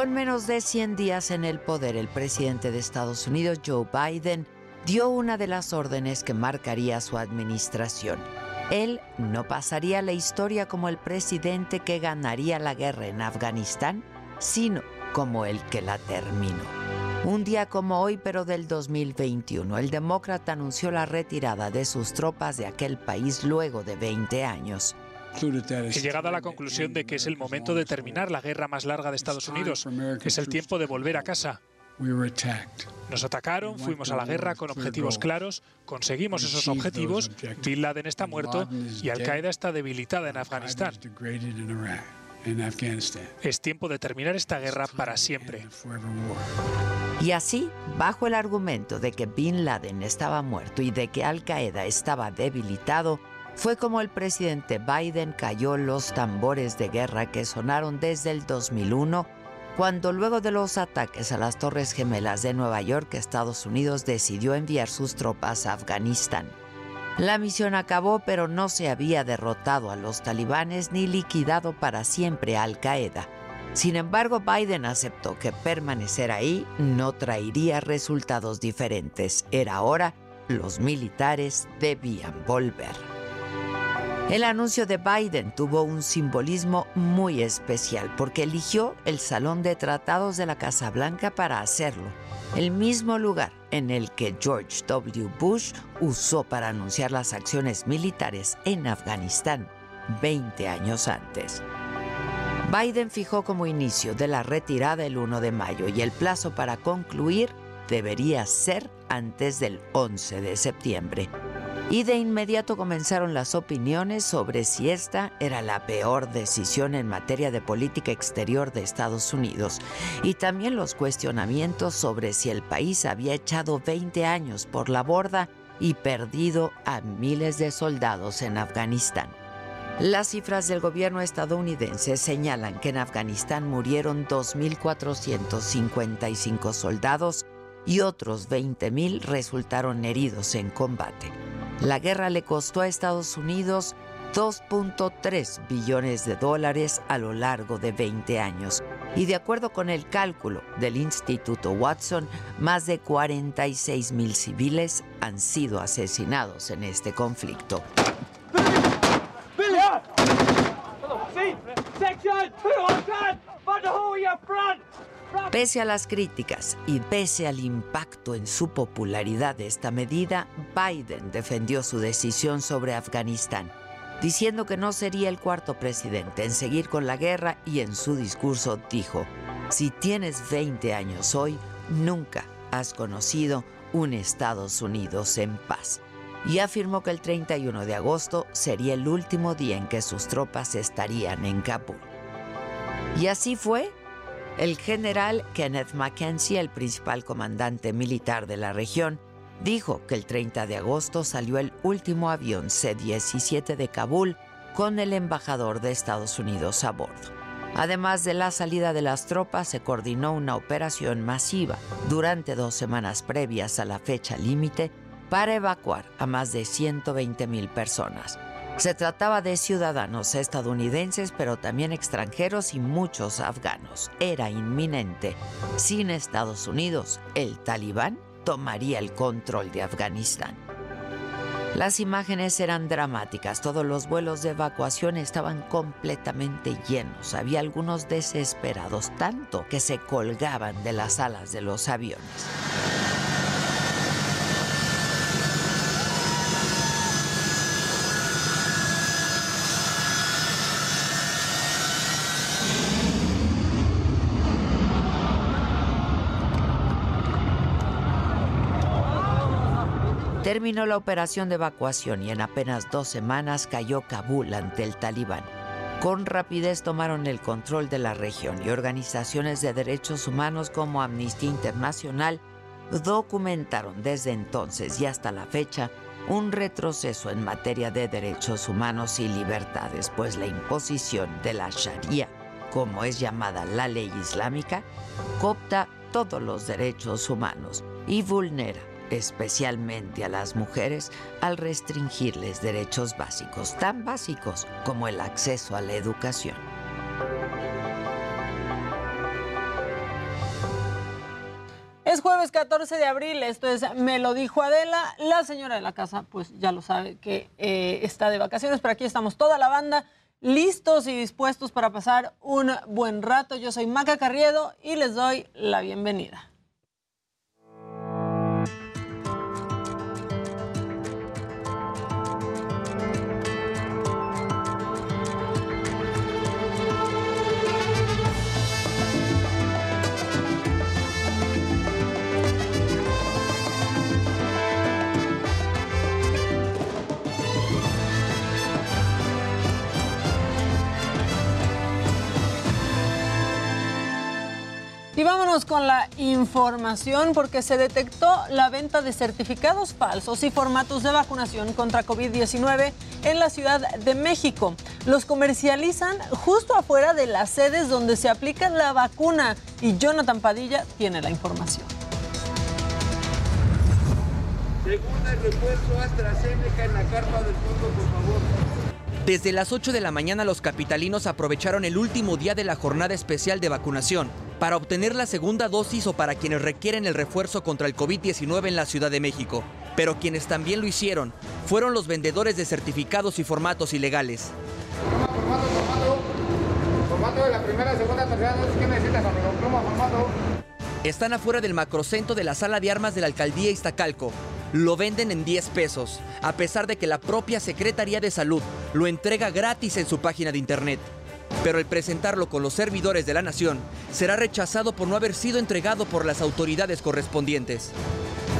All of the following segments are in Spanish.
Con menos de 100 días en el poder, el presidente de Estados Unidos, Joe Biden, dio una de las órdenes que marcaría su administración. Él no pasaría la historia como el presidente que ganaría la guerra en Afganistán, sino como el que la terminó. Un día como hoy, pero del 2021, el demócrata anunció la retirada de sus tropas de aquel país luego de 20 años. He llegado a la conclusión de que es el momento de terminar la guerra más larga de Estados Unidos. Es el tiempo de volver a casa. Nos atacaron, fuimos a la guerra con objetivos claros, conseguimos esos objetivos, Bin Laden está muerto y Al-Qaeda está debilitada en Afganistán. Es tiempo de terminar esta guerra para siempre. Y así, bajo el argumento de que Bin Laden estaba muerto y de que Al Qaeda estaba debilitado, fue como el presidente Biden cayó los tambores de guerra que sonaron desde el 2001, cuando luego de los ataques a las Torres Gemelas de Nueva York, Estados Unidos decidió enviar sus tropas a Afganistán. La misión acabó, pero no se había derrotado a los talibanes ni liquidado para siempre a Al Qaeda. Sin embargo, Biden aceptó que permanecer ahí no traería resultados diferentes. Era hora, los militares debían volver. El anuncio de Biden tuvo un simbolismo muy especial porque eligió el Salón de Tratados de la Casa Blanca para hacerlo, el mismo lugar en el que George W. Bush usó para anunciar las acciones militares en Afganistán 20 años antes. Biden fijó como inicio de la retirada el 1 de mayo y el plazo para concluir debería ser antes del 11 de septiembre. Y de inmediato comenzaron las opiniones sobre si esta era la peor decisión en materia de política exterior de Estados Unidos y también los cuestionamientos sobre si el país había echado 20 años por la borda y perdido a miles de soldados en Afganistán. Las cifras del gobierno estadounidense señalan que en Afganistán murieron 2.455 soldados y otros 20.000 resultaron heridos en combate. La guerra le costó a Estados Unidos 2.3 billones de dólares a lo largo de 20 años. Y de acuerdo con el cálculo del Instituto Watson, más de 46 mil civiles han sido asesinados en este conflicto. Pese a las críticas y pese al impacto en su popularidad de esta medida, Biden defendió su decisión sobre Afganistán, diciendo que no sería el cuarto presidente en seguir con la guerra y en su discurso dijo, si tienes 20 años hoy, nunca has conocido un Estados Unidos en paz. Y afirmó que el 31 de agosto sería el último día en que sus tropas estarían en Kabul. Y así fue el general Kenneth Mackenzie, el principal comandante militar de la región, dijo que el 30 de agosto salió el último avión C-17 de Kabul con el embajador de Estados Unidos a bordo. Además de la salida de las tropas, se coordinó una operación masiva durante dos semanas previas a la fecha límite para evacuar a más de 120 mil personas. Se trataba de ciudadanos estadounidenses, pero también extranjeros y muchos afganos. Era inminente. Sin Estados Unidos, el talibán tomaría el control de Afganistán. Las imágenes eran dramáticas, todos los vuelos de evacuación estaban completamente llenos, había algunos desesperados, tanto que se colgaban de las alas de los aviones. Terminó la operación de evacuación y en apenas dos semanas cayó Kabul ante el talibán. Con rapidez tomaron el control de la región y organizaciones de derechos humanos como Amnistía Internacional documentaron desde entonces y hasta la fecha un retroceso en materia de derechos humanos y libertades, pues la imposición de la Sharia, como es llamada la ley islámica, copta todos los derechos humanos y vulnera especialmente a las mujeres al restringirles derechos básicos, tan básicos como el acceso a la educación. Es jueves 14 de abril, esto es Me lo dijo Adela. La señora de la casa, pues ya lo sabe que eh, está de vacaciones, pero aquí estamos toda la banda listos y dispuestos para pasar un buen rato. Yo soy Maca Carriedo y les doy la bienvenida. Y vámonos con la información porque se detectó la venta de certificados falsos y formatos de vacunación contra COVID-19 en la Ciudad de México. Los comercializan justo afuera de las sedes donde se aplica la vacuna y Jonathan Padilla tiene la información. Segunda refuerzo AstraZeneca en la carpa del fondo, por favor. Desde las 8 de la mañana los capitalinos aprovecharon el último día de la jornada especial de vacunación para obtener la segunda dosis o para quienes requieren el refuerzo contra el COVID-19 en la Ciudad de México. Pero quienes también lo hicieron fueron los vendedores de certificados y formatos ilegales. Formato, formato, formato de la primera, segunda, tercera dosis, Están afuera del macrocentro de la sala de armas de la alcaldía Iztacalco. Lo venden en 10 pesos, a pesar de que la propia Secretaría de Salud lo entrega gratis en su página de internet. Pero el presentarlo con los servidores de la nación será rechazado por no haber sido entregado por las autoridades correspondientes.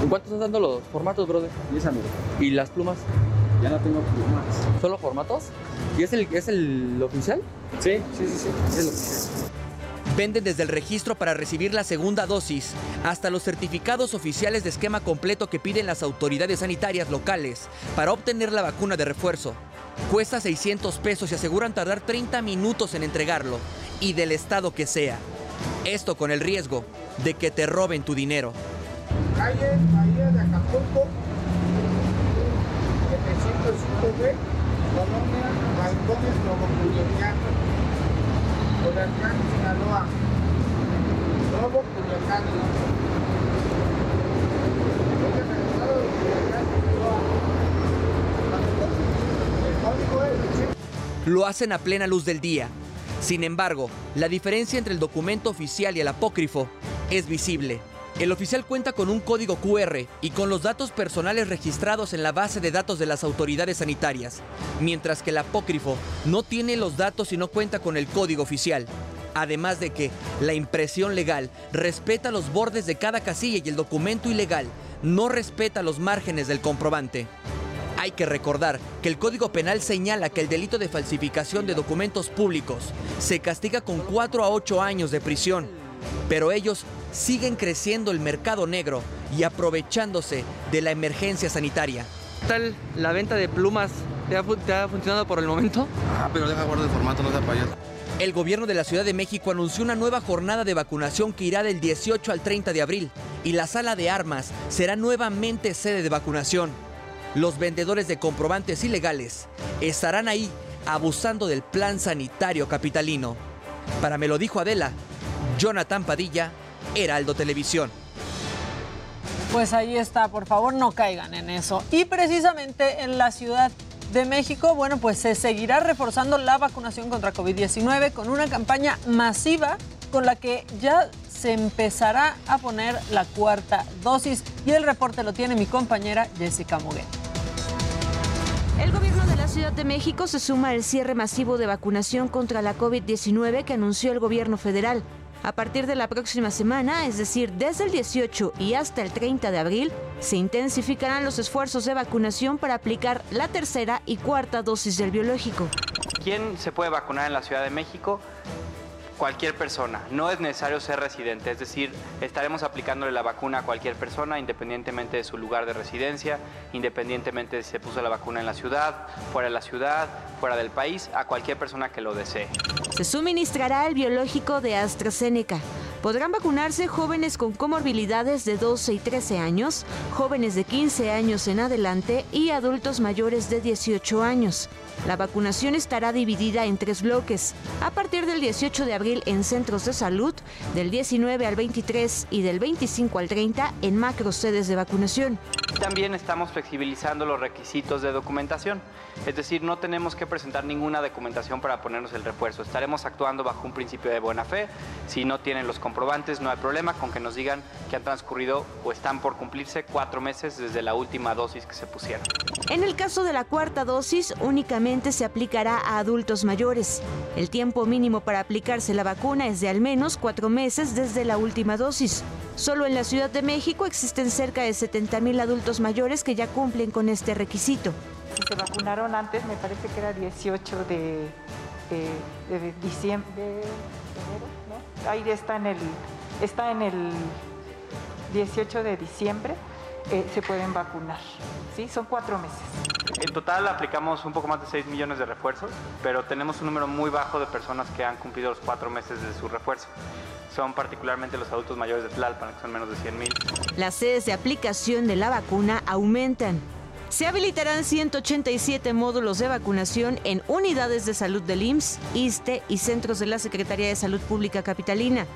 ¿En cuánto están dando los formatos, brother? 10 amigo. ¿Y las plumas? Ya no tengo plumas. ¿Solo formatos? ¿Y es el, es el oficial? Sí, sí, sí, sí. Es el oficial. Venden desde el registro para recibir la segunda dosis hasta los certificados oficiales de esquema completo que piden las autoridades sanitarias locales para obtener la vacuna de refuerzo. Cuesta 600 pesos y aseguran tardar 30 minutos en entregarlo y del estado que sea. Esto con el riesgo de que te roben tu dinero. Calle Bahía de Acapulco, 705B, Colonia, Balcones, Nuevo Culiacán, Sinaloa, Nuevo Culiacán. Este es el estado de Culiacán, Sinaloa. El código es Lo hacen a plena luz del día. Sin embargo, la diferencia entre el documento oficial y el apócrifo es visible. El oficial cuenta con un código QR y con los datos personales registrados en la base de datos de las autoridades sanitarias, mientras que el apócrifo no tiene los datos y no cuenta con el código oficial. Además de que la impresión legal respeta los bordes de cada casilla y el documento ilegal no respeta los márgenes del comprobante. Hay que recordar que el Código Penal señala que el delito de falsificación de documentos públicos se castiga con 4 a 8 años de prisión, pero ellos siguen creciendo el mercado negro y aprovechándose de la emergencia sanitaria. ¿Qué tal la venta de plumas? ¿Te ha, fu- te ha funcionado por el momento? Ah, pero deja guardar el formato, no sea payaso. El gobierno de la Ciudad de México anunció una nueva jornada de vacunación que irá del 18 al 30 de abril y la sala de armas será nuevamente sede de vacunación. Los vendedores de comprobantes ilegales estarán ahí abusando del plan sanitario capitalino. Para me lo dijo Adela, Jonathan Padilla, Heraldo Televisión. Pues ahí está, por favor no caigan en eso. Y precisamente en la Ciudad de México, bueno, pues se seguirá reforzando la vacunación contra COVID-19 con una campaña masiva con la que ya se empezará a poner la cuarta dosis. Y el reporte lo tiene mi compañera Jessica Muguet. El gobierno de la Ciudad de México se suma al cierre masivo de vacunación contra la COVID-19 que anunció el gobierno federal. A partir de la próxima semana, es decir, desde el 18 y hasta el 30 de abril, se intensificarán los esfuerzos de vacunación para aplicar la tercera y cuarta dosis del biológico. ¿Quién se puede vacunar en la Ciudad de México? Cualquier persona. No es necesario ser residente, es decir, estaremos aplicándole la vacuna a cualquier persona independientemente de su lugar de residencia, independientemente de si se puso la vacuna en la ciudad, fuera de la ciudad, fuera del país, a cualquier persona que lo desee. Se suministrará el biológico de AstraZeneca. Podrán vacunarse jóvenes con comorbilidades de 12 y 13 años, jóvenes de 15 años en adelante y adultos mayores de 18 años. La vacunación estará dividida en tres bloques. A partir del 18 de abril en centros de salud, del 19 al 23 y del 25 al 30 en macro sedes de vacunación. También estamos flexibilizando los requisitos de documentación. Es decir, no tenemos que presentar ninguna documentación para ponernos el refuerzo. Estaremos actuando bajo un principio de buena fe. Si no tienen los comprobantes, no hay problema con que nos digan que han transcurrido o están por cumplirse cuatro meses desde la última dosis que se pusieron. En el caso de la cuarta dosis, únicamente se aplicará a adultos mayores. El tiempo mínimo para aplicarse la vacuna es de al menos cuatro meses desde la última dosis. Solo en la Ciudad de México existen cerca de 70 mil adultos mayores que ya cumplen con este requisito se vacunaron antes, me parece que era 18 de, de diciembre, de enero, ¿no? Ahí está en el, está en el 18 de diciembre, eh, se pueden vacunar, ¿sí? Son cuatro meses. En total aplicamos un poco más de 6 millones de refuerzos, pero tenemos un número muy bajo de personas que han cumplido los cuatro meses de su refuerzo son particularmente los adultos mayores de Tlalpan, que son menos de 100 mil. Las sedes de aplicación de la vacuna aumentan. Se habilitarán 187 módulos de vacunación en unidades de salud del IMSS, ISTE y centros de la Secretaría de Salud Pública Capitalina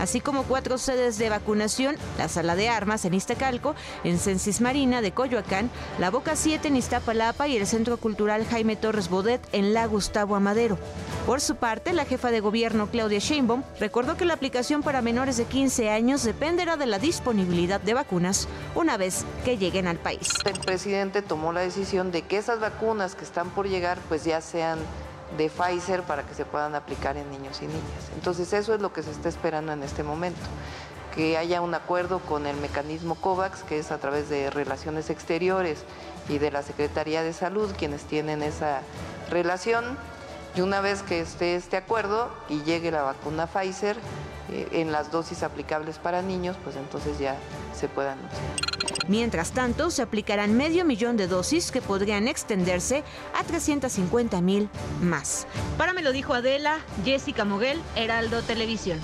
así como cuatro sedes de vacunación, la Sala de Armas en Iztacalco, en Censis Marina de Coyoacán, la Boca 7 en Iztapalapa y el Centro Cultural Jaime Torres Bodet en la Gustavo Amadero. Por su parte, la jefa de gobierno Claudia Sheinbaum recordó que la aplicación para menores de 15 años dependerá de la disponibilidad de vacunas una vez que lleguen al país. El presidente tomó la decisión de que esas vacunas que están por llegar pues ya sean de Pfizer para que se puedan aplicar en niños y niñas. Entonces eso es lo que se está esperando en este momento, que haya un acuerdo con el mecanismo COVAX, que es a través de Relaciones Exteriores y de la Secretaría de Salud, quienes tienen esa relación. Y una vez que esté este acuerdo y llegue la vacuna Pfizer en las dosis aplicables para niños, pues entonces ya se pueda anunciar. Mientras tanto, se aplicarán medio millón de dosis que podrían extenderse a 350 mil más. Para me lo dijo Adela, Jessica Moguel, Heraldo Televisión.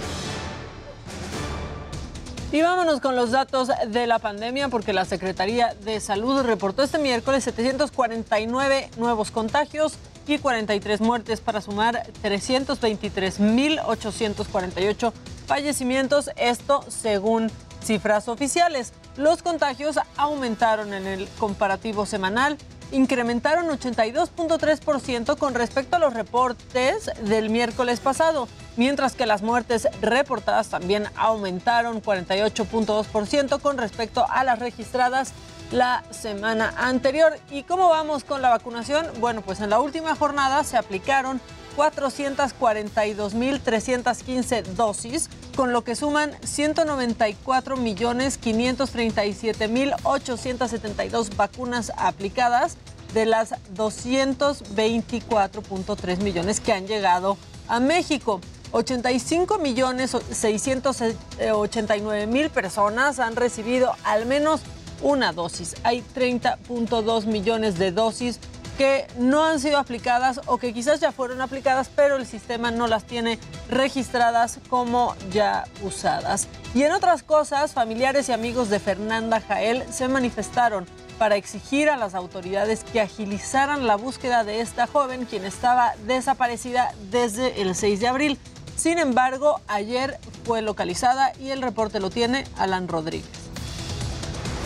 Y vámonos con los datos de la pandemia porque la Secretaría de Salud reportó este miércoles 749 nuevos contagios y 43 muertes para sumar 323.848 fallecimientos, esto según cifras oficiales. Los contagios aumentaron en el comparativo semanal, incrementaron 82.3% con respecto a los reportes del miércoles pasado, mientras que las muertes reportadas también aumentaron 48.2% con respecto a las registradas la semana anterior. ¿Y cómo vamos con la vacunación? Bueno, pues en la última jornada se aplicaron 442.315 dosis, con lo que suman 194.537.872 vacunas aplicadas de las 224.3 millones que han llegado a México. 85 millones 689 mil personas han recibido al menos una dosis. Hay 30.2 millones de dosis que no han sido aplicadas o que quizás ya fueron aplicadas, pero el sistema no las tiene registradas como ya usadas. Y en otras cosas, familiares y amigos de Fernanda Jael se manifestaron para exigir a las autoridades que agilizaran la búsqueda de esta joven, quien estaba desaparecida desde el 6 de abril. Sin embargo, ayer fue localizada y el reporte lo tiene Alan Rodríguez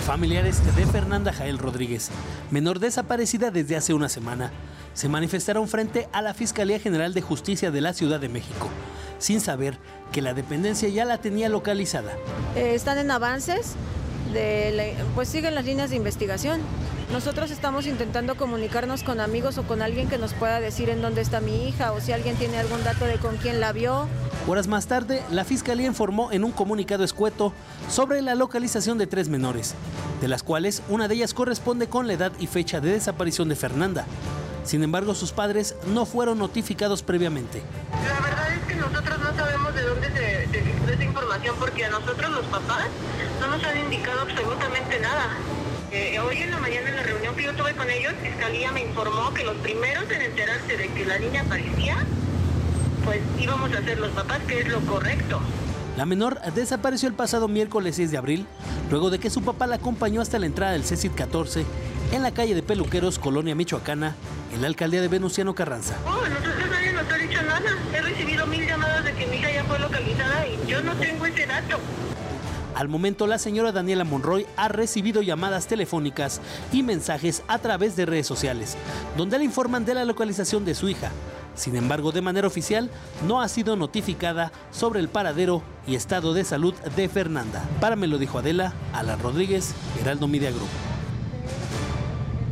familiares de Fernanda Jael Rodríguez, menor desaparecida desde hace una semana, se manifestaron frente a la Fiscalía General de Justicia de la Ciudad de México, sin saber que la dependencia ya la tenía localizada. Eh, están en avances, pues siguen las líneas de investigación. Nosotros estamos intentando comunicarnos con amigos o con alguien que nos pueda decir en dónde está mi hija o si alguien tiene algún dato de con quién la vio. Horas más tarde, la Fiscalía informó en un comunicado escueto sobre la localización de tres menores, de las cuales una de ellas corresponde con la edad y fecha de desaparición de Fernanda. Sin embargo, sus padres no fueron notificados previamente. La verdad es que nosotros no sabemos de dónde se, esa información porque a nosotros los papás no nos han indicado absolutamente nada. Eh, hoy en la mañana en la reunión que yo tuve con ellos, Fiscalía me informó que los primeros en enterarse de que la niña aparecía, pues íbamos a ser los papás, que es lo correcto. La menor desapareció el pasado miércoles 6 de abril, luego de que su papá la acompañó hasta la entrada del CECIT 14 en la calle de Peluqueros, Colonia Michoacana, en la alcaldía de Venustiano Carranza. Oh, nosotros nadie nos ha dicho nada. He recibido mil llamadas de que mi hija ya fue localizada y yo no tengo ese dato. Al momento, la señora Daniela Monroy ha recibido llamadas telefónicas y mensajes a través de redes sociales, donde le informan de la localización de su hija. Sin embargo, de manera oficial, no ha sido notificada sobre el paradero y estado de salud de Fernanda. Para me lo dijo Adela, Alan Rodríguez, Heraldo Media Group.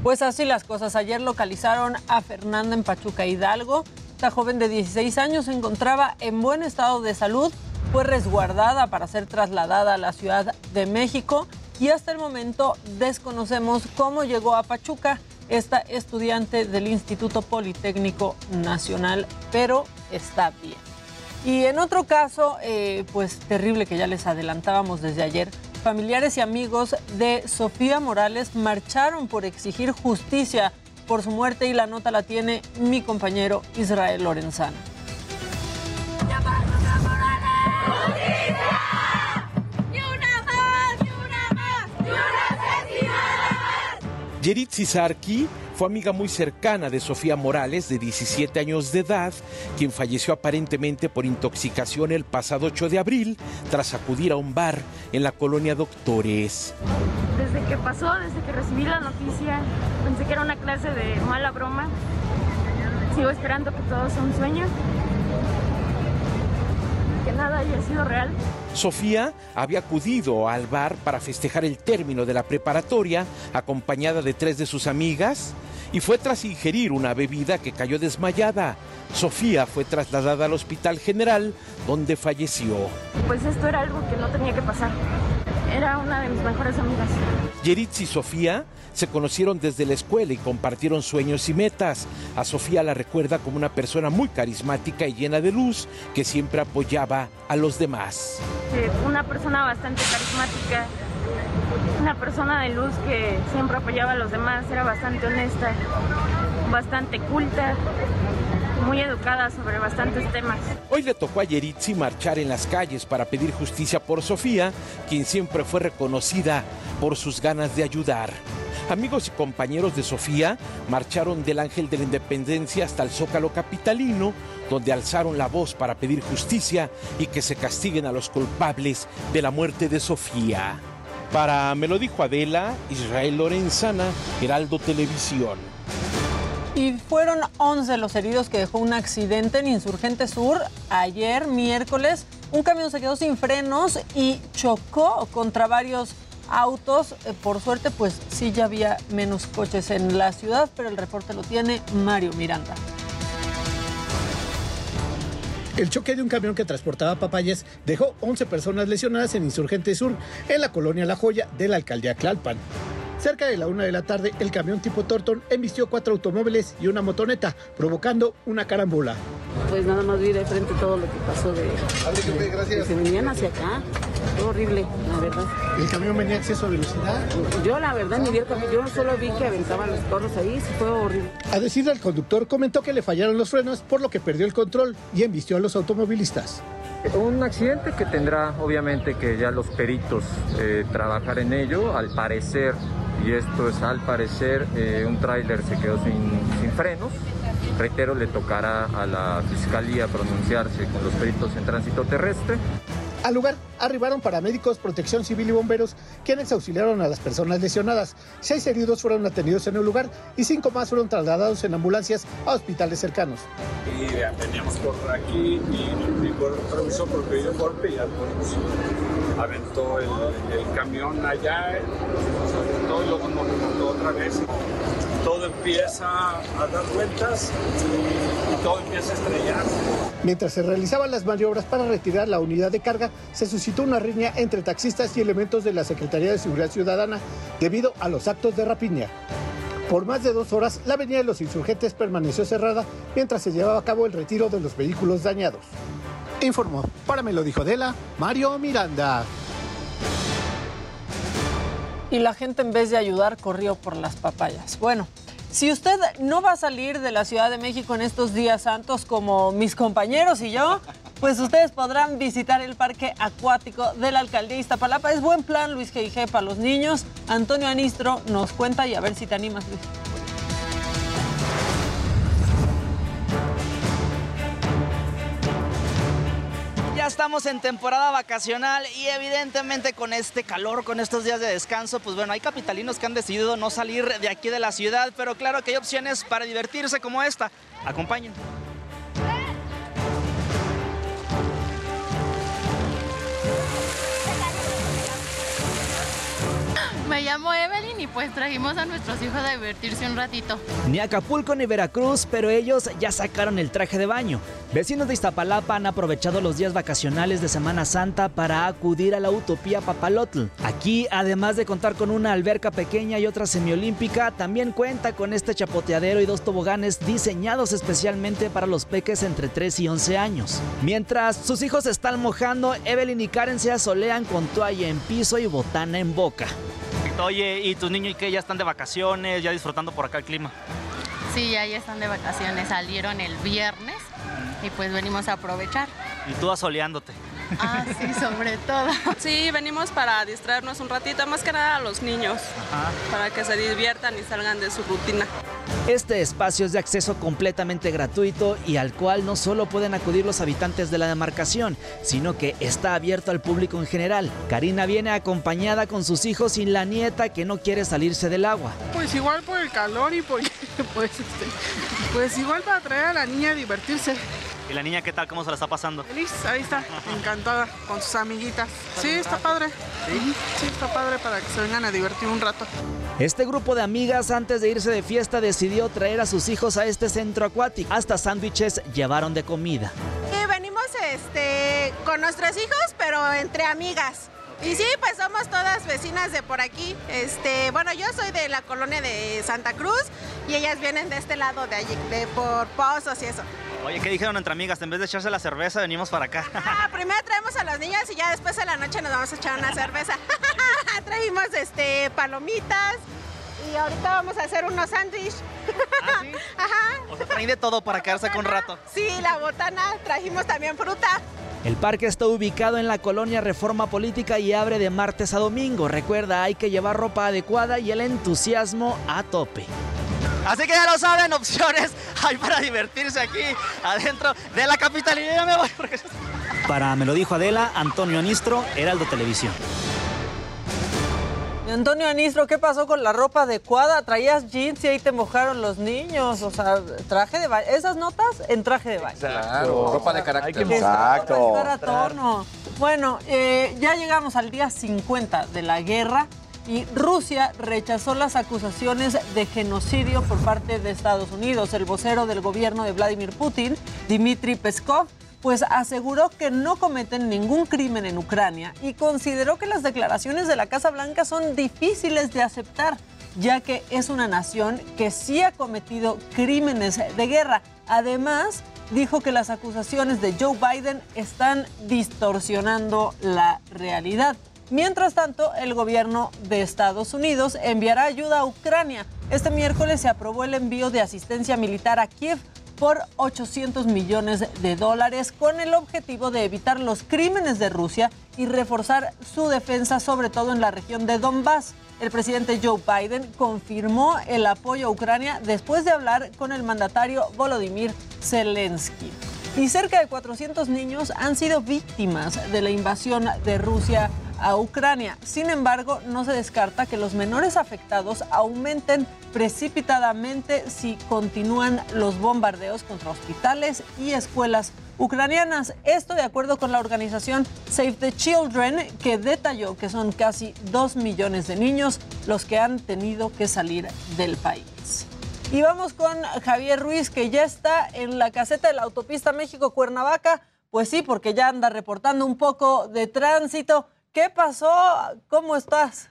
Pues así las cosas. Ayer localizaron a Fernanda en Pachuca Hidalgo. Esta joven de 16 años se encontraba en buen estado de salud, fue resguardada para ser trasladada a la Ciudad de México y hasta el momento desconocemos cómo llegó a Pachuca esta estudiante del Instituto Politécnico Nacional, pero está bien. Y en otro caso, eh, pues terrible que ya les adelantábamos desde ayer, familiares y amigos de Sofía Morales marcharon por exigir justicia por su muerte y la nota la tiene mi compañero Israel Lorenzana. Yeritzi Sarki fue amiga muy cercana de Sofía Morales, de 17 años de edad, quien falleció aparentemente por intoxicación el pasado 8 de abril tras acudir a un bar en la colonia Doctores. Desde que pasó, desde que recibí la noticia, pensé que era una clase de mala broma. Sigo esperando que todo sea un sueño, que nada haya sido real. Sofía había acudido al bar para festejar el término de la preparatoria, acompañada de tres de sus amigas, y fue tras ingerir una bebida que cayó desmayada. Sofía fue trasladada al Hospital General, donde falleció. Pues esto era algo que no tenía que pasar. Era una de mis mejores amigas. Yeritz y Sofía se conocieron desde la escuela y compartieron sueños y metas. A Sofía la recuerda como una persona muy carismática y llena de luz que siempre apoyaba a los demás. Una persona bastante carismática, una persona de luz que siempre apoyaba a los demás, era bastante honesta, bastante culta, muy educada sobre bastantes temas. Hoy le tocó a Yeritzi marchar en las calles para pedir justicia por Sofía, quien siempre fue reconocida por sus ganas de ayudar. Amigos y compañeros de Sofía marcharon del Ángel de la Independencia hasta el Zócalo Capitalino, donde alzaron la voz para pedir justicia y que se castiguen a los culpables de la muerte de Sofía. Para Me lo dijo Adela, Israel Lorenzana, Heraldo Televisión. Y fueron 11 los heridos que dejó un accidente en Insurgente Sur ayer, miércoles. Un camión se quedó sin frenos y chocó contra varios autos. Eh, Por suerte, pues sí ya había menos coches en la ciudad, pero el reporte lo tiene Mario Miranda. El choque de un camión que transportaba papayas dejó 11 personas lesionadas en Insurgente Sur, en la colonia La Joya de la alcaldía Tlalpan. Cerca de la una de la tarde, el camión tipo Torton embistió cuatro automóviles y una motoneta, provocando una carambola. Pues nada más vi de frente todo lo que pasó de, de- que se venían hacia acá. Fue horrible, la verdad. ¿El camión venía a exceso de velocidad? Yo la verdad ni vi el camión, yo solo vi que aventaban los carros ahí, sí fue horrible. A decir del conductor, comentó que le fallaron los frenos, por lo que perdió el control y embistió a los automovilistas. Un accidente que tendrá obviamente que ya los peritos eh, trabajar en ello, al parecer, y esto es al parecer, eh, un tráiler se quedó sin, sin frenos. Reitero, le tocará a la fiscalía pronunciarse con los peritos en tránsito terrestre. Al lugar arribaron paramédicos, protección civil y bomberos, quienes auxiliaron a las personas lesionadas. Seis heridos fueron atendidos en el lugar y cinco más fueron trasladados en ambulancias a hospitales cercanos. Y ya veníamos por aquí y mi retrovisor porque dio un golpe y ya podemos aventó el, camión allá, y luego nos otra vez. Todo empieza a dar vueltas y todo empieza a estrellarse. Mientras se realizaban las maniobras para retirar la unidad de carga, se suscitó una riña entre taxistas y elementos de la Secretaría de Seguridad Ciudadana debido a los actos de rapiña. Por más de dos horas, la avenida de los insurgentes permaneció cerrada mientras se llevaba a cabo el retiro de los vehículos dañados. Informó para Me lo dijo Adela, Mario Miranda. Y la gente en vez de ayudar corrió por las papayas. Bueno, si usted no va a salir de la Ciudad de México en estos días santos como mis compañeros y yo, pues ustedes podrán visitar el parque acuático de la alcaldía Iztapalapa. Es buen plan, Luis G.I.G. para los niños. Antonio Anistro nos cuenta y a ver si te animas, Luis. Ya estamos en temporada vacacional y evidentemente con este calor, con estos días de descanso, pues bueno, hay capitalinos que han decidido no salir de aquí de la ciudad, pero claro que hay opciones para divertirse como esta. Acompañen. Me llamo Evelyn y pues trajimos a nuestros hijos a divertirse un ratito. Ni Acapulco ni Veracruz, pero ellos ya sacaron el traje de baño. Vecinos de Iztapalapa han aprovechado los días vacacionales de Semana Santa para acudir a la Utopía Papalotl. Aquí, además de contar con una alberca pequeña y otra semiolímpica, también cuenta con este chapoteadero y dos toboganes diseñados especialmente para los peques entre 3 y 11 años. Mientras sus hijos están mojando, Evelyn y Karen se asolean con toalla en piso y botana en boca. Oye, ¿y tus niños y qué? ¿Ya están de vacaciones? ¿Ya disfrutando por acá el clima? Sí, ya, ya están de vacaciones, salieron el viernes y pues venimos a aprovechar. Y tú asoleándote. Ah, sí, sobre todo. Sí, venimos para distraernos un ratito, más que nada a los niños, para que se diviertan y salgan de su rutina. Este espacio es de acceso completamente gratuito y al cual no solo pueden acudir los habitantes de la demarcación, sino que está abierto al público en general. Karina viene acompañada con sus hijos y la nieta que no quiere salirse del agua. Pues igual por el calor y porque, pues, este, pues igual para traer a la niña a divertirse. ¿Y la niña qué tal? ¿Cómo se la está pasando? Feliz, ahí está, encantada con sus amiguitas. Sí, está padre. Sí, está padre para que se vengan a divertir un rato. Este grupo de amigas antes de irse de fiesta decidió traer a sus hijos a este centro acuático. Hasta sándwiches llevaron de comida. Sí, venimos este, con nuestros hijos, pero entre amigas. Y sí, pues somos todas vecinas de por aquí. Este, bueno, yo soy de la colonia de Santa Cruz y ellas vienen de este lado de allí, de por Pozos y eso. Oye, ¿qué dijeron entre amigas? En vez de echarse la cerveza, venimos para acá. Ah, primero traemos a los niños y ya después de la noche nos vamos a echar una cerveza. Trajimos este palomitas y ahorita vamos a hacer unos sándwiches. Ajá. O sea, traen de todo para quedarse con un rato. Sí, la botana, trajimos también fruta. El parque está ubicado en la colonia Reforma Política y abre de martes a domingo. Recuerda, hay que llevar ropa adecuada y el entusiasmo a tope. Así que ya lo saben, opciones hay para divertirse aquí adentro de la capital. Y yo ya me voy porque... Para Me lo dijo Adela, Antonio Anistro, Heraldo Televisión. Antonio Anistro, ¿qué pasó con la ropa adecuada? Traías jeans y ahí te mojaron los niños. O sea, traje de baño. Esas notas en traje de baño. Claro, ropa de carácter. Exacto. Para estar a tono. Bueno, eh, ya llegamos al día 50 de la guerra y Rusia rechazó las acusaciones de genocidio por parte de Estados Unidos. El vocero del gobierno de Vladimir Putin, Dmitry Peskov, pues aseguró que no cometen ningún crimen en Ucrania y consideró que las declaraciones de la Casa Blanca son difíciles de aceptar, ya que es una nación que sí ha cometido crímenes de guerra. Además, dijo que las acusaciones de Joe Biden están distorsionando la realidad. Mientras tanto, el gobierno de Estados Unidos enviará ayuda a Ucrania. Este miércoles se aprobó el envío de asistencia militar a Kiev por 800 millones de dólares con el objetivo de evitar los crímenes de Rusia y reforzar su defensa, sobre todo en la región de Donbass. El presidente Joe Biden confirmó el apoyo a Ucrania después de hablar con el mandatario Volodymyr Zelensky. Y cerca de 400 niños han sido víctimas de la invasión de Rusia a Ucrania. Sin embargo, no se descarta que los menores afectados aumenten precipitadamente si continúan los bombardeos contra hospitales y escuelas ucranianas. Esto de acuerdo con la organización Save the Children, que detalló que son casi 2 millones de niños los que han tenido que salir del país. Y vamos con Javier Ruiz, que ya está en la caseta de la autopista México-Cuernavaca. Pues sí, porque ya anda reportando un poco de tránsito. ¿Qué pasó? ¿Cómo estás?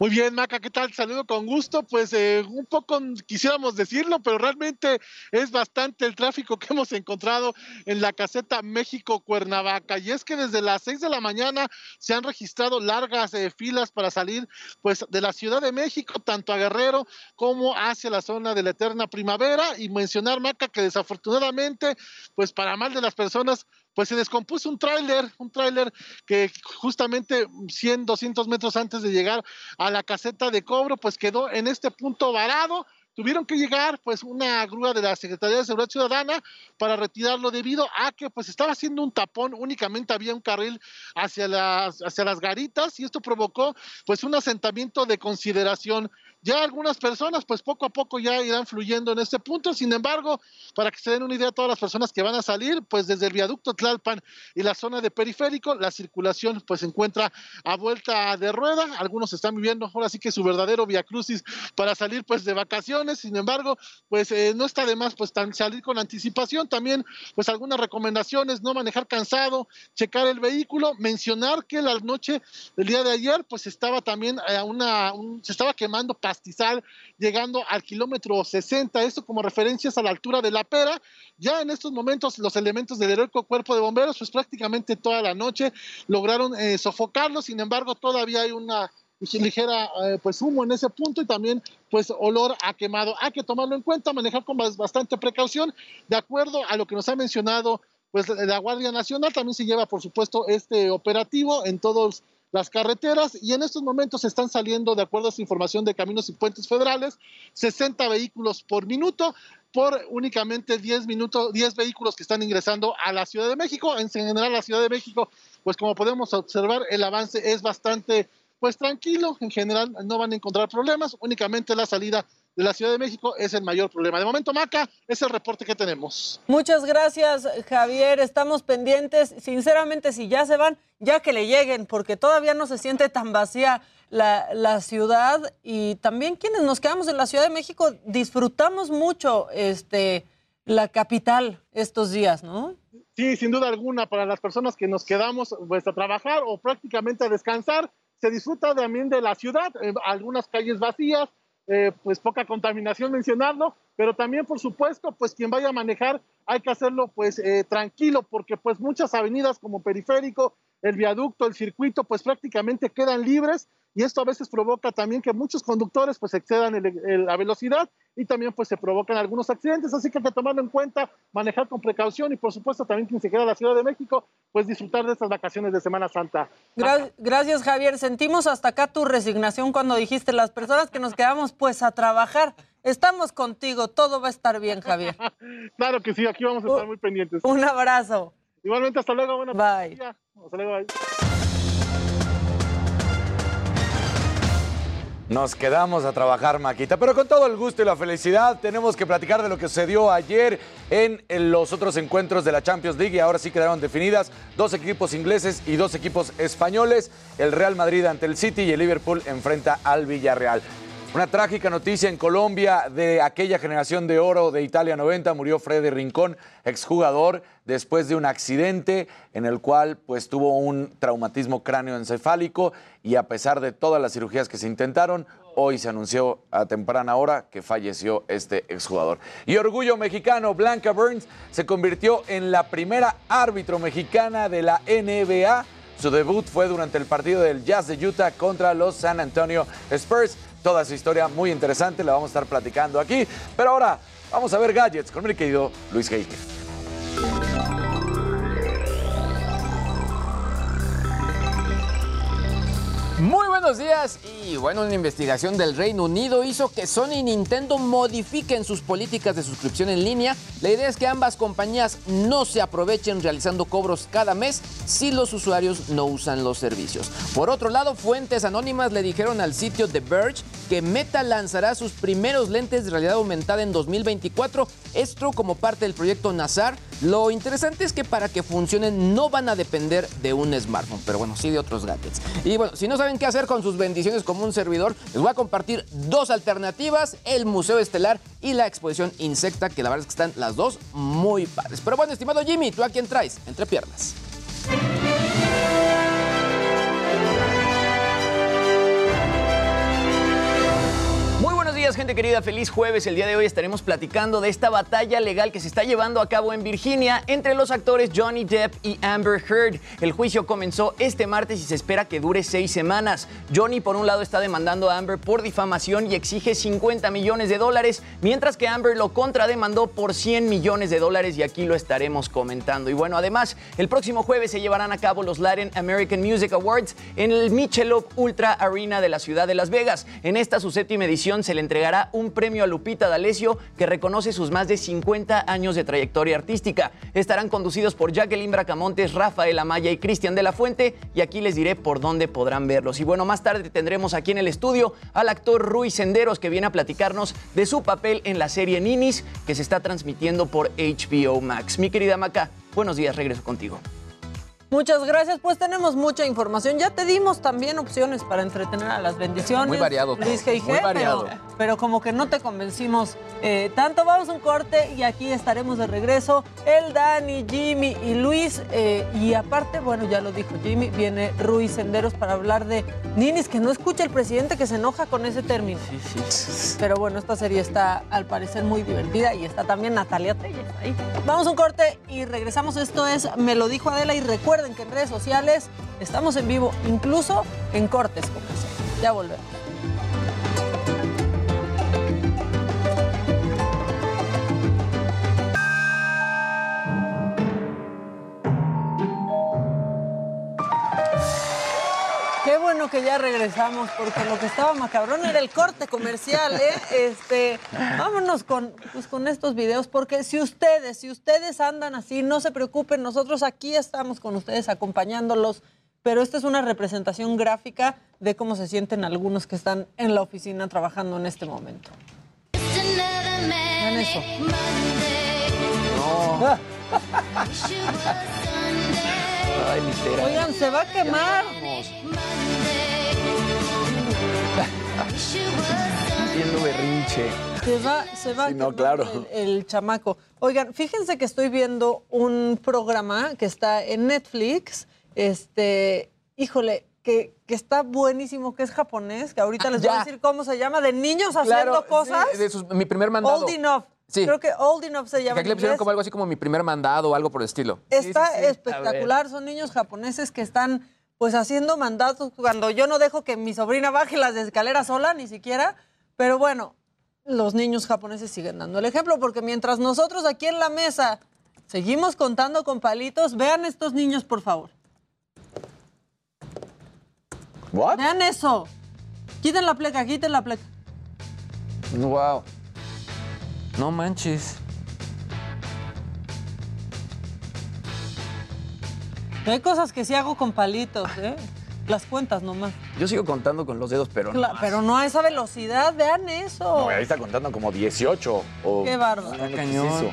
Muy bien, Maca, ¿qué tal? Saludo con gusto. Pues eh, un poco quisiéramos decirlo, pero realmente es bastante el tráfico que hemos encontrado en la caseta México-Cuernavaca. Y es que desde las 6 de la mañana se han registrado largas eh, filas para salir pues, de la Ciudad de México, tanto a Guerrero como hacia la zona de la Eterna Primavera. Y mencionar, Maca, que desafortunadamente, pues para mal de las personas, pues se descompuso un tráiler, un tráiler que justamente 100, 200 metros antes de llegar a la caseta de cobro, pues quedó en este punto varado tuvieron que llegar pues una grúa de la Secretaría de Seguridad Ciudadana para retirarlo debido a que pues estaba haciendo un tapón, únicamente había un carril hacia las, hacia las garitas y esto provocó pues un asentamiento de consideración. Ya algunas personas pues poco a poco ya irán fluyendo en este punto, sin embargo, para que se den una idea todas las personas que van a salir, pues desde el viaducto Tlalpan y la zona de periférico, la circulación pues se encuentra a vuelta de rueda, algunos están viviendo ahora sí que su verdadero via crucis para salir pues de vacaciones. Sin embargo, pues eh, no está de más pues salir con anticipación, también pues algunas recomendaciones, no manejar cansado, checar el vehículo, mencionar que la noche del día de ayer pues estaba también eh, una, se estaba quemando pastizal llegando al kilómetro 60, esto como referencias a la altura de la pera, ya en estos momentos los elementos del heroico cuerpo de bomberos pues prácticamente toda la noche lograron eh, sofocarlo, sin embargo todavía hay una ligera eh, pues humo en ese punto y también pues olor a quemado. Hay que tomarlo en cuenta, manejar con bastante precaución, de acuerdo a lo que nos ha mencionado pues la Guardia Nacional, también se lleva por supuesto este operativo en todas las carreteras y en estos momentos están saliendo, de acuerdo a esa información de Caminos y Puentes Federales, 60 vehículos por minuto por únicamente 10 minutos, 10 vehículos que están ingresando a la Ciudad de México. En general, la Ciudad de México, pues como podemos observar, el avance es bastante pues tranquilo, en general no van a encontrar problemas, únicamente la salida de la Ciudad de México es el mayor problema. De momento, Maca, es el reporte que tenemos. Muchas gracias, Javier. Estamos pendientes. Sinceramente, si ya se van, ya que le lleguen, porque todavía no se siente tan vacía la, la ciudad. Y también quienes nos quedamos en la Ciudad de México disfrutamos mucho este, la capital estos días, ¿no? Sí, sin duda alguna, para las personas que nos quedamos pues, a trabajar o prácticamente a descansar, se disfruta también de la ciudad, eh, algunas calles vacías, eh, pues poca contaminación mencionarlo, pero también por supuesto, pues quien vaya a manejar hay que hacerlo pues eh, tranquilo, porque pues muchas avenidas como Periférico, el viaducto, el circuito, pues prácticamente quedan libres y esto a veces provoca también que muchos conductores pues excedan la velocidad y también pues se provocan algunos accidentes, así que hay que tomarlo en cuenta, manejar con precaución y por supuesto también quien se queda en la Ciudad de México pues disfrutar de estas vacaciones de Semana Santa. Gracias Javier, sentimos hasta acá tu resignación cuando dijiste las personas que nos quedamos pues a trabajar. Estamos contigo, todo va a estar bien, Javier. claro que sí, aquí vamos a estar muy pendientes. Un abrazo. Igualmente, hasta luego. Buenas bye. Hasta luego, bye. Nos quedamos a trabajar, Maquita, pero con todo el gusto y la felicidad tenemos que platicar de lo que sucedió ayer en, los otros encuentros de la Champions League y ahora sí quedaron definidas dos equipos ingleses y dos equipos españoles. El Real Madrid ante el City y el Liverpool enfrenta al Villarreal. Una trágica noticia en Colombia de aquella generación de oro de Italia 90. Murió Freddy Rincón, exjugador, después de un accidente en el cual pues, tuvo un traumatismo cráneoencefálico y a pesar de todas las cirugías que se intentaron, hoy se anunció a temprana hora que falleció este exjugador. Y orgullo mexicano, Blanca Burns se convirtió en la primera árbitro mexicana de la NBA. Su debut fue durante el partido del Jazz de Utah contra los San Antonio Spurs toda su historia muy interesante, la vamos a estar platicando aquí. Pero ahora vamos a ver gadgets con mi querido Luis Heike. Muy buenos días y bueno, una investigación del Reino Unido hizo que Sony y Nintendo modifiquen sus políticas de suscripción en línea. La idea es que ambas compañías no se aprovechen realizando cobros cada mes si los usuarios no usan los servicios. Por otro lado, fuentes anónimas le dijeron al sitio The Verge que Meta lanzará sus primeros lentes de realidad aumentada en 2024, esto como parte del proyecto Nazar Lo interesante es que para que funcionen no van a depender de un smartphone, pero bueno, sí de otros gadgets. Y bueno, si no saben qué hacer con sus bendiciones como un servidor, les voy a compartir dos alternativas, el Museo Estelar y la exposición Insecta, que la verdad es que están las dos muy padres. Pero bueno, estimado Jimmy, ¿tú a quién traes? Entre piernas. Días, gente querida. Feliz jueves. El día de hoy estaremos platicando de esta batalla legal que se está llevando a cabo en Virginia entre los actores Johnny Depp y Amber Heard. El juicio comenzó este martes y se espera que dure seis semanas. Johnny, por un lado, está demandando a Amber por difamación y exige 50 millones de dólares, mientras que Amber lo contrademandó por 100 millones de dólares y aquí lo estaremos comentando. Y bueno, además, el próximo jueves se llevarán a cabo los Latin American Music Awards en el Michelob Ultra Arena de la ciudad de Las Vegas. En esta, su séptima edición, se le entregará un premio a Lupita D'Alessio que reconoce sus más de 50 años de trayectoria artística. Estarán conducidos por Jacqueline Bracamontes, Rafael Amaya y Cristian de la Fuente y aquí les diré por dónde podrán verlos. Y bueno, más tarde tendremos aquí en el estudio al actor Rui Senderos que viene a platicarnos de su papel en la serie Ninis que se está transmitiendo por HBO Max. Mi querida Maca, buenos días, regreso contigo. Muchas gracias, pues tenemos mucha información. Ya te dimos también opciones para entretener a las bendiciones. Muy variado Luis G.I.G., muy variado. Pero, pero como que no te convencimos eh, tanto. Vamos a un corte y aquí estaremos de regreso. El Dani, Jimmy y Luis. eh, y aparte, bueno, ya lo dijo Jimmy, viene Ruiz Senderos para hablar de ninis, que no escucha el presidente que se enoja con ese término. Pero bueno, esta serie está al parecer muy divertida y está también Natalia Telles ahí. Vamos a un corte y regresamos. Esto es Me lo dijo Adela y recuerden que en redes sociales estamos en vivo, incluso en cortes. Ya volvemos. Bueno que ya regresamos, porque lo que estaba macabrón era el corte comercial, ¿eh? Este, vámonos con, pues, con estos videos, porque si ustedes, si ustedes andan así, no se preocupen, nosotros aquí estamos con ustedes acompañándolos, pero esta es una representación gráfica de cómo se sienten algunos que están en la oficina trabajando en este momento. Vean eso. No. Ay. Oigan, se va a quemar. Haciendo berrinche. Se va, se va a Sí, no, quemar claro. el, el chamaco. Oigan, fíjense que estoy viendo un programa que está en Netflix. Este, híjole, que, que está buenísimo, que es japonés, que ahorita les voy a decir cómo se llama, de niños Claro, haciendo sí, cosas. de sus- mi primer mandado. Old Enough. Sí. Creo que Old Enough se Que llama. aquí le pusieron como algo así como mi primer mandado o algo por el estilo. Está espectacular, son niños japoneses que están pues haciendo mandatos cuando yo no dejo que mi sobrina baje las escaleras sola, ni siquiera, pero bueno, los niños japoneses siguen dando el ejemplo porque mientras nosotros aquí en la mesa seguimos contando con palitos, vean estos niños por favor. ¿What? Vean eso. Quiten la pleca, quiten la pleca. Wow. No manches. Hay cosas que sí hago con palitos, ¿eh? Las cuentas nomás. Yo sigo contando con los dedos, pero no. Pero no a esa velocidad, vean eso. No, ahí está contando como 18. O... Qué bárbaro. No, no, ¿qué es cañón.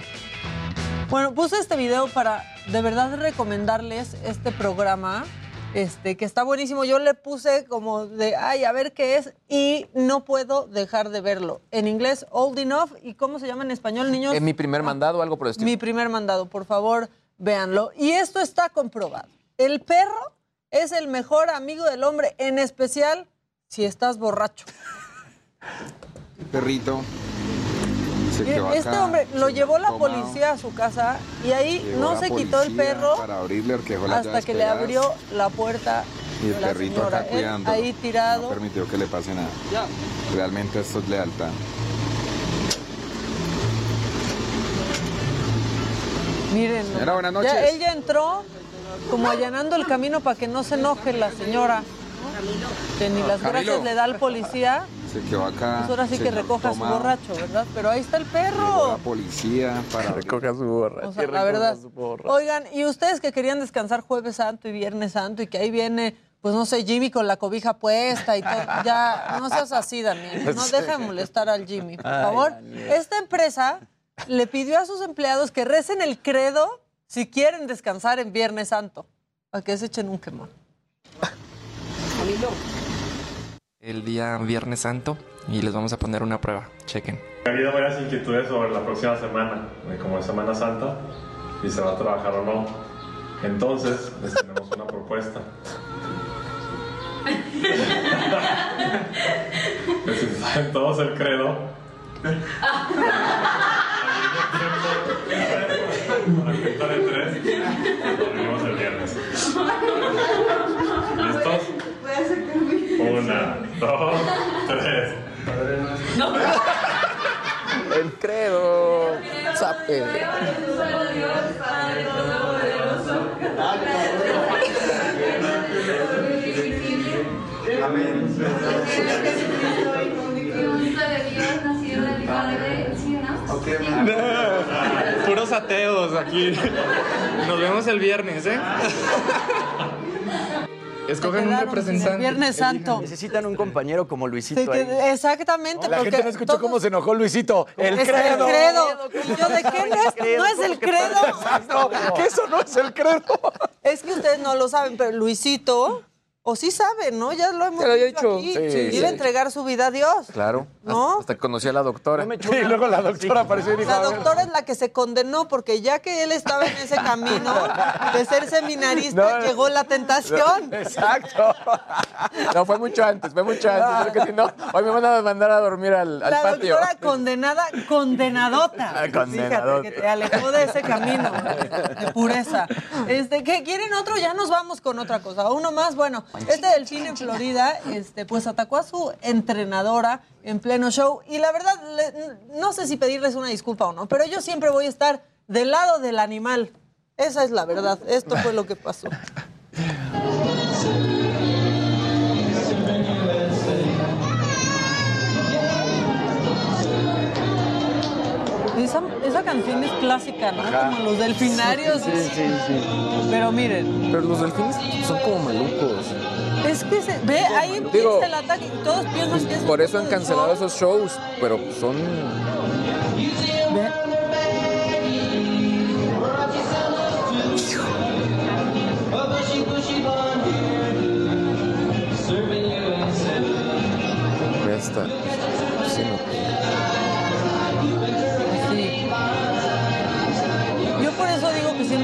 Bueno, puse este video para de verdad recomendarles este programa, este, que está buenísimo. Yo le puse como de, ay, a ver qué es, y no puedo dejar de verlo. En inglés, Old Enough, y ¿cómo se llama en español, niños? En mi primer mandado o algo por el estilo. Mi primer mandado, por favor, véanlo. Y esto está comprobado. El perro es el mejor amigo del hombre, en especial si estás borracho. Perrito. Este acá, hombre lo llevó la tomado. policía a su casa y ahí Llegó no se quitó el perro Para abrirle hasta que le abrió la puerta Y el de la perrito señora. acá cuidándolo. ahí tirado. No permitió que le pase nada. Realmente esto es lealtad. Miren. Señora, buenas Ya, noches. él ya entró como allanando el camino para que no se enoje la señora. Que ni las Camilo. gracias le da al policía. Se quedó acá. Pues ahora sí que recoja su borracho, ¿verdad? Pero ahí está el Llegó perro. la policía para Recoja su borra. O sea, la verdad. Oigan, y ustedes que querían descansar Jueves Santo y Viernes Santo y que ahí viene, pues no sé, Jimmy con la cobija puesta y todo, ya no seas así, Daniel. No deja de molestar al Jimmy, por favor. Esta empresa le pidió a sus empleados que recen el credo si quieren descansar en Viernes Santo, para que se echen un quemón. El día Viernes Santo y les vamos a poner una prueba. Chequen. Ha habido varias inquietudes sobre la próxima semana, como es Semana Santa, si se va a trabajar o no. Entonces, les tenemos una propuesta. Si saben todos el credo. A cuenta de tres, nos el viernes. ¿Listos? Una, dos, tres. El credo. Sape. Puros ateos aquí. Nos vemos el viernes, ¿eh? Escogen un el representante. Viernes Santo. Necesitan un compañero como Luisito Sí, ahí. exactamente. La porque gente no escuchó todos- cómo se enojó Luisito. El Es credo. El credo. Y yo, ¿de qué no es, no es el credo? Exacto, que eso no es el credo. Es que ustedes no lo saben, pero Luisito, o sí saben, ¿no? Ya lo hemos dicho aquí. Sí, Iba a sí. entregar su vida a Dios. Claro. ¿No? Hasta conocí a la doctora. Y luego la doctora apareció y dijo, La doctora es la que se condenó porque ya que él estaba en ese camino de ser seminarista, No. llegó la tentación. Exacto. No, fue mucho antes, fue mucho antes. Porque si no, hoy me van a mandar a dormir al, al La patio. doctora condenada, condenadota. Ah, condenadota. Fíjate que te alejó de ese camino de pureza. Este, ¿qué quieren otro? Ya nos vamos con otra cosa. Uno más, bueno, este delfín en Florida, este, pues atacó a su entrenadora en pleno show. Y la verdad, le- no sé si pedirles una disculpa o no, pero yo siempre voy a estar del lado del animal. Esa es la verdad. Esto fue lo que pasó. Esa, esa canción es clásica, ¿no? Ajá. Como los delfinarios. Sí, sí, sí. Pero miren, Pero los delfines son como malucos. Es que se, ve, ahí empieza Digo, el ataque y todos piensan que es Por eso han cancelado show. esos shows, pero son... Ve.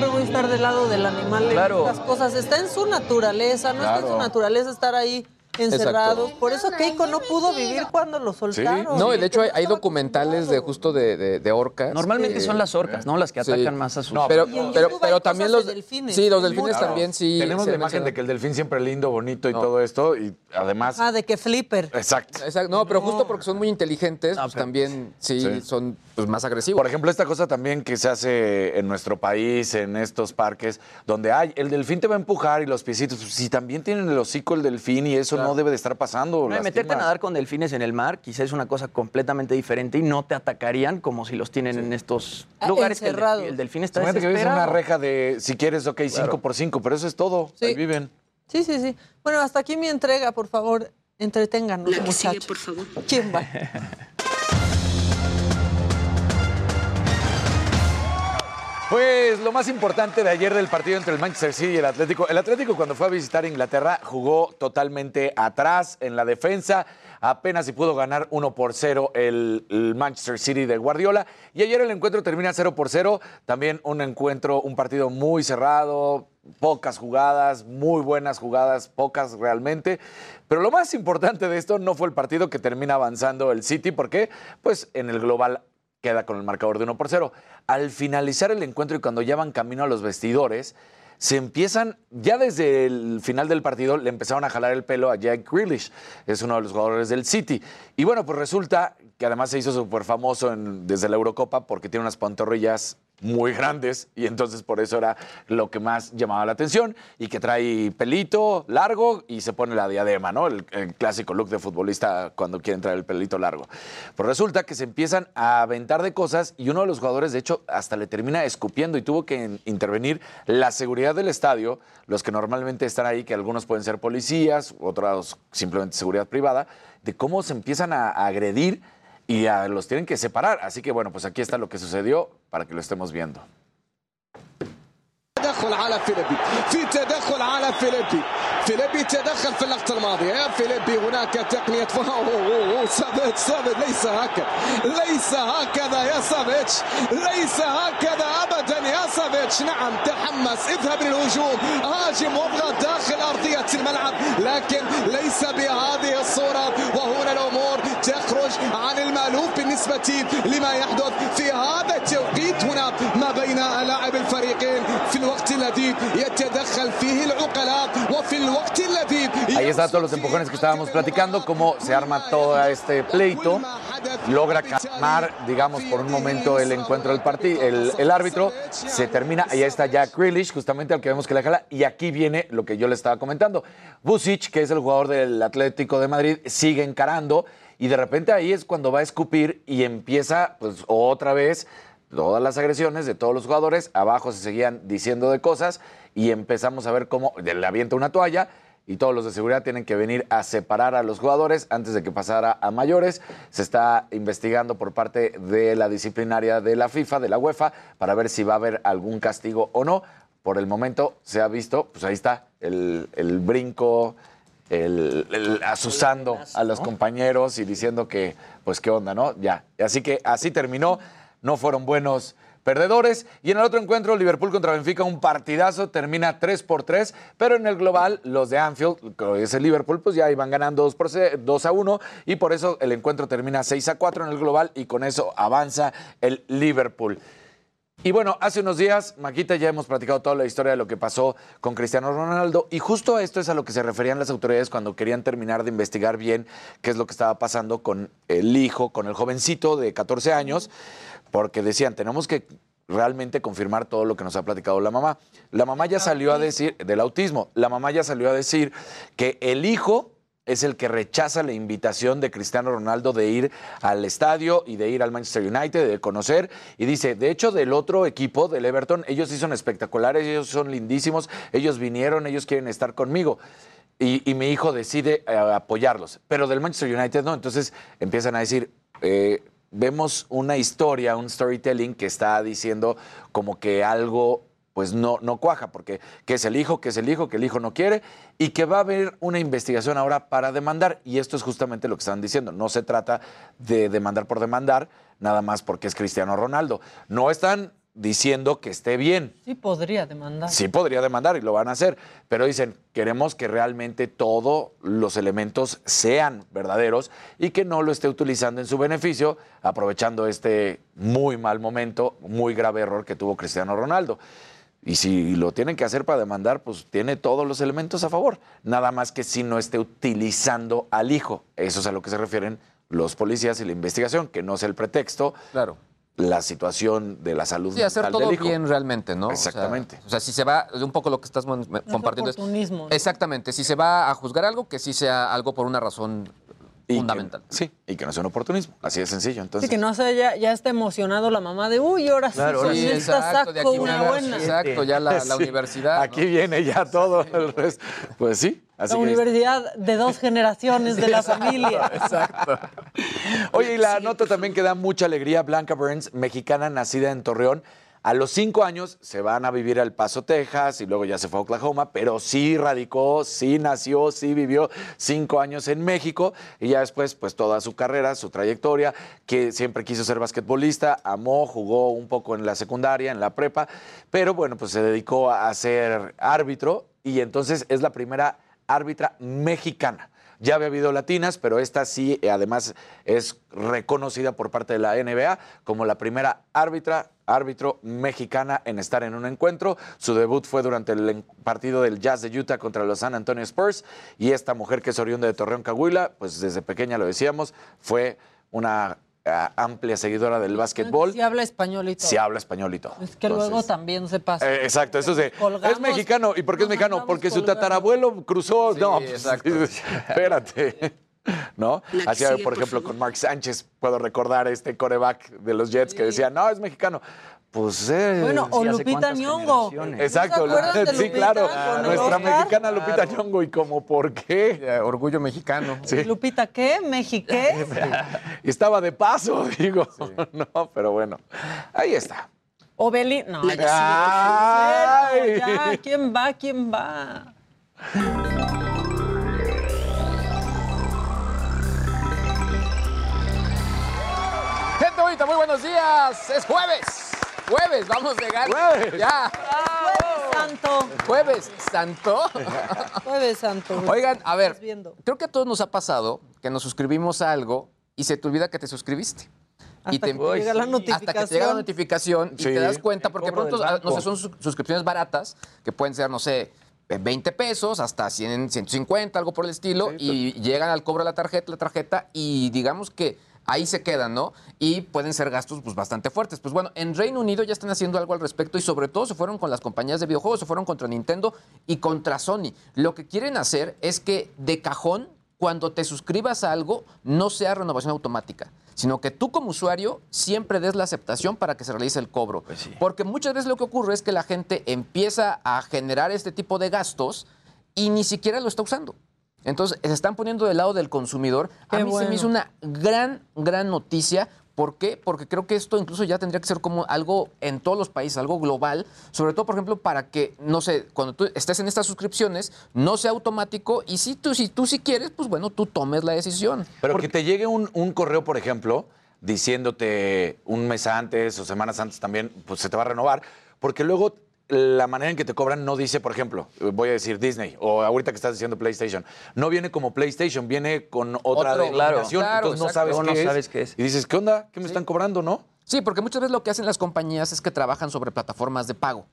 Siempre voy a estar del lado del animal. Claro. Las cosas está en su naturaleza, no está en su Claro. naturaleza estar ahí encerrados. Por eso Keiko no pudo vivir cuando lo soltaron. No, de hecho hay, hay documentales de justo de, de, de orcas. Normalmente son las orcas, ¿no? Las que Sí. atacan más a sus... No, pero, pero, pero también los de delfines. Sí, los delfines Claro. también sí. Tenemos la imagen de que el delfín siempre lindo, bonito y todo esto. Y además. Ah, de que flipper. Exacto. Exacto, no, pero justo porque son muy inteligentes, pues también sí, Sí. son pues, más agresivos. Por ejemplo, esta cosa también que se hace en nuestro país, en estos parques, donde hay, el delfín te va a empujar y los piecitos, pues, si también tienen el hocico el delfín y eso no debe de estar pasando. No, meterte a nadar con delfines en el mar quizás es una cosa completamente diferente y no te atacarían como si los tienen en estos Ah, lugares que el, delfín- el delfín está Imagínate que vives en una reja de, si quieres, ok, 5 por 5, pero eso es todo. Sí. Ahí viven. Sí, sí, sí. Bueno, hasta aquí mi entrega, por favor. Entreténganos, La que sigue, muchachos. por favor. ¿Quién va? Pues lo más importante de ayer del partido entre el Manchester City y el Atlético. El Atlético cuando fue a visitar Inglaterra jugó totalmente atrás en la defensa. Apenas si pudo ganar 1 por 0 el, Manchester City de Guardiola. Y ayer el encuentro termina 0 por 0. También un encuentro, un partido muy cerrado, pocas jugadas, muy buenas jugadas, pocas realmente. Pero lo más importante de esto no fue el partido que termina avanzando el City, porque pues en el global queda con el marcador de 1 por 0. Al finalizar el encuentro y cuando ya van camino a los vestidores, se empiezan, ya desde el final del partido, le empezaron a jalar el pelo a Jack Grealish, es uno de los jugadores del City. Y bueno, pues resulta que además se hizo súper famoso desde la Eurocopa porque tiene unas pantorrillas muy grandes y entonces por eso era lo que más llamaba la atención y que trae pelito largo y se pone la diadema, ¿no? El, el clásico look de futbolista cuando quieren traer el pelito largo. Pues resulta que se empiezan a aventar de cosas y uno de los jugadores, de hecho, hasta le termina escupiendo y tuvo que in- intervenir la seguridad del estadio, los que normalmente están ahí, que algunos pueden ser policías, otros simplemente seguridad privada, de cómo se empiezan a agredir y los tienen que separar. Así que bueno, pues aquí está lo que sucedió para que lo estemos viendo. فيليبي في تدخل في اللقطة الماضية. فيليبي هناك تقنية فهو سافيتش سافيتش ليس هكذا. ليس هكذا يا سافيتش. ليس هكذا أبدا يا سافيتش. نعم تحمس. اذهب للهجوم. هاجم واضغط داخل أرضية الملعب. لكن ليس بهذه الصورة. وهنا الأمور تخرج عن المألوف بالنسبة لما يحدث في هذا التوقيت هنا ما بين لاعب الفريقين في الوقت الذي يتدخل فيه العقلاء وفي الوقت Ahí están todos los empujones que estábamos platicando, cómo se arma todo este pleito, logra calmar, digamos, por un momento el encuentro del partido, el, árbitro, se termina, ahí está Jack Grealish, justamente al que vemos que le jala, y aquí viene lo que yo le estaba comentando. Busic, que es el jugador del Atlético de Madrid, sigue encarando, y de repente ahí es cuando va a escupir y empieza, pues, otra vez todas las agresiones de todos los jugadores, abajo se seguían diciendo de cosas y empezamos a ver cómo le avienta una toalla y todos los de seguridad tienen que venir a separar a los jugadores antes de que pasara a mayores. Se está investigando por parte de la disciplinaria de la FIFA, de la UEFA, para ver si va a haber algún castigo o no. Por el momento se ha visto, pues ahí está, el, el brinco, el, el asusando a los compañeros y diciendo que, pues qué onda, ¿no? Ya. Así que así terminó no fueron buenos perdedores. Y en el otro encuentro, Liverpool contra Benfica, un partidazo, termina 3 por 3, pero en el global, los de Anfield, que es el Liverpool, pues ya iban ganando 2, por 2 a 1, y por eso el encuentro termina 6 a 4 en el global, y con eso avanza el Liverpool. Y bueno, hace unos días, Maquita, ya hemos platicado toda la historia de lo que pasó con Cristiano Ronaldo y justo a esto es a lo que se referían las autoridades cuando querían terminar de investigar bien qué es lo que estaba pasando con el hijo, con el jovencito de 14 años, porque decían, tenemos que realmente confirmar todo lo que nos ha platicado la mamá. La mamá ya salió a decir, del autismo, la mamá ya salió a decir que el hijo es el que rechaza la invitación de Cristiano Ronaldo de ir al estadio y de ir al Manchester United, de conocer. Y dice, de hecho, del otro equipo, del Everton, ellos sí son espectaculares, ellos son lindísimos, ellos vinieron, ellos quieren estar conmigo. Y, mi hijo decide eh, apoyarlos. Pero del Manchester United no. Entonces empiezan a decir, eh, vemos una historia, un storytelling que está diciendo como que algo pues no, no cuaja, porque que es el hijo, que es el hijo, que el hijo no quiere, y que va a haber una investigación ahora para demandar. Y esto es justamente lo que están diciendo. No se trata de demandar por demandar, nada más porque es Cristiano Ronaldo. No están diciendo que esté bien. Sí podría demandar. Sí podría demandar y lo van a hacer, pero dicen, queremos que realmente todos los elementos sean verdaderos y que no lo esté utilizando en su beneficio, aprovechando este muy mal momento, muy grave error que tuvo Cristiano Ronaldo. Y si lo tienen que hacer para demandar, pues tiene todos los elementos a favor. Nada más que si no esté utilizando al hijo. Eso es a lo que se refieren los policías y la investigación, que no es el pretexto. Claro. La situación de la salud Sí, hacer mental todo del hijo. bien realmente, ¿no? O sea, Exactamente. O sea, si se va, un poco lo que estás compartiendo es... oportunismo, ¿no? Exactamente, si se va a juzgar algo, que sí sea algo por una razón fundamental. sí, y que no sea un oportunismo. Así de sencillo. Entonces, que no sé, ya, ya está emocionado la mamá de, uy, ahora sí, Claro, sí, exacto, de saco aquí una buena. exacto, ya la- la universidad, Aquí viene ya todo el resto. Pues sí. Así La que- universidad de dos generaciones de la familia. Exacto. Oye, y la nota también que da mucha alegría, Blanca Burns, mexicana nacida en Torreón. A los cinco años se van a vivir al Paso, Texas, y luego ya se fue a Oklahoma, pero sí radicó, sí nació, sí vivió cinco años en México, y ya después, pues toda su carrera, su trayectoria, que siempre quiso ser basquetbolista, amó, jugó un poco en la secundaria, en la prepa, pero bueno, pues se dedicó a ser árbitro, y entonces es la primera árbitra mexicana. Ya había habido latinas, pero esta sí, eh, además, es reconocida por parte de la NBA como la primera árbitra, árbitro mexicana en estar en un encuentro. Su debut fue durante el partido del Jazz de Utah contra los San Antonio Spurs. Y esta mujer que es oriunda de Torreón, Coahuila, pues desde pequeña lo decíamos, fue una amplia seguidora del básquetbol. Si habla español y todo. Sí habla español y todo. Es que luego también se pasa. Eh, exacto, eso es de. Colgamos- es mexicano. ¿Y por qué es mexicano? Porque su tatarabuelo cruzó. no, pues, exacto. espérate. ¿no? Sigue, por por ejemplo, con Mark Sánchez, puedo recordar este coreback de los Jets que decía, no, es mexicano. Pues eh, Bueno, o Lupita Nyong'o. Exacto, ¿No se acuerdan de sí, Lupita claro. Nuestra Oscar? mexicana Lupita Nyong'o y como por qué. orgullo mexicano. Sí. Lupita, ¿qué? ¿Mexiqué? Y estaba de paso, digo. No, pero bueno. Ahí está. ¿O Beli? No, ya, ya. ¿Quién va? ¿Quién va? Gente bonita, muy buenos días. Es jueves. Jueves, vamos de gana. Jueves. Ya. Jueves Santo. Jueves Santo. Jueves Santo. Oigan, a ver, creo que a todos nos ha pasado que nos suscribimos a algo y se te olvida que te suscribiste. Hasta que te llega la Hasta que te llega la notificación y Sí. te das cuenta, porque pronto, no sé, son sus- suscripciones baratas, que pueden ser, no sé, eh, 20 pesos hasta 100, 150, algo por el estilo, y llegan al cobro de la tarjeta, la tarjeta, y digamos que ahí se quedan, ¿no? Y pueden ser gastos pues, bastante fuertes. Pues bueno, en Reino Unido ya están haciendo algo al respecto y sobre todo se fueron con las compañías de videojuegos, se fueron contra Nintendo y contra Sony. Lo que quieren hacer es que de cajón, cuando te suscribas a algo, no sea renovación automática, sino que tú como usuario siempre des la aceptación para que se realice el cobro. Porque muchas veces lo que ocurre es que la gente empieza a generar este tipo de gastos y ni siquiera lo está usando. Entonces, se están poniendo del lado del consumidor. A mí se me hizo una gran, gran noticia. ¿Por qué? Porque creo que esto incluso ya tendría que ser como algo en todos los países, algo global, sobre todo, por ejemplo, para que, no sé, cuando tú estés en estas suscripciones, no sea automático y si tú, si tú si quieres, pues bueno, tú tomes la decisión. Pero que te llegue un, un correo, por ejemplo, diciéndote un mes antes o semanas antes también, pues se te va a renovar, porque luego la manera en que te cobran no dice, por ejemplo, voy a decir Disney, o ahorita que estás diciendo PlayStation, no viene como PlayStation, viene con otra Otro, claro. denominación, Claro, entonces no sabes, qué, no es, sabes qué es. Y dices, ¿qué onda? ¿Qué me están cobrando, no? Sí, porque muchas veces lo que hacen las compañías es que trabajan sobre plataformas de pago.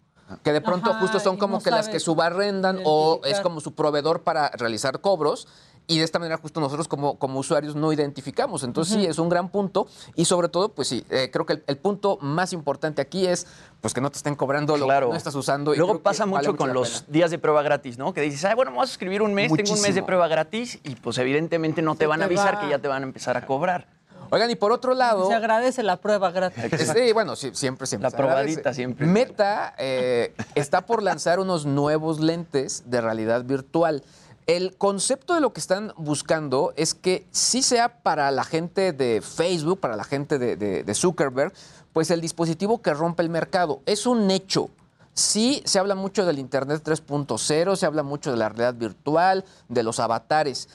Que de pronto Ajá, justo son como no que las que subarrendan o es como su proveedor para realizar cobros. Y de esta manera justo nosotros como, como usuarios no identificamos. Entonces sí, es un gran punto. Y sobre todo, pues sí, eh, creo que el, el punto más importante aquí es pues que no te estén cobrando lo Claro. que no estás usando. Luego pasa vale mucho con los pena. días de prueba gratis, ¿no? Que dices, ay, bueno, me voy a suscribir un mes, tengo un mes de prueba gratis y pues evidentemente no te Se van a avisar va. que ya te van a empezar a cobrar. Oigan, y por otro lado... Se agradece la prueba gratis. Sí, bueno, sí, siempre, siempre. La probadita siempre. Meta eh, está por lanzar unos nuevos lentes de realidad virtual. El concepto de lo que están buscando es que sí sea para la gente de Facebook, para la gente de, de- Zuckerberg, pues el dispositivo que rompe el mercado. Es un hecho. Sí, se habla mucho del Internet 3.0, se habla mucho de la realidad virtual, de los avatares,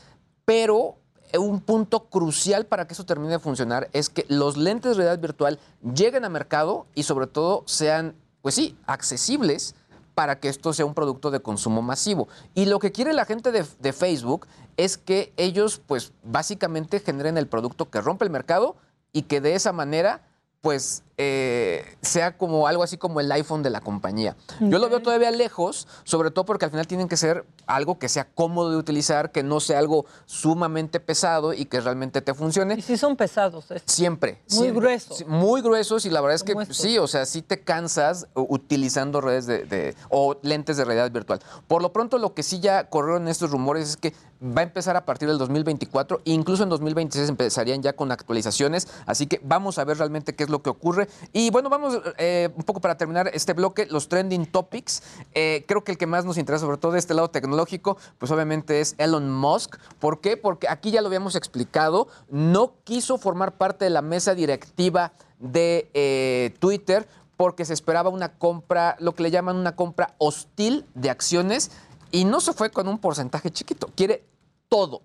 pero un punto crucial para que eso termine de funcionar es que los lentes de realidad virtual lleguen a mercado y sobre todo sean, pues sí, accesibles para que esto sea un producto de consumo masivo. Y lo que quiere la gente de, Facebook es que ellos, pues básicamente generen el producto que rompe el mercado y que de esa manera, pues eh, sea como algo así como el iPhone de la compañía. Yo lo veo todavía lejos, sobre todo porque al final tienen que ser algo que sea cómodo de utilizar, que no sea algo sumamente pesado y que realmente te funcione. Y sí son pesados. estos. Siempre. Muy siempre. gruesos. Muy gruesos y la verdad es que estos. sí, o sea, sí te cansas utilizando redes de, de- o lentes de realidad virtual. Por lo pronto, lo que sí ya corrieron estos rumores es que va a empezar a partir del 2024, incluso en 2026 empezarían ya con actualizaciones, así que vamos a ver realmente qué es lo que ocurre. Y bueno, vamos eh, un poco para terminar este bloque, los trending topics. Eh, creo que el que más nos interesa, sobre todo de este lado tecnológico, pues obviamente es Elon Musk. ¿Por qué? Porque aquí ya lo habíamos explicado, no quiso formar parte de la mesa directiva de eh, Twitter porque se esperaba una compra, lo que le llaman una compra hostil de acciones y no se fue con un porcentaje chiquito, quiere todo,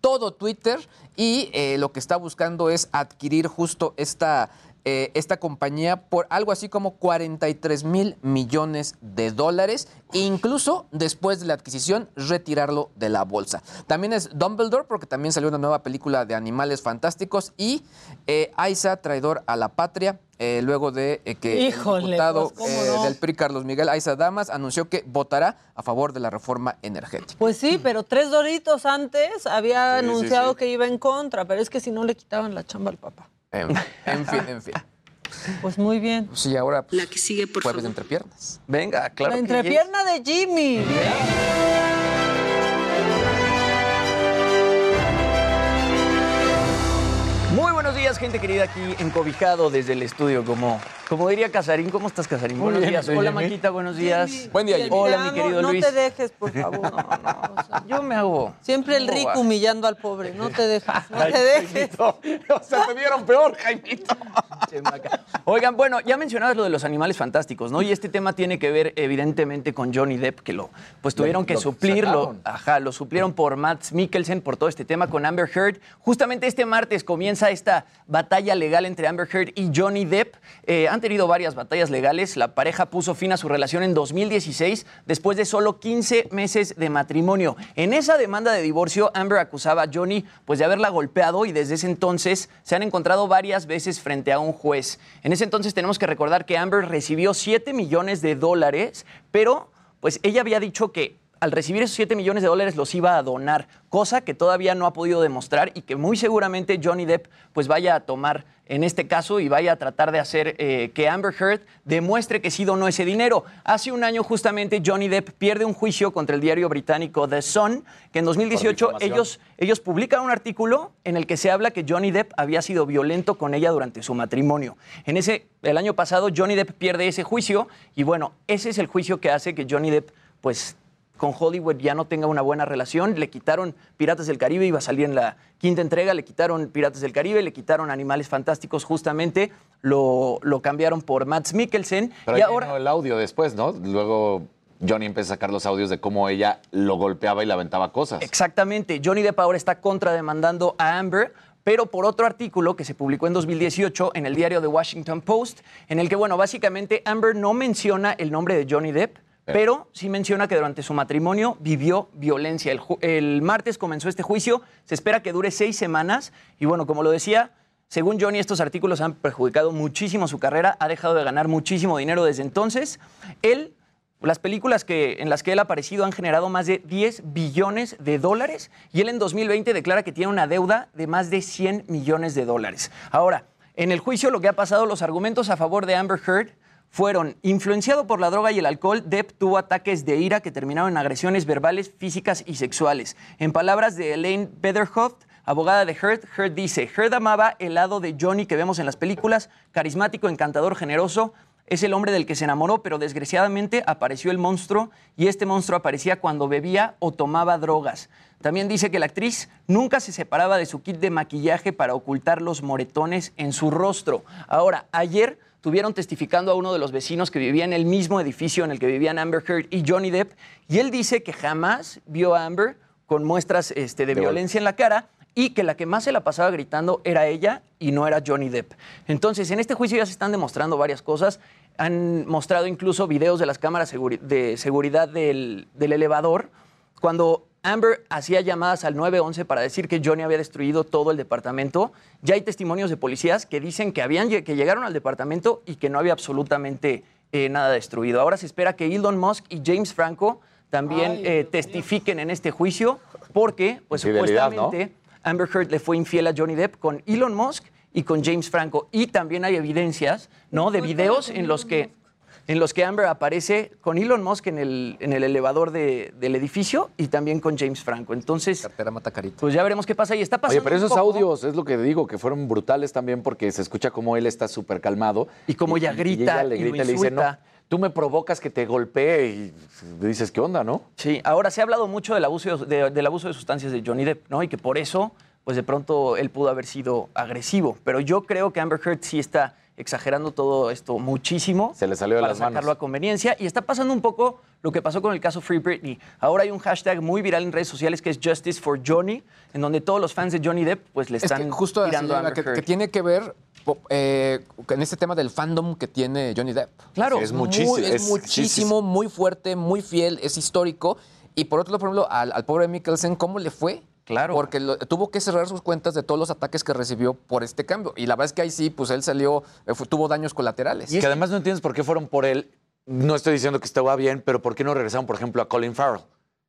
todo Twitter y lo que está buscando es adquirir justo esta, eh, esta compañía por algo así como 43 mil millones de dólares, incluso después de la adquisición retirarlo de la bolsa. También es Dumbledore porque también salió una nueva película de animales fantásticos y eh, Aiza, traidor a la patria. eh, luego de eh, que Híjole, el diputado pues, ¿cómo eh, no? del PRI, Carlos Miguel Aiza Damas, anunció que votará a favor de la reforma energética. Pues sí, pero tres doritos antes había Sí, sí, anunciado sí. que iba en contra, pero es que si no le quitaban la chamba al papá. En, en fin, en fin. Pues muy bien. Sí, ahora pues, La que sigue, por jueves favor. entre piernas. Venga, claro. la que entrepierna de Jimmy. Gente querida, aquí encobijado desde el estudio, como, como diría Casarín. ¿Cómo estás, Casarín? Muy buenos bien, días. Hola, Maquita, buenos días. Buen día, Jimmy. Hola, mi amo, querido no Luis. te dejes, por favor. Yo me hago. Siempre el ¿Cómo rico humillando al pobre. No te dejes, no Ay, te dejes. O sea, te vieron peor, Jaimito. Oigan, bueno, ya mencionabas lo de los animales fantásticos, ¿no? Y este tema tiene que ver, evidentemente, con Johnny Depp, que lo, pues tuvieron Lo- que lo suplirlo. sacaron. Ajá, lo suplieron por Matt Mikkelsen por todo este tema con Amber Heard. Justamente este martes comienza esta batalla legal entre Amber Heard y Johnny Depp. Eh, han tenido varias batallas legales. La pareja puso fin a su relación en 2016 después de solo 15 meses de matrimonio. En esa demanda de divorcio, Amber acusaba a Johnny pues, de haberla golpeado y desde ese entonces se han encontrado varias veces frente a un juez. En ese entonces tenemos que recordar que Amber recibió 7 millones de dólares, pero pues ella había dicho que al recibir esos 7 millones de dólares los iba a donar, cosa que todavía no ha podido demostrar y que muy seguramente Johnny Depp pues vaya a tomar en este caso y vaya a tratar de hacer eh, que Amber Heard demuestre que sí donó ese dinero. Hace un año justamente Johnny Depp pierde un juicio contra el diario británico The Sun, que en 2018 difamación. ellos, ellos publican un artículo en el que se habla que Johnny Depp había sido violento con ella durante su matrimonio. En ese, el año pasado Johnny Depp pierde ese juicio y bueno, ese es el juicio que hace que Johnny Depp pues con Hollywood ya no tenga una buena relación. Le quitaron Piratas del Caribe, iba a salir en la quinta entrega, le quitaron Piratas del Caribe, le quitaron Animales Fantásticos justamente, lo, lo cambiaron por Matt Mikkelsen. Pero y ahí ahora... vino el audio después, ¿no? Luego Johnny empieza a sacar los audios de cómo ella lo golpeaba y le aventaba cosas. Exactamente. Johnny Depp ahora está contrademandando a Amber, pero por otro artículo que se publicó en 2018 en el diario The Washington Post, en el que, bueno, básicamente Amber no menciona el nombre de Johnny Depp, pero sí menciona que durante su matrimonio vivió violencia. El, martes comenzó este juicio, se espera que dure seis semanas y, bueno, como lo decía, según Johnny, estos artículos han perjudicado muchísimo su carrera, ha dejado de ganar muchísimo dinero desde entonces. Él las películas que, en las que él ha aparecido han generado más de 10 billones de dólares y él en 2020 declara que tiene una deuda de más de 100 millones de dólares. Ahora, en el juicio lo que ha pasado, los argumentos a favor de Amber Heard fueron influenciado por la droga y el alcohol, Depp tuvo ataques de ira que terminaron en agresiones verbales, físicas y sexuales. En palabras de Elaine Betherhoft, abogada de Heard, Heard dice, Heard amaba el lado de Johnny que vemos en las películas, carismático, encantador, generoso, es el hombre del que se enamoró, pero desgraciadamente apareció el monstruo y este monstruo aparecía cuando bebía o tomaba drogas. También dice que la actriz nunca se separaba de su kit de maquillaje para ocultar los moretones en su rostro. Ahora, ayer tuvieron testificando a uno de los vecinos que vivía en el mismo edificio en el que vivían Amber Heard y Johnny Depp, y él dice que jamás vio a Amber con muestras este, de De violencia en la cara y que la que más se la pasaba gritando era ella y no era Johnny Depp. Entonces, en este juicio ya se están demostrando varias cosas. Han mostrado incluso videos de las cámaras seguri- de seguridad del, del elevador cuando Amber hacía llamadas al 911 para decir que Johnny había destruido todo el departamento. Ya hay testimonios de policías que dicen que, habían, que llegaron al departamento y que no había absolutamente eh, nada destruido. Ahora se espera que Elon Musk y James Franco también eh, testifiquen en este juicio porque, pues supuestamente, Amber Heard le fue infiel a Johnny Depp con Elon Musk y con James Franco. Y también hay evidencias, ¿no? De videos en los que en los que Amber aparece con Elon Musk en el, en el elevador de- del edificio y también con James Franco. Entonces, pues ya veremos qué pasa. Y está pasando Oye, pero esos poco- audios es lo que digo, que fueron brutales también porque se escucha como él está súper calmado. Y como ella grita ella le y lo grita y le dice, no, tú me provocas que te golpee y dices, ¿qué onda, no? Sí, ahora se ha hablado mucho del abuso de, del abuso de sustancias de Johnny Depp, ¿no? Y que por eso, pues de pronto él pudo haber sido agresivo. Pero yo creo que Amber Heard sí está exagerando todo esto muchísimo. Se le salió de para las manos. sacarlo a conveniencia. Y está pasando un poco lo que pasó con el caso Free Britney. Ahora hay un hashtag muy viral en redes sociales que es Justice for Johnny, en donde todos los fans de Johnny Depp pues le Es están que justo así, tirando a que, que tiene que ver eh, en este tema del fandom que tiene Johnny Depp. Claro. es, muy- muchísimo, es es- muchísimo, muy fuerte, muy fiel, es histórico. Y por otro lado, por ejemplo, al, al pobre Mikkelsen, ¿cómo le fue? Claro. Porque lo- tuvo que cerrar sus cuentas de todos los ataques que recibió por este cambio. Y la verdad es que ahí sí, pues él salió, eh, fue- tuvo daños colaterales. que además no entiendes por qué fueron por él. No estoy diciendo que estaba bien, pero ¿por qué no regresaron, por ejemplo, a Colin Farrell?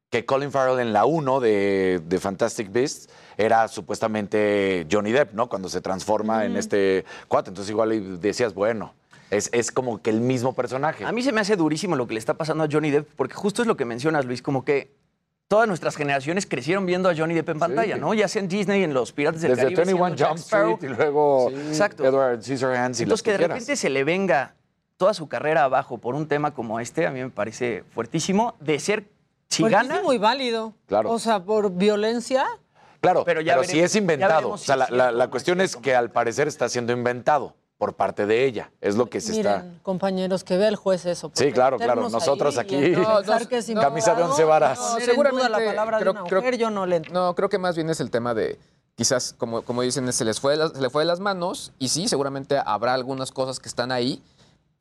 Que Colin Farrell en la 1 de, de Fantastic Beasts era supuestamente Johnny Depp, ¿no? Cuando se transforma en este cuate. Entonces igual y decías, bueno, es, es como que el mismo personaje. A mí se me hace durísimo lo que le está pasando a Johnny Depp, porque justo es lo que mencionas, Luis, como que todas nuestras generaciones crecieron viendo a Johnny Depp en pantalla, ¿no? Ya sea en Disney, en los Piratas del Desde Caribe. 21 siendo Jack Jump Sparrow. Street y luego Exacto. Edward Scissorhands y Entonces, los que que de repente se le venga toda su carrera abajo por un tema como este, a mí me parece fuertísimo. De ser, si gana, Fuertísimo y válido. Claro. O sea, por violencia. Claro, Pero pero, ya si veremos- es inventado. o sea, si la, es la- cierto, la cuestión es que al parecer está siendo inventado por parte de ella. Es lo que se está. Miren, compañeros, que vea el juez eso. Sí, claro, claro. Nosotros aquí, que camisa de once varas. no, seguramente la palabra creo- de una creo- mujer, yo no le No, creo que más bien es el tema de quizás, como, como dicen, se les fue de las- se le fue de las manos y sí, seguramente habrá algunas cosas que están ahí,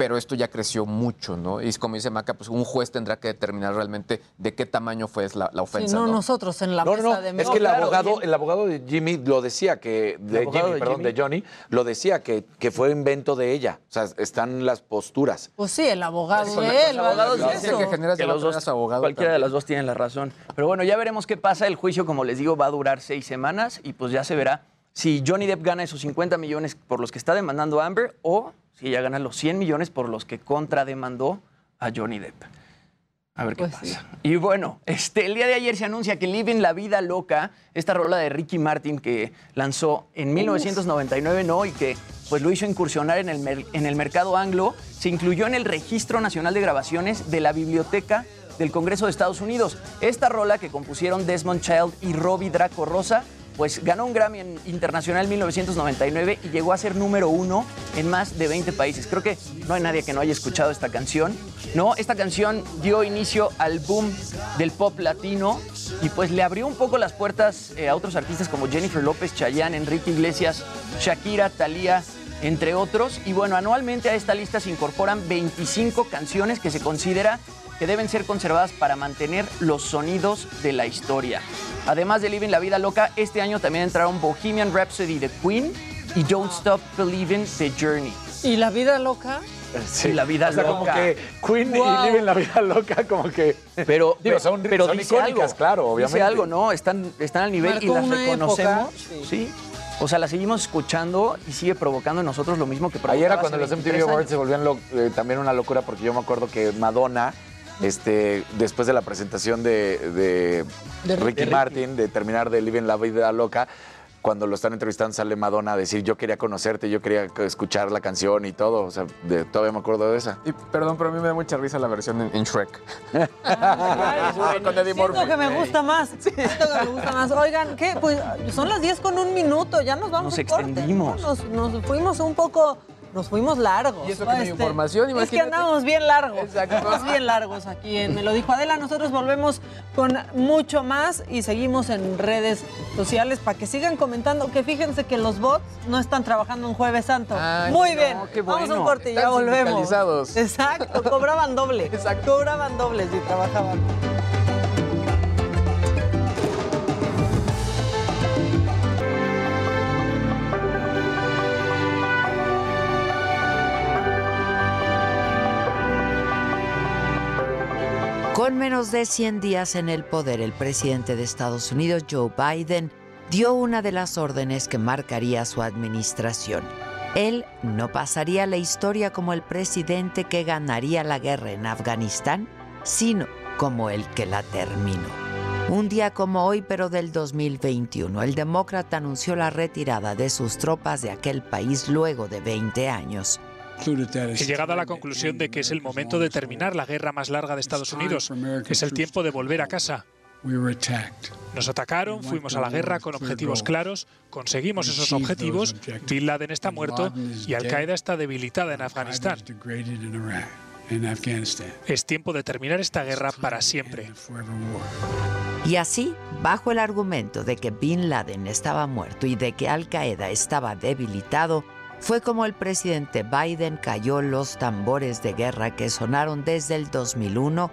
pero esto ya creció mucho, ¿no? Y como dice Maca, pues un juez tendrá que determinar realmente de qué tamaño fue la, la Sí, ofensa, no, ¿no? nosotros en la No, mesa no, de Es que el claro, abogado, el abogado de Jimmy lo decía que de Jimmy, de perdón, Jimmy. de Johnny, lo decía que, que fue invento de ella. O sea, están las posturas. Pues sí, el abogado de él. que genera- que los dos, su abogado cualquiera de las dos tienen la razón. Pero bueno, ya veremos qué pasa. El juicio, como les digo, va a durar seis semanas y pues ya se verá si Johnny Depp gana esos 50 millones por los que está demandando a Amber o si ella gana los 100 millones por los que contrademandó a Johnny Depp. A ver qué Pues pasa. sí. Y bueno, este, el día de ayer se anuncia que Living la Vida Loca, esta rola de Ricky Martin que lanzó en 1999, ¿no? Y que pues lo hizo incursionar en el, en el mercado anglo, se incluyó en el Registro Nacional de Grabaciones de la Biblioteca del Congreso de Estados Unidos. Esta rola que compusieron Desmond Child y Robbie Draco Rosa, pues ganó un Grammy internacional en 1999 y llegó a ser número uno en más de 20 países. Creo que no hay nadie que no haya escuchado esta canción. No, esta canción dio inicio al boom del pop latino y pues le abrió un poco las puertas eh, a otros artistas como Jennifer López, Chayanne, Enrique Iglesias, Shakira, Thalía, entre otros. Y bueno, anualmente a esta lista se incorporan 25 canciones que se considera que deben ser conservadas para mantener los sonidos de la historia. Además de Living la Vida Loca, este año también entraron Bohemian Rhapsody de Queen y Don't Stop Believing de Journey. ¿Y la vida loca? Y la vida o sea, como loca. que Queen Wow. y Living la vida loca, como que. Pero, Digo, son- pero son dice icónicas, algo, claro, obviamente. Dice algo, ¿no? Están, están al nivel y Marcó las una reconocemos. época, sí. O sea, las seguimos escuchando y sigue provocando en nosotros lo mismo que provocaba Ayer era cuando los 23 MTV Awards se volvían lo- eh, también una locura porque yo me acuerdo que Madonna, este, después de la presentación de, de De Ricky. Martin, de terminar de Living la Vida Loca, cuando lo están entrevistando sale Madonna a decir yo quería conocerte, yo quería escuchar la canción y todo. O sea, de- todavía me acuerdo de esa. Y perdón, pero a mí me da mucha risa la versión en, en Shrek. Ay, Con Eddie Siento Murphy. que me gusta más. Siento que me gusta más. Oigan, ¿qué? Pues son las 10 con un minuto, ya nos vamos Nos a un corte. extendimos. Nos, nos fuimos un poco, nos fuimos largos. Y eso que no hay información, Es que imagínate. andamos bien largos. Exacto. Andamos bien largos aquí en Me lo dijo Adela. Nosotros volvemos con mucho más y seguimos en redes sociales para que sigan comentando. Que fíjense que los bots no están trabajando en Jueves Santo. Ay, Muy no, bien. qué Vamos a un corte y ya volvemos. Exacto, cobraban doble. Exacto. Cobraban doble si trabajaban. Con menos de 100 días en el poder, el presidente de Estados Unidos, Joe Biden, dio una de las órdenes que marcaría su administración. Él no pasaría la historia como el presidente que ganaría la guerra en Afganistán, sino como el que la terminó. Un día como hoy, pero del 2021, el demócrata anunció la retirada de sus tropas de aquel país luego de 20 años. He llegado a la conclusión de que es el momento de terminar la guerra más larga de Estados Unidos. Es el tiempo de volver a casa. Nos atacaron, fuimos a la guerra con objetivos claros, conseguimos esos objetivos, Bin Laden está muerto y Al Qaeda está debilitada en Afganistán. Es tiempo de terminar esta guerra para siempre. Y así, bajo el argumento de que Bin Laden estaba muerto y de que Al Qaeda estaba debilitado, fue como el presidente Biden cayó los tambores de guerra que sonaron desde el 2001,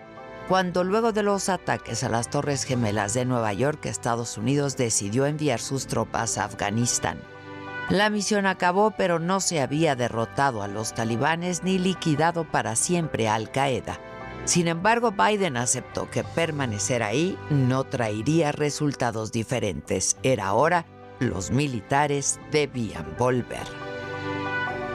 cuando luego de los ataques a las Torres Gemelas de Nueva York, Estados Unidos decidió enviar sus tropas a Afganistán. La misión acabó, pero no se había derrotado a los talibanes ni liquidado para siempre a Al Qaeda. Sin embargo, Biden aceptó que permanecer ahí no traería resultados diferentes. Era hora, los militares debían volver.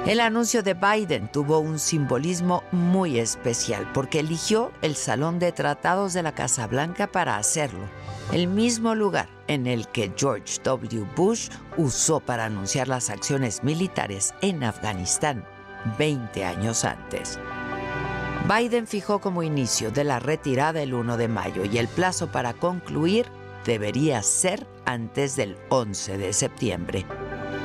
El anuncio de Biden tuvo un simbolismo muy especial porque eligió el Salón de Tratados de la Casa Blanca para hacerlo, el mismo lugar en el que George W. Bush usó para anunciar las acciones militares en Afganistán 20 años antes. Biden fijó como inicio de la retirada el 1 de mayo y el plazo para concluir debería ser antes del 11 de septiembre.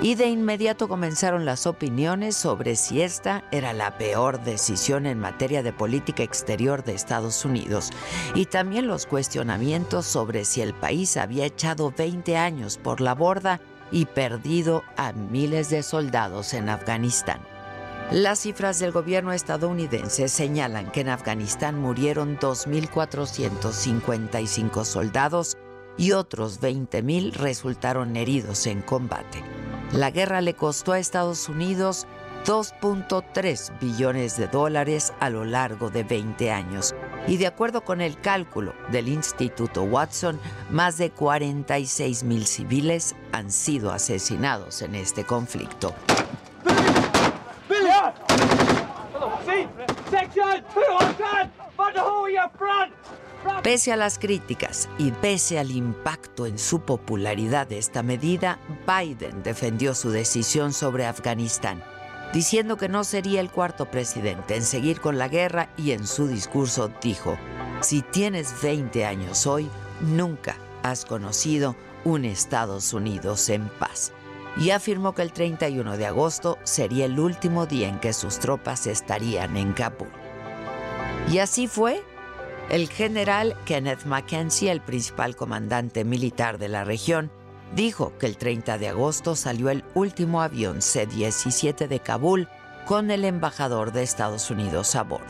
Y de inmediato comenzaron las opiniones sobre si esta era la peor decisión en materia de política exterior de Estados Unidos y también los cuestionamientos sobre si el país había echado 20 años por la borda y perdido a miles de soldados en Afganistán. Las cifras del gobierno estadounidense señalan que en Afganistán murieron 2.455 soldados y otros 20.000 resultaron heridos en combate. La guerra le costó a Estados Unidos 2.3 billones de dólares a lo largo de 20 años. Y de acuerdo con el cálculo del Instituto Watson, más de 46 mil civiles han sido asesinados en este conflicto. Pese a las críticas y pese al impacto en su popularidad de esta medida, Biden defendió su decisión sobre Afganistán, diciendo que no sería el cuarto presidente en seguir con la guerra y en su discurso dijo, si tienes 20 años hoy, nunca has conocido un Estados Unidos en paz y afirmó que el 31 de agosto sería el último día en que sus tropas estarían en Kabul. Y así fue. El general Kenneth Mackenzie, el principal comandante militar de la región, dijo que el 30 de agosto salió el último avión C-17 de Kabul con el embajador de Estados Unidos a bordo.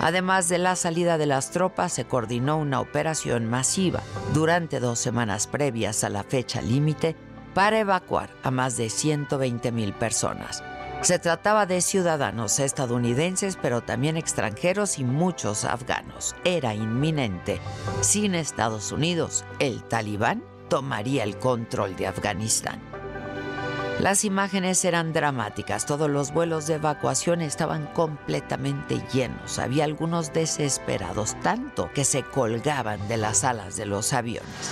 Además de la salida de las tropas, se coordinó una operación masiva durante dos semanas previas a la fecha límite para evacuar a más de 120 mil personas. Se trataba de ciudadanos estadounidenses, pero también extranjeros y muchos afganos. Era inminente. Sin Estados Unidos, el talibán tomaría el control de Afganistán. Las imágenes eran dramáticas, todos los vuelos de evacuación estaban completamente llenos, había algunos desesperados tanto que se colgaban de las alas de los aviones.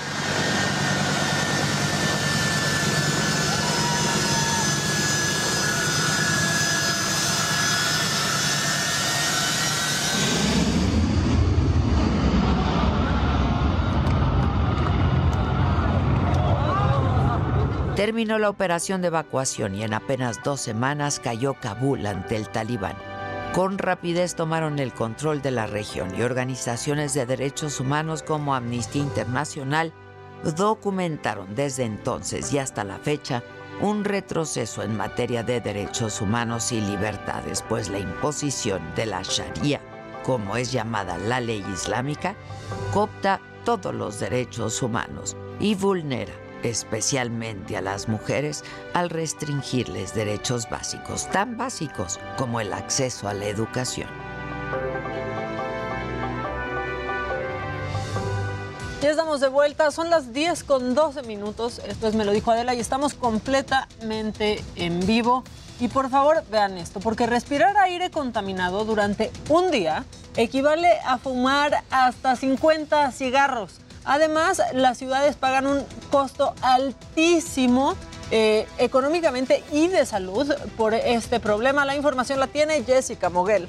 Terminó la operación de evacuación y en apenas dos semanas cayó Kabul ante el talibán. Con rapidez tomaron el control de la región y organizaciones de derechos humanos como Amnistía Internacional documentaron desde entonces y hasta la fecha un retroceso en materia de derechos humanos y libertades, pues la imposición de la Sharia, como es llamada la ley islámica, copta todos los derechos humanos y vulnera especialmente a las mujeres, al restringirles derechos básicos, tan básicos como el acceso a la educación. Ya estamos de vuelta, son las 10 con 12 minutos, esto es Me lo dijo Adela y estamos completamente en vivo. Y por favor vean esto, porque respirar aire contaminado durante un día equivale a fumar hasta 50 cigarros. Además, las ciudades pagan un costo altísimo eh, económicamente y de salud por este problema. La información la tiene Jessica Moguel.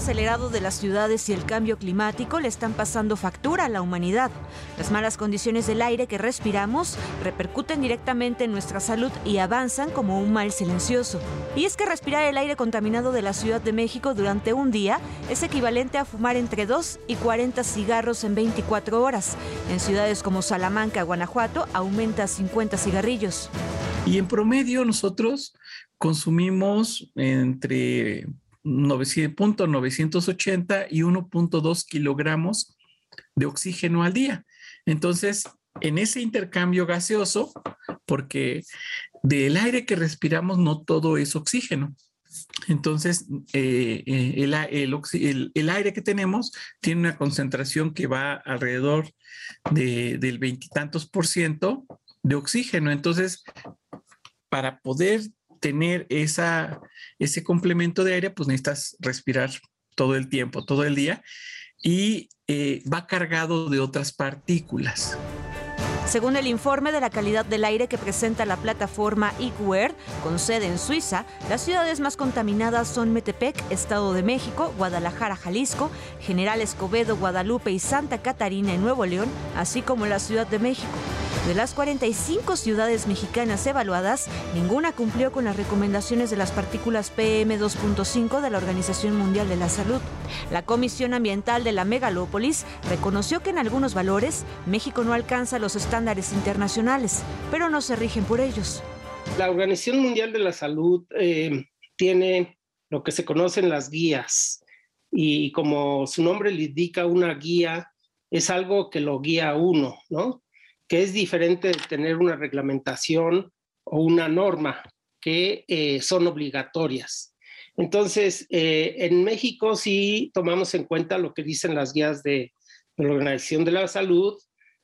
Acelerado de las ciudades y el cambio climático le están pasando factura a la humanidad. Las malas condiciones del aire que respiramos repercuten directamente en nuestra salud y avanzan como un mal silencioso. Y es que respirar el aire contaminado de la Ciudad de México durante un día es equivalente a fumar entre 2 y 40 cigarros en 24 horas. En ciudades como Salamanca, Guanajuato, aumenta a 50 cigarrillos. Y en promedio nosotros consumimos entre 980 y 1.2 kilogramos de oxígeno al día. Entonces, en ese intercambio gaseoso, porque del aire que respiramos no todo es oxígeno. Entonces, eh, eh, el, el, aire que tenemos tiene una concentración que va alrededor de, del veintitantos por ciento de oxígeno. Entonces, para poder tener esa, ese complemento de aire, pues necesitas respirar todo el tiempo, todo el día, y eh, va cargado de otras partículas. Según el informe de la calidad del aire que presenta la plataforma IQWare, con sede en Suiza, las ciudades más contaminadas son Metepec, Estado de México, Guadalajara, Jalisco, General Escobedo, Guadalupe y Santa Catarina en Nuevo León, así como la Ciudad de México. De las 45 ciudades mexicanas evaluadas, ninguna cumplió con las recomendaciones de las partículas PM2.5 de la Organización Mundial de la Salud. La Comisión Ambiental de la Megalópolis reconoció que en algunos valores México no alcanza los estándares internacionales, pero no se rigen por ellos. La Organización Mundial de la Salud eh, tiene lo que se conocen las guías y como su nombre le indica, una guía es algo que lo guía a uno, ¿no? que es diferente de tener una reglamentación o una norma que eh, son obligatorias. Entonces, eh, en México sí tomamos en cuenta lo que dicen las guías de, la Organización de la Salud,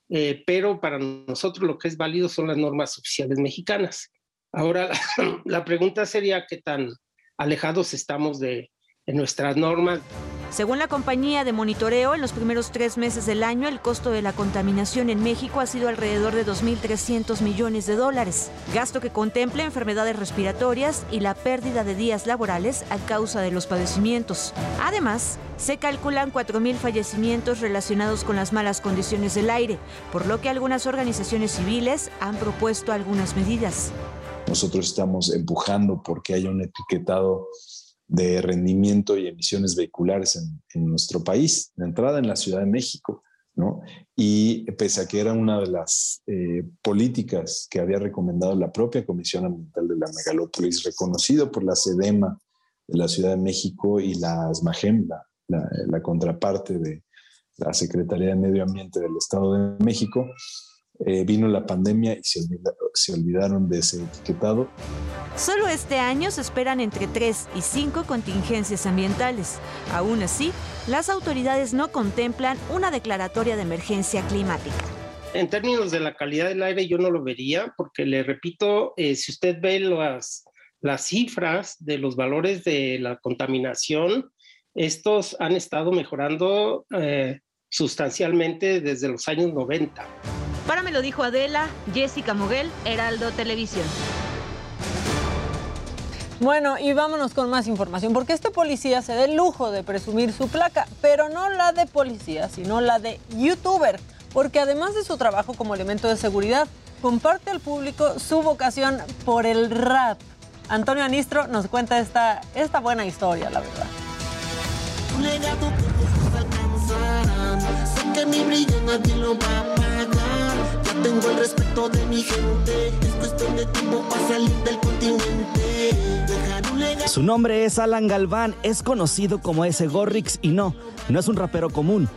eh, pero para nosotros lo que es válido son las normas oficiales mexicanas. Ahora, la pregunta sería qué tan alejados estamos de, de nuestras normas. Según la compañía de monitoreo, en los primeros tres meses del año el costo de la contaminación en México ha sido alrededor de 2.300 millones de dólares, gasto que contempla enfermedades respiratorias y la pérdida de días laborales a causa de los padecimientos. Además, se calculan 4.000 fallecimientos relacionados con las malas condiciones del aire, por lo que algunas organizaciones civiles han propuesto algunas medidas. Nosotros estamos empujando porque haya un etiquetado de rendimiento y emisiones vehiculares en, nuestro país, de entrada en la Ciudad de México, ¿no? Y pese a que era una de las eh, políticas que había recomendado la propia Comisión Ambiental de la Megalópolis, reconocido por la SEDEMA de la Ciudad de México y la SMAGEM, la, la contraparte de la Secretaría de Medio Ambiente del Estado de México, eh, vino la pandemia y se, se, olvidaron de ese etiquetado. Solo este año se esperan entre 3 y 5 contingencias ambientales. Aún así, las autoridades no contemplan una declaratoria de emergencia climática. En términos de la calidad del aire, yo no lo vería, porque le repito, eh, si usted ve las, las cifras de los valores de la contaminación, estos han estado mejorando eh, sustancialmente desde los años 90. Para me lo dijo Adela, Jessica Moguel, Heraldo Televisión. Bueno, y vámonos con más información, porque este policía se da el lujo de presumir su placa, pero no la de policía, sino la de youtuber, porque además de su trabajo como elemento de seguridad, comparte al público su vocación por el rap. Antonio Anistro nos cuenta esta, esta buena historia, la verdad que mi brillo nadie lo va a pagar. Tengo el respeto de mi gente. Es cuestión de tiempo para salir del continente. Dejar un legado. Su nombre es Alan Galván. Es conocido como ese Gorrix y no, no es un rapero común.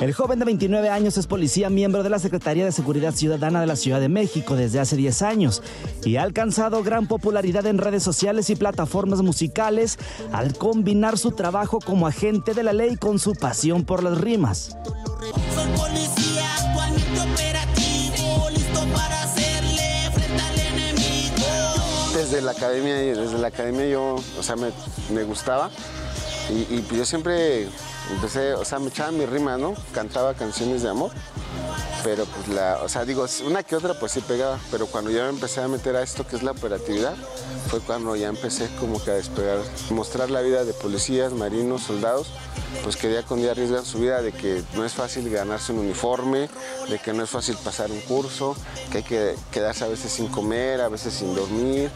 El joven de 29 años es policía miembro de la Secretaría de Seguridad Ciudadana de la Ciudad de México desde hace 10 años y ha alcanzado gran popularidad en redes sociales y plataformas musicales al combinar su trabajo como agente de la ley con su pasión por las rimas. Soy policía Desde la academia, desde la academia yo, o sea, me, gustaba. Y, y yo siempre empecé, o sea, me echaba mi rima, ¿no? Cantaba canciones de amor, pero pues la, o sea, digo, una que otra pues sí pegaba, pero cuando ya me empecé a meter a esto que es la operatividad, fue cuando ya empecé como que a despegar, mostrar la vida de policías, marinos, soldados, pues que día con día arriesgan su vida, de que no es fácil ganarse un uniforme, de que no es fácil pasar un curso, que hay que quedarse a veces sin comer, a veces sin dormir.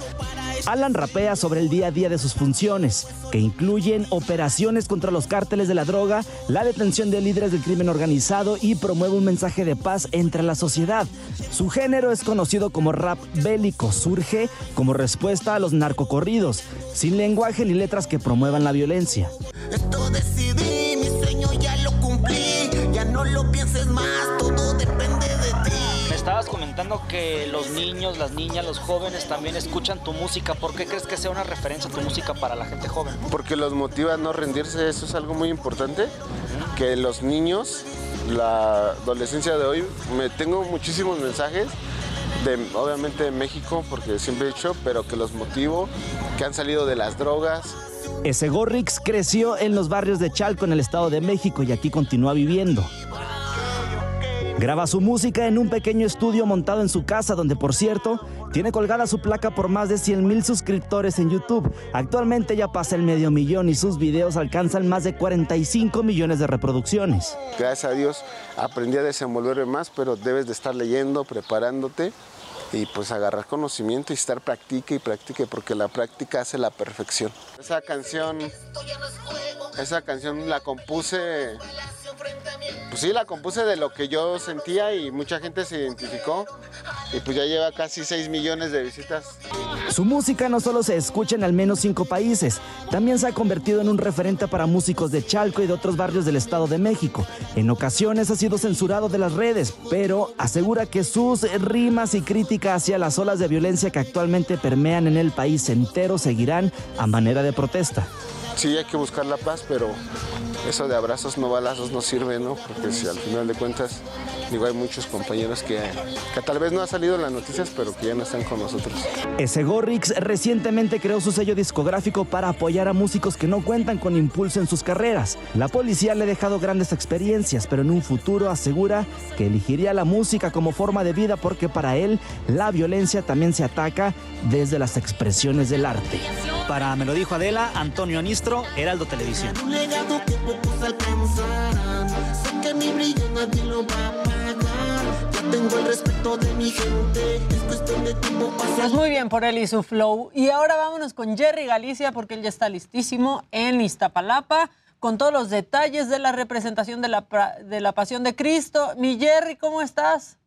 Alan rapea sobre el día a día de sus funciones, que incluyen operaciones contra los cárteles de la droga, la detención de líderes del crimen organizado y promueve un mensaje de paz entre la sociedad. Su género es conocido como rap bélico, surge como respuesta a los narcocorridos, sin lenguaje ni letras que promuevan la violencia. Esto decidí, mi sueño ya lo cumplí, ya no lo pienses más, todo depende estabas comentando que los niños, las niñas, los jóvenes también escuchan tu música. ¿Por qué crees que sea una referencia tu música para la gente joven? Porque los motiva a no rendirse, eso es algo muy importante, que los niños la adolescencia de hoy, me tengo muchísimos mensajes de, obviamente de México, porque siempre he dicho, pero que los motivo, que han salido de las drogas. Ese Gorrix creció en los barrios de Chalco en el Estado de México y aquí continúa viviendo. Graba su música en un pequeño estudio montado en su casa, donde por cierto tiene colgada su placa por más de 100 mil suscriptores en YouTube. Actualmente ya pasa el medio millón y sus videos alcanzan más de 45 millones de reproducciones. Gracias a Dios aprendí a desenvolverme más, pero debes de estar leyendo, preparándote y pues agarrar conocimiento y estar practique y practique, porque la práctica hace la perfección. Esa canción, esa canción la compuse, pues sí, la compuse de lo que yo sentía y mucha gente se identificó y pues ya lleva casi 6 millones de visitas. Su música no solo se escucha en al menos cinco países, también se ha convertido en un referente para músicos de Chalco y de otros barrios del Estado de México. En ocasiones ha sido censurado de las redes, pero asegura que sus rimas y crítica hacia las olas de violencia que actualmente permean en el país entero seguirán a manera de protesta. Sí, hay que buscar la paz, pero eso de abrazos no balazos no sirve, ¿no? Porque si al final de cuentas, digo, hay muchos compañeros que, que tal vez no ha salido en las noticias, pero que ya no están con nosotros. Ese Gorrix recientemente creó su sello discográfico para apoyar a músicos que no cuentan con impulso en sus carreras. La policía le ha dejado grandes experiencias, pero en un futuro asegura que elegiría la música como forma de vida porque para él la violencia también se ataca desde las expresiones del arte. Para Me lo dijo Adela, Antonio Anistro, Heraldo Televisión. Pocos alcanzarán. Sé que mi brillo nadie lo va a pagar. Ya tengo el respeto de mi gente. Es cuestión de tiempo para Pues muy bien por él y su flow. Y ahora vámonos con Jerry Galicia porque él ya está listísimo en Iztapalapa con todos los detalles de la representación de la, de la Pasión de Cristo. Mi Jerry, ¿cómo estás?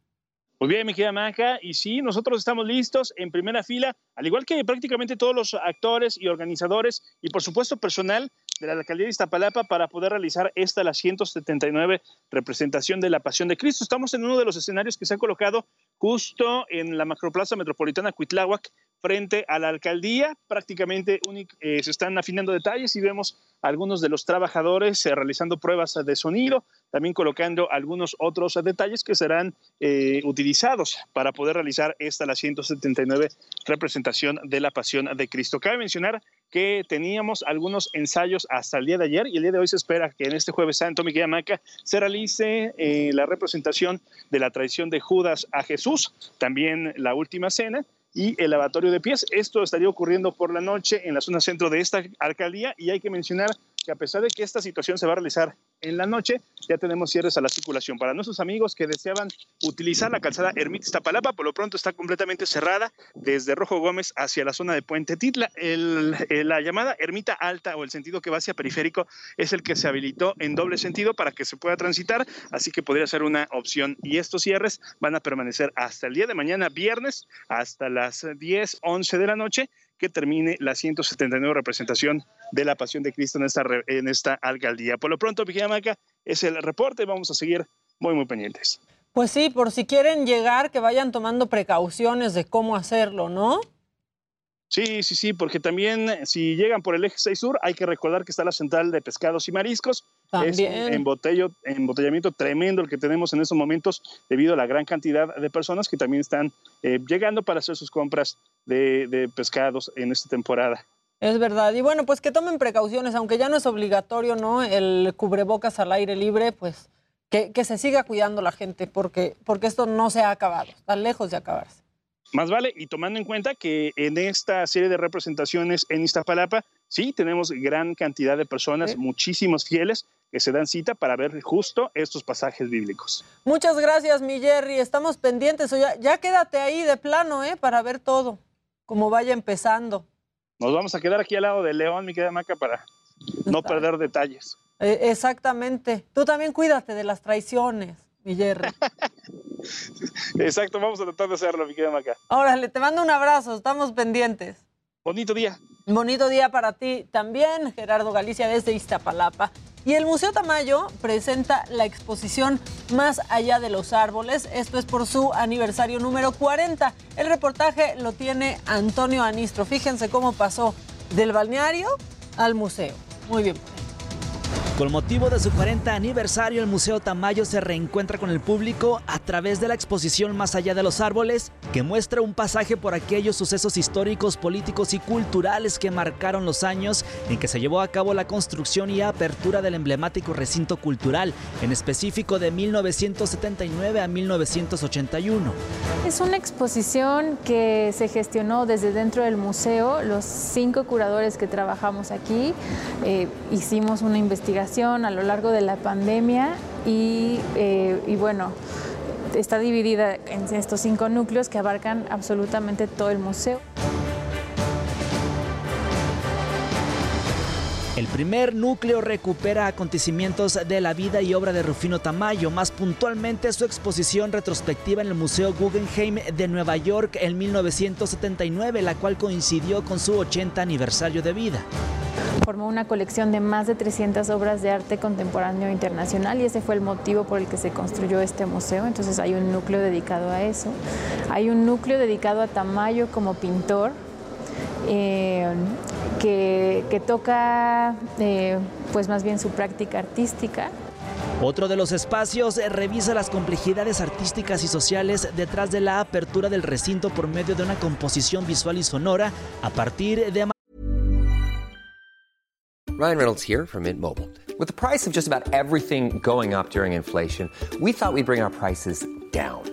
Muy bien, mi querida Maca. Y sí, nosotros estamos listos en primera fila, al igual que prácticamente todos los actores y organizadores y por supuesto personal de la alcaldía de Iztapalapa para poder realizar esta, la 179 representación de la Pasión de Cristo. Estamos en uno de los escenarios que se ha colocado justo en la macroplaza metropolitana Cuitláhuac, frente a la alcaldía. Prácticamente eh, se están afinando detalles y vemos algunos de los trabajadores eh, realizando pruebas de sonido, también colocando algunos otros detalles que serán eh, utilizados para poder realizar esta, la 179 representación de la Pasión de Cristo. Cabe mencionar que teníamos algunos ensayos hasta el día de ayer y el día de hoy se espera que en este jueves santo, Miguel Amaca, se realice la representación de la traición de Judas a Jesús, también la última cena y el lavatorio de pies. Esto estaría ocurriendo por la noche en la zona centro de esta alcaldía y hay que mencionar que a pesar de que esta situación se va a realizar en la noche, ya tenemos cierres a la circulación. Para nuestros amigos que deseaban utilizar la calzada Ermita Iztapalapa, por lo pronto está completamente cerrada desde Rojo Gómez hacia la zona de Puente Titla. La llamada Ermita Alta o el sentido que va hacia periférico es el que se habilitó en doble sentido para que se pueda transitar, así que podría ser una opción. Y estos cierres van a permanecer hasta el día de mañana, viernes, hasta las 10, 11 de la noche, que termine la 179 representación de la Pasión de Cristo en esta, en esta alcaldía. Por lo pronto, Maca, es el reporte. Vamos a seguir muy, muy pendientes. Pues sí, por si quieren llegar, que vayan tomando precauciones de cómo hacerlo, ¿no? Sí, sí, sí, porque también eh, si llegan por el eje 6 sur, hay que recordar que está la central de pescados y mariscos. También. Es un embotello, embotellamiento tremendo el que tenemos en estos momentos debido a la gran cantidad de personas que también están eh, llegando para hacer sus compras de, de pescados en esta temporada. Es verdad. Y bueno, pues que tomen precauciones, aunque ya no es obligatorio, ¿no? El cubrebocas al aire libre, pues que, que se siga cuidando la gente, porque, porque esto no se ha acabado, está lejos de acabarse. Más vale, y tomando en cuenta que en esta serie de representaciones en Iztapalapa, sí, tenemos gran cantidad de personas, muchísimos fieles, que se dan cita para ver justo estos pasajes bíblicos. Muchas gracias, mi Jerry. Estamos pendientes. Ya, ya quédate ahí de plano, ¿eh? Para ver todo, como vaya empezando. Nos vamos a quedar aquí al lado de León, mi querida Maca, para no perder detalles. Eh, exactamente. Tú también cuídate de las traiciones, mi Jerry. Exacto, vamos a tratar de hacerlo, mi querida Maca. Órale, te mando un abrazo. Estamos pendientes. Bonito día. Bonito día para ti también, Gerardo Galicia, desde Iztapalapa. Y el Museo Tamayo presenta la exposición Más allá de los árboles. Esto es por su aniversario número 40. El reportaje lo tiene Antonio Anistro. Fíjense cómo pasó del balneario al museo. Muy bien. Con motivo de su 40 aniversario, el Museo Tamayo se reencuentra con el público a través de la exposición Más allá de los árboles, que muestra un pasaje por aquellos sucesos históricos, políticos y culturales que marcaron los años en que se llevó a cabo la construcción y apertura del emblemático recinto cultural, en específico de 1979 a 1981. Es una exposición que se gestionó desde dentro del museo. Los cinco curadores que trabajamos aquí eh, hicimos una investigación a lo largo de la pandemia y, eh, y bueno, está dividida en estos cinco núcleos que abarcan absolutamente todo el museo. El primer núcleo recupera acontecimientos de la vida y obra de Rufino Tamayo, más puntualmente su exposición retrospectiva en el Museo Guggenheim de Nueva York en 1979, la cual coincidió con su 80 aniversario de vida formó una colección de más de 300 obras de arte contemporáneo internacional y ese fue el motivo por el que se construyó este museo. Entonces hay un núcleo dedicado a eso. Hay un núcleo dedicado a Tamayo como pintor. Eh, que, toca eh, pues más bien su práctica artística. Otro de los espacios revisa las complejidades artísticas y sociales detrás de la apertura del recinto por medio de una composición visual y sonora a partir de Ryan Reynolds here from Mint Mobile. With the price of just about everything going up during inflation, we thought we'd bring our prices down.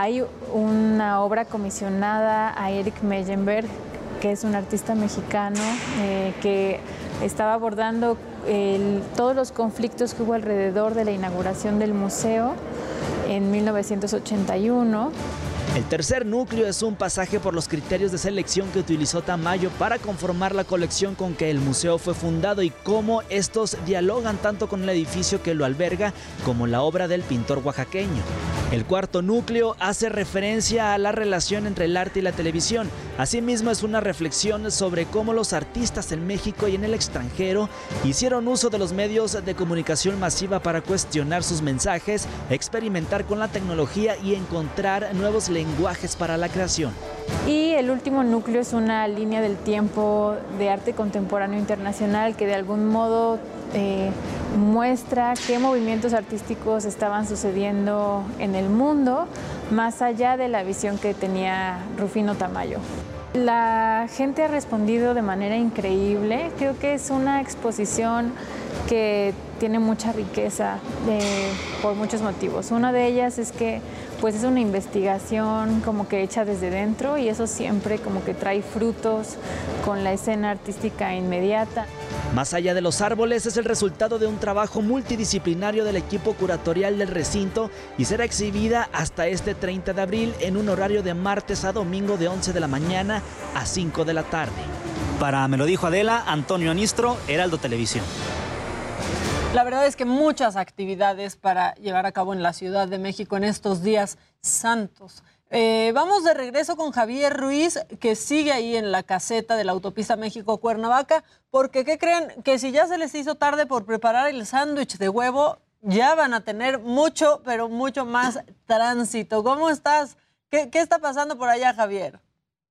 Hay una obra comisionada a Eric Meyenberg, que es un artista mexicano eh, que estaba abordando todos los conflictos que hubo alrededor de la inauguración del museo en 1981 el tercer núcleo es un pasaje por los criterios de selección que utilizó Tamayo para conformar la colección con que el museo fue fundado y cómo estos dialogan tanto con el edificio que lo alberga como la obra del pintor oaxaqueño. El cuarto núcleo hace referencia a la relación entre el arte y la televisión. Asimismo es una reflexión sobre cómo los artistas en México y en el extranjero hicieron uso de los medios de comunicación masiva para cuestionar sus mensajes, experimentar con la tecnología y encontrar nuevos lenguajes para la creación. Y el último núcleo es una línea del tiempo de arte contemporáneo internacional que de algún modo eh, muestra qué movimientos artísticos estaban sucediendo en el mundo, más allá de la visión que tenía Rufino Tamayo. La gente ha respondido de manera increíble, creo que es una exposición que tiene mucha riqueza eh, por muchos motivos. Una de ellas es que pues es una investigación como que hecha desde dentro y eso siempre como que trae frutos con la escena artística inmediata. Más allá de los árboles es el resultado de un trabajo multidisciplinario del equipo curatorial del recinto y será exhibida hasta este 30 de abril en un horario de martes a domingo de 11 de la mañana a 5 de la tarde. Para Me lo dijo Adela, Antonio Anistro, Heraldo Televisión. La verdad es que muchas actividades para llevar a cabo en la Ciudad de México en estos días santos. Eh, vamos de regreso con Javier Ruiz, que sigue ahí en la caseta de la autopista México-Cuernavaca, porque ¿qué creen? Que si ya se les hizo tarde por preparar el sándwich de huevo, ya van a tener mucho, pero mucho más tránsito. ¿Cómo estás? ¿Qué, está pasando por allá, Javier?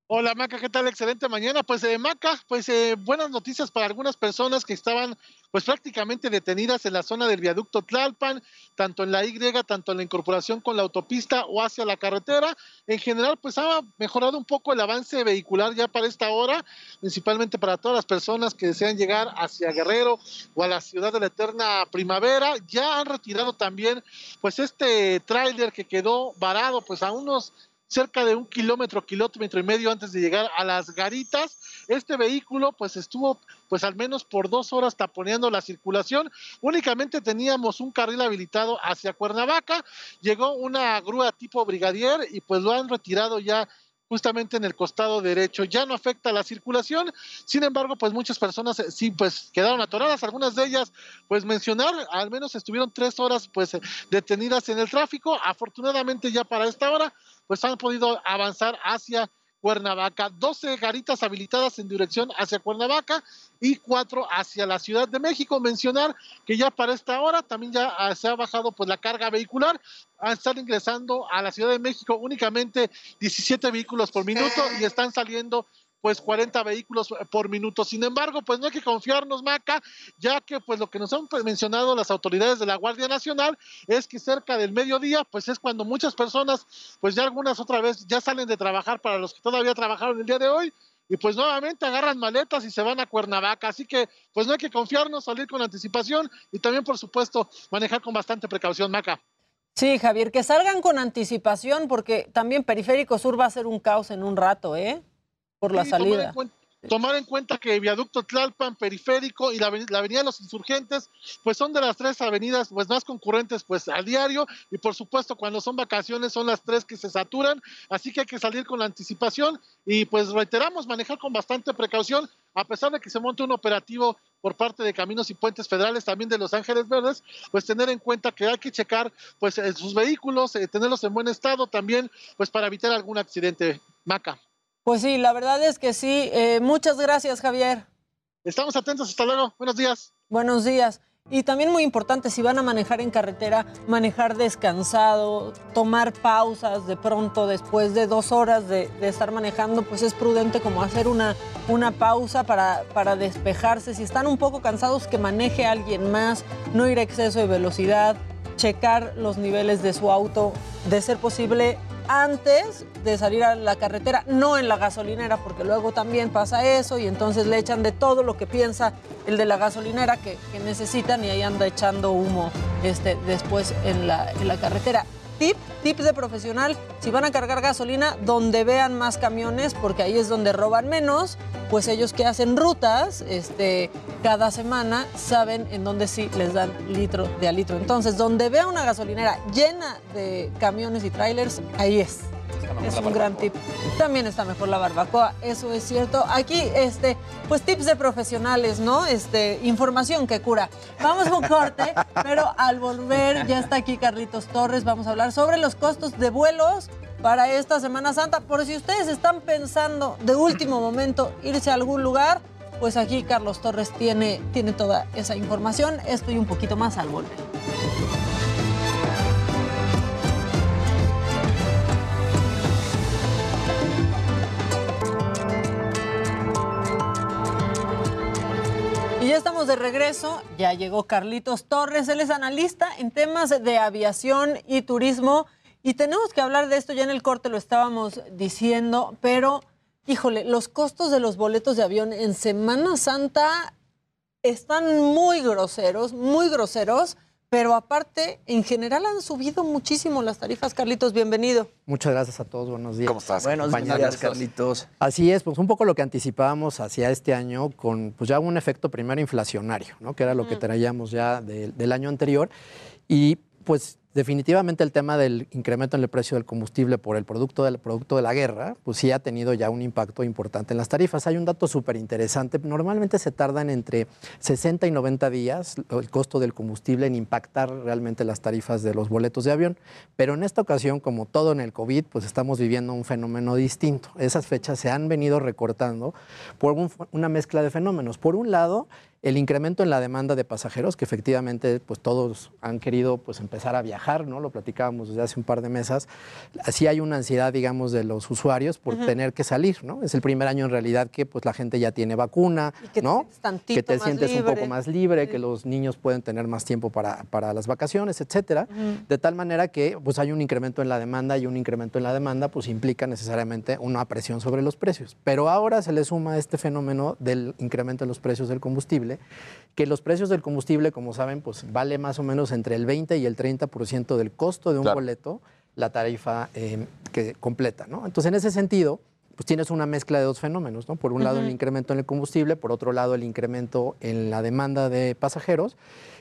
Hola Maca, ¿qué tal? Excelente mañana. Pues eh, Maca, pues eh, buenas noticias para algunas personas que estaban pues prácticamente detenidas en la zona del viaducto Tlalpan, tanto en la Y, tanto en la incorporación con la autopista o hacia la carretera. En general, pues ha mejorado un poco el avance vehicular ya para esta hora, principalmente para todas las personas que desean llegar hacia Guerrero o a la ciudad de la eterna primavera. Ya han retirado también pues este tráiler que quedó varado pues a unos cerca de un kilómetro, kilómetro y medio antes de llegar a las garitas. Este vehículo pues estuvo pues al menos por dos horas taponeando la circulación. Únicamente teníamos un carril habilitado hacia Cuernavaca. Llegó una grúa tipo brigadier y pues lo han retirado ya justamente en el costado derecho. Ya no afecta la circulación, sin embargo, pues muchas personas eh, sí, pues quedaron atoradas, algunas de ellas, pues mencionar, al menos estuvieron tres horas pues eh, detenidas en el tráfico. Afortunadamente ya para esta hora, pues han podido avanzar hacia Cuernavaca, 12 garitas habilitadas en dirección hacia Cuernavaca y cuatro hacia la Ciudad de México. Mencionar que ya para esta hora también ya ah, se ha bajado pues la carga vehicular. Están ingresando a la Ciudad de México únicamente 17 vehículos por minuto y están saliendo pues 40 vehículos por minuto. Sin embargo, pues no hay que confiarnos, Maca, ya que pues lo que nos han mencionado las autoridades de la Guardia Nacional es que cerca del mediodía, pues es cuando muchas personas, pues ya algunas otra vez ya salen de trabajar para los que todavía trabajaron el día de hoy. Y pues nuevamente agarran maletas y se van a Cuernavaca. Así que pues no hay que confiarnos, salir con anticipación y también por supuesto manejar con bastante precaución, Maca. Sí, Javier, que salgan con anticipación porque también Periférico Sur va a ser un caos en un rato, ¿eh? Por la Sí, tomar en salida. Tomar en cuenta que Viaducto Tlalpan, Periférico y la, aveni- la Avenida de los Insurgentes, pues son de las tres avenidas pues más concurrentes pues al diario y por supuesto cuando son vacaciones son las tres que se saturan, así que hay que salir con la anticipación y pues reiteramos manejar con bastante precaución a pesar de que se monte un operativo por parte de Caminos y Puentes Federales también de Los Ángeles Verdes, pues tener en cuenta que hay que checar pues eh, sus vehículos, eh, tenerlos en buen estado también pues para evitar algún accidente. Maca. Pues sí, la verdad es que sí. Eh, muchas gracias, Javier. Estamos atentos, hasta luego. Buenos días. Buenos días. Y también muy importante, si van a manejar en carretera, manejar descansado, tomar pausas de pronto después de dos horas de, de estar manejando, pues es prudente como hacer una, una pausa para, para despejarse. Si están un poco cansados, que maneje alguien más, no ir a exceso de velocidad, checar los niveles de su auto, de ser posible antes de salir a la carretera, no en la gasolinera, porque luego también pasa eso y entonces le echan de todo lo que piensa el de la gasolinera que, necesitan y ahí anda echando humo este, después en la carretera. Tip, tip de profesional, si van a cargar gasolina, donde vean más camiones, porque ahí es donde roban menos, pues ellos que hacen rutas este, cada semana saben en dónde sí les dan litro de a litro. Entonces, donde vea una gasolinera llena de camiones y trailers, ahí es. Es un gran tip. También está mejor la barbacoa, eso es cierto. Aquí, este, pues tips de profesionales, ¿no? Este, información que cura. Vamos a un corte, pero al volver ya está aquí Carlitos Torres. Vamos a hablar sobre los costos de vuelos para esta Semana Santa. Por si ustedes están pensando de último momento irse a algún lugar, pues aquí Carlos Torres tiene, tiene toda esa información. Esto y un poquito más al volver. Estamos de regreso, ya llegó Carlitos Torres, él es analista en temas de aviación y turismo. Y tenemos que hablar de esto, ya en el corte lo estábamos diciendo, pero híjole, los costos de los boletos de avión en Semana Santa están muy groseros, muy groseros, pero aparte, en general han subido muchísimo las tarifas. Carlitos, bienvenido. Muchas gracias a todos, buenos días. ¿Cómo estás? Buenos días, Carlitos. Así es, pues un poco lo que anticipábamos hacia este año con pues ya un efecto primero inflacionario, ¿no? que era lo que traíamos ya de- del año anterior. Y pues definitivamente el tema del incremento en el precio del combustible por el producto del producto de la guerra, pues sí ha tenido ya un impacto importante en las tarifas. Hay un dato súper interesante. Normalmente se tardan entre 60 y 90 días el costo del combustible en impactar realmente las tarifas de los boletos de avión. Pero en esta ocasión, como todo en el COVID, pues estamos viviendo un fenómeno distinto. Esas fechas se han venido recortando por un- una mezcla de fenómenos. Por un lado, el incremento en la demanda de pasajeros, que efectivamente pues todos han querido pues empezar a viajar, ¿no? Lo platicábamos desde hace un par de mesas. Así hay una ansiedad, digamos, de los usuarios por tener que salir, ¿no? Es el primer año en realidad que pues la gente ya tiene vacuna, ¿no? tantito que te sientes un poco más libre, que los niños pueden tener más tiempo para, para las vacaciones, etcétera. De tal manera que pues hay un incremento en la demanda y un incremento en la demanda pues implica necesariamente una presión sobre los precios. Pero ahora se le suma este fenómeno del incremento en los precios del combustible, que los precios del combustible, como saben, pues vale más o menos entre el 20 y el 30% del costo de un Claro. boleto la tarifa eh, que completa, ¿no? Entonces, en ese sentido, pues tienes una mezcla de dos fenómenos, ¿no? Por un lado, el incremento en el combustible, por otro lado, el incremento en la demanda de pasajeros.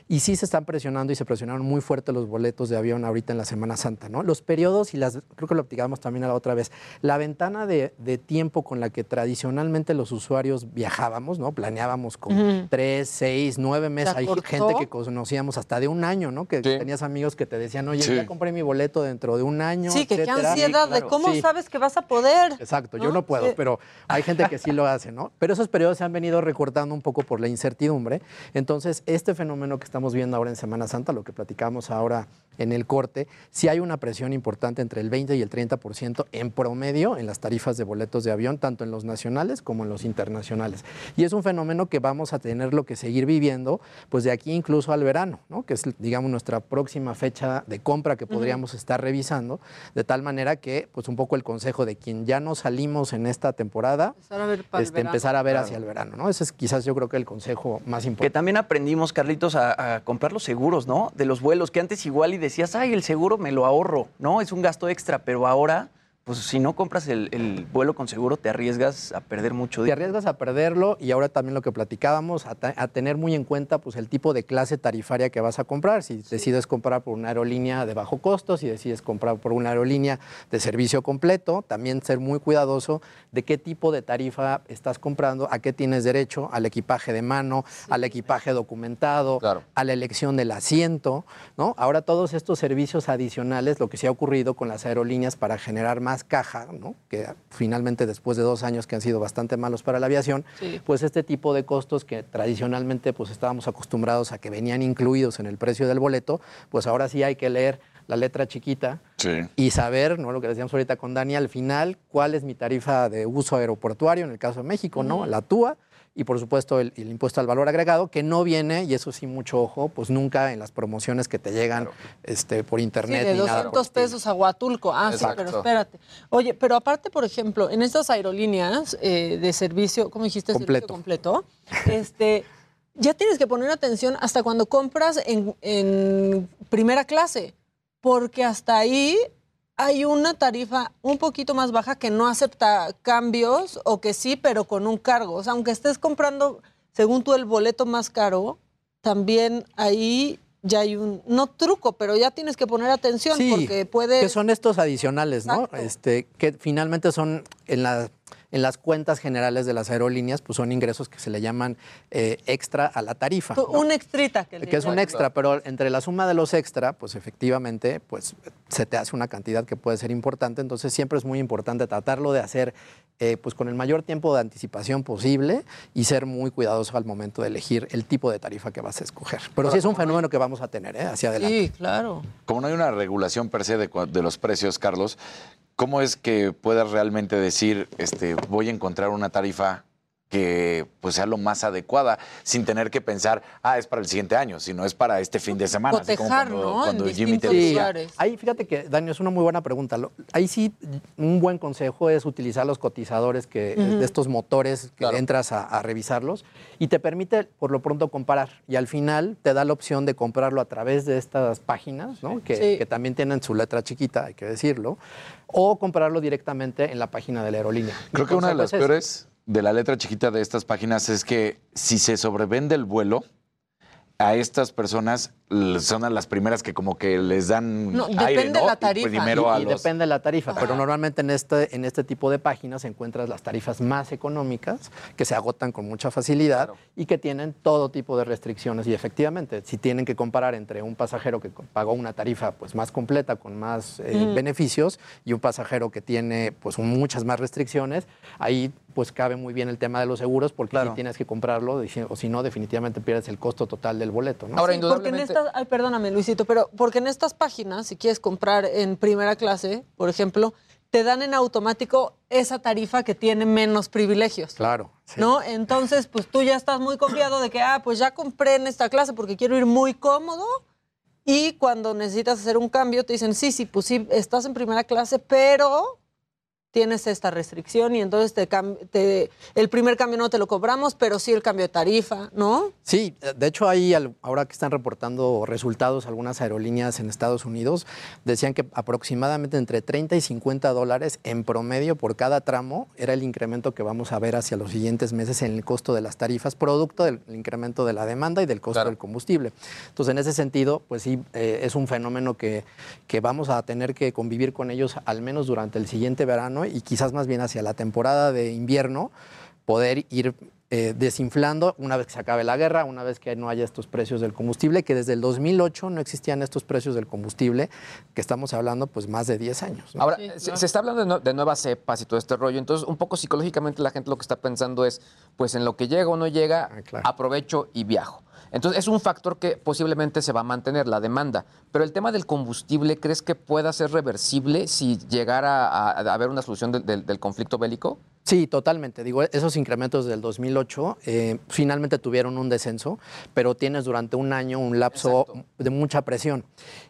Y sí se están presionando y se presionaron muy fuerte los boletos de avión ahorita en la Semana Santa, ¿no? Los periodos y las, creo que lo platicamos también a la otra vez, la ventana de, de tiempo con la que tradicionalmente los usuarios viajábamos, ¿no? Planeábamos con Ujú. tres, seis, nueve meses. ¿Se Hay gente que conocíamos hasta de un año, ¿no? Que tenías amigos que te decían, oye, Sí. ya compré mi boleto dentro de un año. Sí, que qué etcétera". ansiedad de Claro, cómo sí. sabes que vas a poder. Exacto, yo no puedo, pero hay gente que sí lo hace, ¿no? Pero esos periodos se han venido recortando un poco por la incertidumbre. Entonces, este fenómeno que estamos viendo ahora en Semana Santa, lo que platicamos ahora en el corte, sí hay una presión importante entre el 20 y el 30% en promedio en las tarifas de boletos de avión, tanto en los nacionales como en los internacionales. Y es un fenómeno que vamos a tenerlo que seguir viviendo, pues de aquí incluso al verano, ¿no? Que es, digamos, nuestra próxima fecha de compra que podríamos estar revisando, de tal manera que, pues un poco el consejo de quien ya no salimos en esta temporada, Empezar a ver este, empezar a ver Claro. hacia el verano, ¿no? Ese es quizás yo creo que el consejo más Que importante. también aprendimos, Carlitos, a, a comprar los seguros, ¿no? De los vuelos, que antes igual y decías, ay, el seguro me lo ahorro, ¿no? Es un gasto extra, pero ahora, pues si no compras el, el vuelo con seguro, te arriesgas a perder mucho Te dinero. arriesgas a perderlo y ahora también lo que platicábamos, a, ta- a tener muy en cuenta pues, el tipo de clase tarifaria que vas a comprar. Si decides comprar por una aerolínea de bajo costo, si decides comprar por una aerolínea de servicio completo, también ser muy cuidadoso de qué tipo de tarifa estás comprando, a qué tienes derecho, al equipaje de mano, al equipaje documentado, a la elección del asiento. ¿no? Ahora todos estos servicios adicionales, lo que se ha ocurrido con las aerolíneas para generar más caja, ¿no? que finalmente después de dos años que han sido bastante malos para la aviación, Sí. pues este tipo de costos que tradicionalmente pues estábamos acostumbrados a que venían incluidos en el precio del boleto, pues ahora sí hay que leer la letra chiquita y saber, ¿no? lo que decíamos ahorita con Dani, al final, cuál es mi tarifa de uso aeroportuario, en el caso de México, ¿no? La TUA, y por supuesto el, el impuesto al valor agregado, que no viene, y eso sí, mucho ojo, pues nunca en las promociones que te llegan este, por Sí, internet de ni nada. 200 pesos a Huatulco. Ah, sí, pero espérate. Oye, pero aparte, por ejemplo, en estas aerolíneas eh, de servicio, ¿cómo dijiste? Completo. Servicio completo. Este, ya tienes que poner atención hasta cuando compras en, en primera clase, porque hasta ahí hay una tarifa un poquito más baja que no acepta cambios o que sí, pero con un cargo. O sea, aunque estés comprando, según tú, el boleto más caro, también ahí ya hay un, no truco, pero ya tienes que poner atención Sí, porque puede... Que son estos adicionales, ¿no? Este, que finalmente son en, la- en las cuentas generales de las aerolíneas, pues son ingresos que se le llaman eh, extra a la tarifa. ¿no? Un extrita. Que, le que es un extra, pero entre la suma de los extra, pues efectivamente, pues se te hace una cantidad que puede ser importante. Entonces siempre es muy importante tratarlo de hacer, eh, pues con el mayor tiempo de anticipación posible y ser muy cuidadoso al momento de elegir el tipo de tarifa que vas a escoger. Pero sí es un fenómeno que vamos a tener ¿eh? hacia adelante. Sí, claro. Como no hay una regulación per se de, de los precios, Carlos, ¿cómo es que puedas realmente decir, este, voy a encontrar una tarifa que pues sea lo más adecuada, sin tener que pensar, ah, es para el siguiente año, sino es para este fin de semana. así como Cotejar, cuando, ¿no? cuando En Jimmy te decía. Ahí fíjate que, Dani, es una muy buena pregunta. Ahí sí, un buen consejo es utilizar los cotizadores que, Ujú. de estos motores que entras a, a revisarlos y te permite, por lo pronto, comparar. Y al final te da la opción de comprarlo a través de estas páginas, ¿no? que, Sí. que también tienen su letra chiquita, hay que decirlo, o comprarlo directamente en la página de la aerolínea. Creo Mi que una de las consejo es peores de la letra chiquita de estas páginas es que si se sobrevende el vuelo, a estas personas son a las primeras que como que les dan No, aire, depende ¿no? la Y tarifa. primero Y- a y los- depende de la tarifa, pero normalmente en este, en este tipo de páginas encuentras las tarifas más económicas que se agotan con mucha facilidad y que tienen todo tipo de restricciones. Y efectivamente, si tienen que comparar entre un pasajero que pagó una tarifa pues, más completa, con más eh, beneficios, y un pasajero que tiene pues, muchas más restricciones, ahí pues cabe muy bien el tema de los seguros porque si tienes que comprarlo o si no, definitivamente pierdes el costo total del boleto. ¿no? Sí, porque en estas, ay, perdóname, Luisito, pero porque en estas páginas, si quieres comprar en primera clase, por ejemplo, te dan en automático esa tarifa que tiene menos privilegios. Claro. ¿No? Entonces, pues tú ya estás muy confiado de que, ah, pues ya compré en esta clase porque quiero ir muy cómodo. Y cuando necesitas hacer un cambio, te dicen, sí, sí, pues sí, estás en primera clase, pero tienes esta restricción y entonces te, el primer cambio no te lo cobramos, pero sí el cambio de tarifa, ¿no? Sí, de hecho hay, al- ahora que están reportando resultados algunas aerolíneas en Estados Unidos, decían que aproximadamente entre 30 y 50 dólares en promedio por cada tramo era el incremento que vamos a ver hacia los siguientes meses en el costo de las tarifas, producto del incremento de la demanda y del costo del combustible. Entonces, en ese sentido, pues sí, eh, es un fenómeno que, que vamos a tener que convivir con ellos al menos durante el siguiente verano y quizás más bien hacia la temporada de invierno, poder ir eh, desinflando una vez que se acabe la guerra, una vez que no haya estos precios del combustible, que desde el 2008 no existían estos precios del combustible, que estamos hablando pues más de 10 años. ¿no? Ahora, se, se está hablando de, nue- de nuevas cepas y todo este rollo, entonces un poco psicológicamente la gente lo que está pensando es, pues en lo que llega o no llega, aprovecho y viajo. Entonces es un factor que posiblemente se va a mantener, la demanda. Pero el tema del combustible, ¿crees que pueda ser reversible si llegara a, a haber una solución del- del- del conflicto bélico? Sí, totalmente. Digo, esos incrementos del 2008 eh, finalmente tuvieron un descenso, pero tienes durante un año un lapso de mucha presión.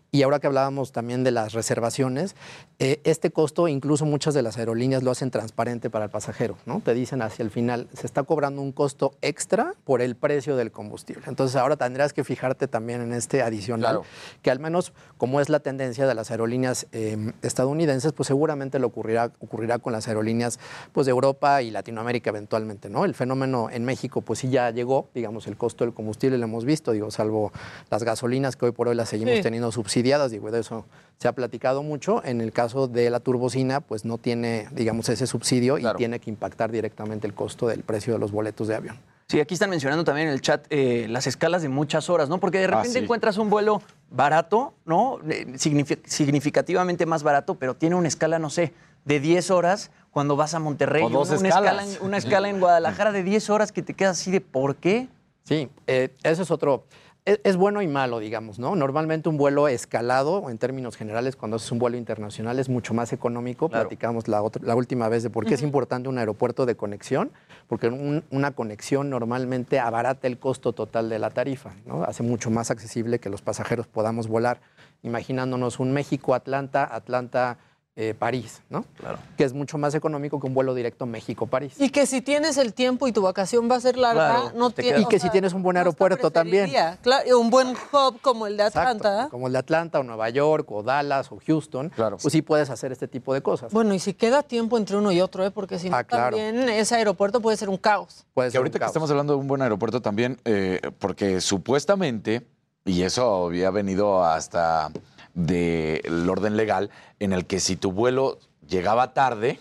Y ahora que hablábamos también de las reservaciones, eh, este costo incluso muchas de las aerolíneas lo hacen transparente para el pasajero, ¿no? Te dicen hacia el final, se está cobrando un costo extra por el precio del combustible. Entonces ahora tendrás que fijarte también en este adicional, que al menos como es la tendencia de las aerolíneas eh, estadounidenses, pues seguramente lo ocurrirá, ocurrirá con las aerolíneas pues, de Europa y Latinoamérica eventualmente, ¿no? El fenómeno en México pues sí ya llegó, digamos, el costo del combustible lo hemos visto, digo, salvo las gasolinas que hoy por hoy las seguimos Sí. teniendo subsidiadas, digo, de eso se ha platicado mucho. En el caso de la turbocina, pues no tiene, digamos, ese subsidio y tiene que impactar directamente el costo del precio de los boletos de avión. Sí, aquí están mencionando también en el chat eh, las escalas de muchas horas, ¿no? Porque de repente sí. encuentras un vuelo barato, ¿no? Eh, signifi- significativamente más barato, pero tiene una escala, no sé, de 10 horas cuando vas a Monterrey. O dos una, escala en, una escala en Guadalajara de 10 horas que te quedas así de ¿por qué? Sí, eh, eso es otro. Es, es bueno y malo, digamos, ¿no? Normalmente un vuelo escalado, en términos generales, cuando es un vuelo internacional, es mucho más económico. Platicamos la, otra- la última vez de por qué es importante un aeropuerto de conexión, porque un- una conexión normalmente abarata el costo total de la tarifa, ¿no? Hace mucho más accesible que los pasajeros podamos volar, imaginándonos un México-Atlanta, Atlanta. Eh, París, ¿no? Claro. Que es mucho más económico que un vuelo directo México-París. Y que si tienes el tiempo y tu vacación va a ser larga, Claro, no te tienes. y que si tienes un buen aeropuerto también. Claro, un buen hub como el de Atlanta. como el de Atlanta o Nueva York o Dallas o Houston, pues sí puedes hacer este tipo de cosas. Bueno, y si queda tiempo entre uno y otro, ¿eh? porque si no, Ah, claro. también ese aeropuerto puede ser un caos. Puede que ahorita que estamos hablando de un buen aeropuerto también, eh, porque supuestamente, y eso había venido hasta del orden legal, en el que si tu vuelo llegaba tarde,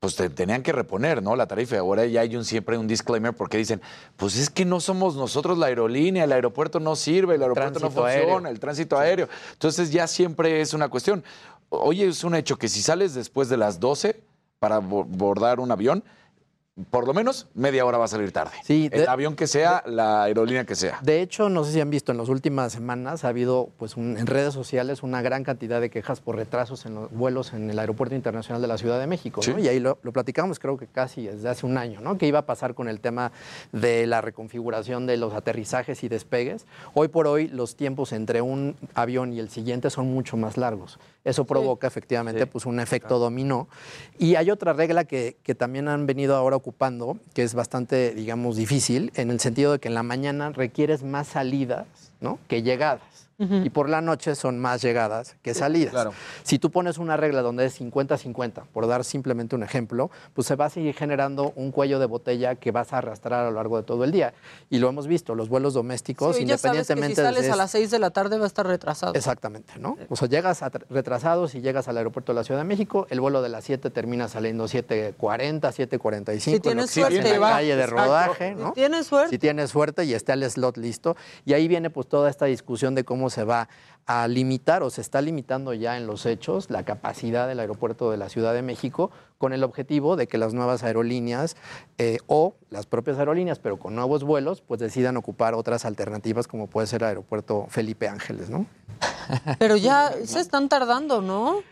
pues te tenían que reponer, ¿no? La tarifa. Ahora ya hay un, siempre un disclaimer porque dicen, pues es que no somos nosotros la aerolínea, el aeropuerto no sirve, el aeropuerto no funciona, aéreo. el tránsito aéreo. Entonces ya siempre es una cuestión. Hoy es un hecho que si sales después de las 12 para bo- bordar un avión, por lo menos media hora va a salir tarde. Sí, el avión que sea, la aerolínea que sea. De hecho, no sé si han visto en las últimas semanas, ha habido pues, un- en redes sociales una gran cantidad de quejas por retrasos en los vuelos en el Aeropuerto Internacional de la Ciudad de México. Y ahí lo, lo platicamos creo que casi desde hace un año, ¿no? ¿Qué iba a pasar con el tema de la reconfiguración de los aterrizajes y despegues? Hoy por hoy los tiempos entre un avión y el siguiente son mucho más largos. Eso provoca efectivamente pues, un efecto dominó. Y hay otra regla que, que también han venido ahora ocupando, que es bastante, digamos, difícil, en el sentido de que en la mañana requieres más salidas que llegadas. Y por la noche son más llegadas que salidas. Si tú pones una regla donde es 50-50, por dar simplemente un ejemplo, pues se va a seguir generando un cuello de botella que vas a arrastrar a lo largo de todo el día. Y lo hemos visto, los vuelos domésticos, Sí, ya sabes que si independientemente sales de a las 6 de la tarde va a estar retrasado. Exactamente, ¿no? O sea, llegas a- retrasado si llegas al aeropuerto de la Ciudad de México, el vuelo de las 7 termina saliendo 7.40, 7.45. Si tienes suerte. en la calle de rodaje, Si ¿no? tienes suerte. Si tienes suerte y está el slot listo. Y ahí viene pues toda esta discusión de cómo se va a limitar o se está limitando ya en los hechos la capacidad del aeropuerto de la Ciudad de México con el objetivo de que las nuevas aerolíneas eh, o las propias aerolíneas, pero con nuevos vuelos, pues decidan ocupar otras alternativas como puede ser el aeropuerto Felipe Ángeles, ¿no? Pero ya se están tardando, ¿no?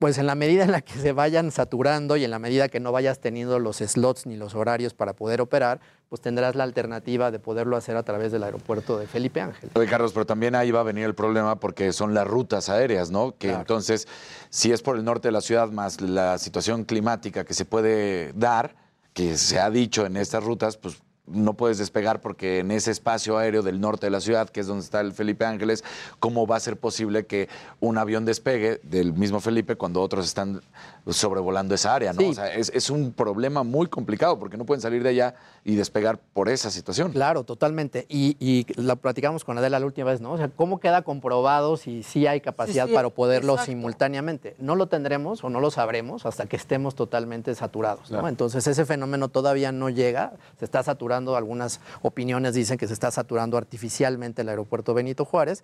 Pues en la medida en la que se vayan saturando y en la medida que no vayas teniendo los slots ni los horarios para poder operar, pues tendrás la alternativa de poderlo hacer a través del aeropuerto de Felipe Ángel. Carlos, pero también ahí va a venir el problema porque son las rutas aéreas, ¿no? Que entonces, si es por el norte de la ciudad más la situación climática que se puede dar, que se ha dicho en estas rutas, pues no puedes despegar porque en ese espacio aéreo del norte de la ciudad, que es donde está el Felipe Ángeles, ¿cómo va a ser posible que un avión despegue del mismo Felipe cuando otros están sobrevolando esa área? ¿no? Sí. O sea, es, es un problema muy complicado porque no pueden salir de allá y despegar por esa situación. Claro, totalmente. Y, y la platicamos con Adela la última vez, ¿no? O sea, ¿cómo queda comprobado si sí hay capacidad Sí, sí, para poderlo exacto. simultáneamente? No lo tendremos o no lo sabremos hasta que estemos totalmente saturados, ¿no? Claro. Entonces ese fenómeno todavía no llega, se está saturando, algunas opiniones dicen que se está saturando artificialmente el aeropuerto Benito Juárez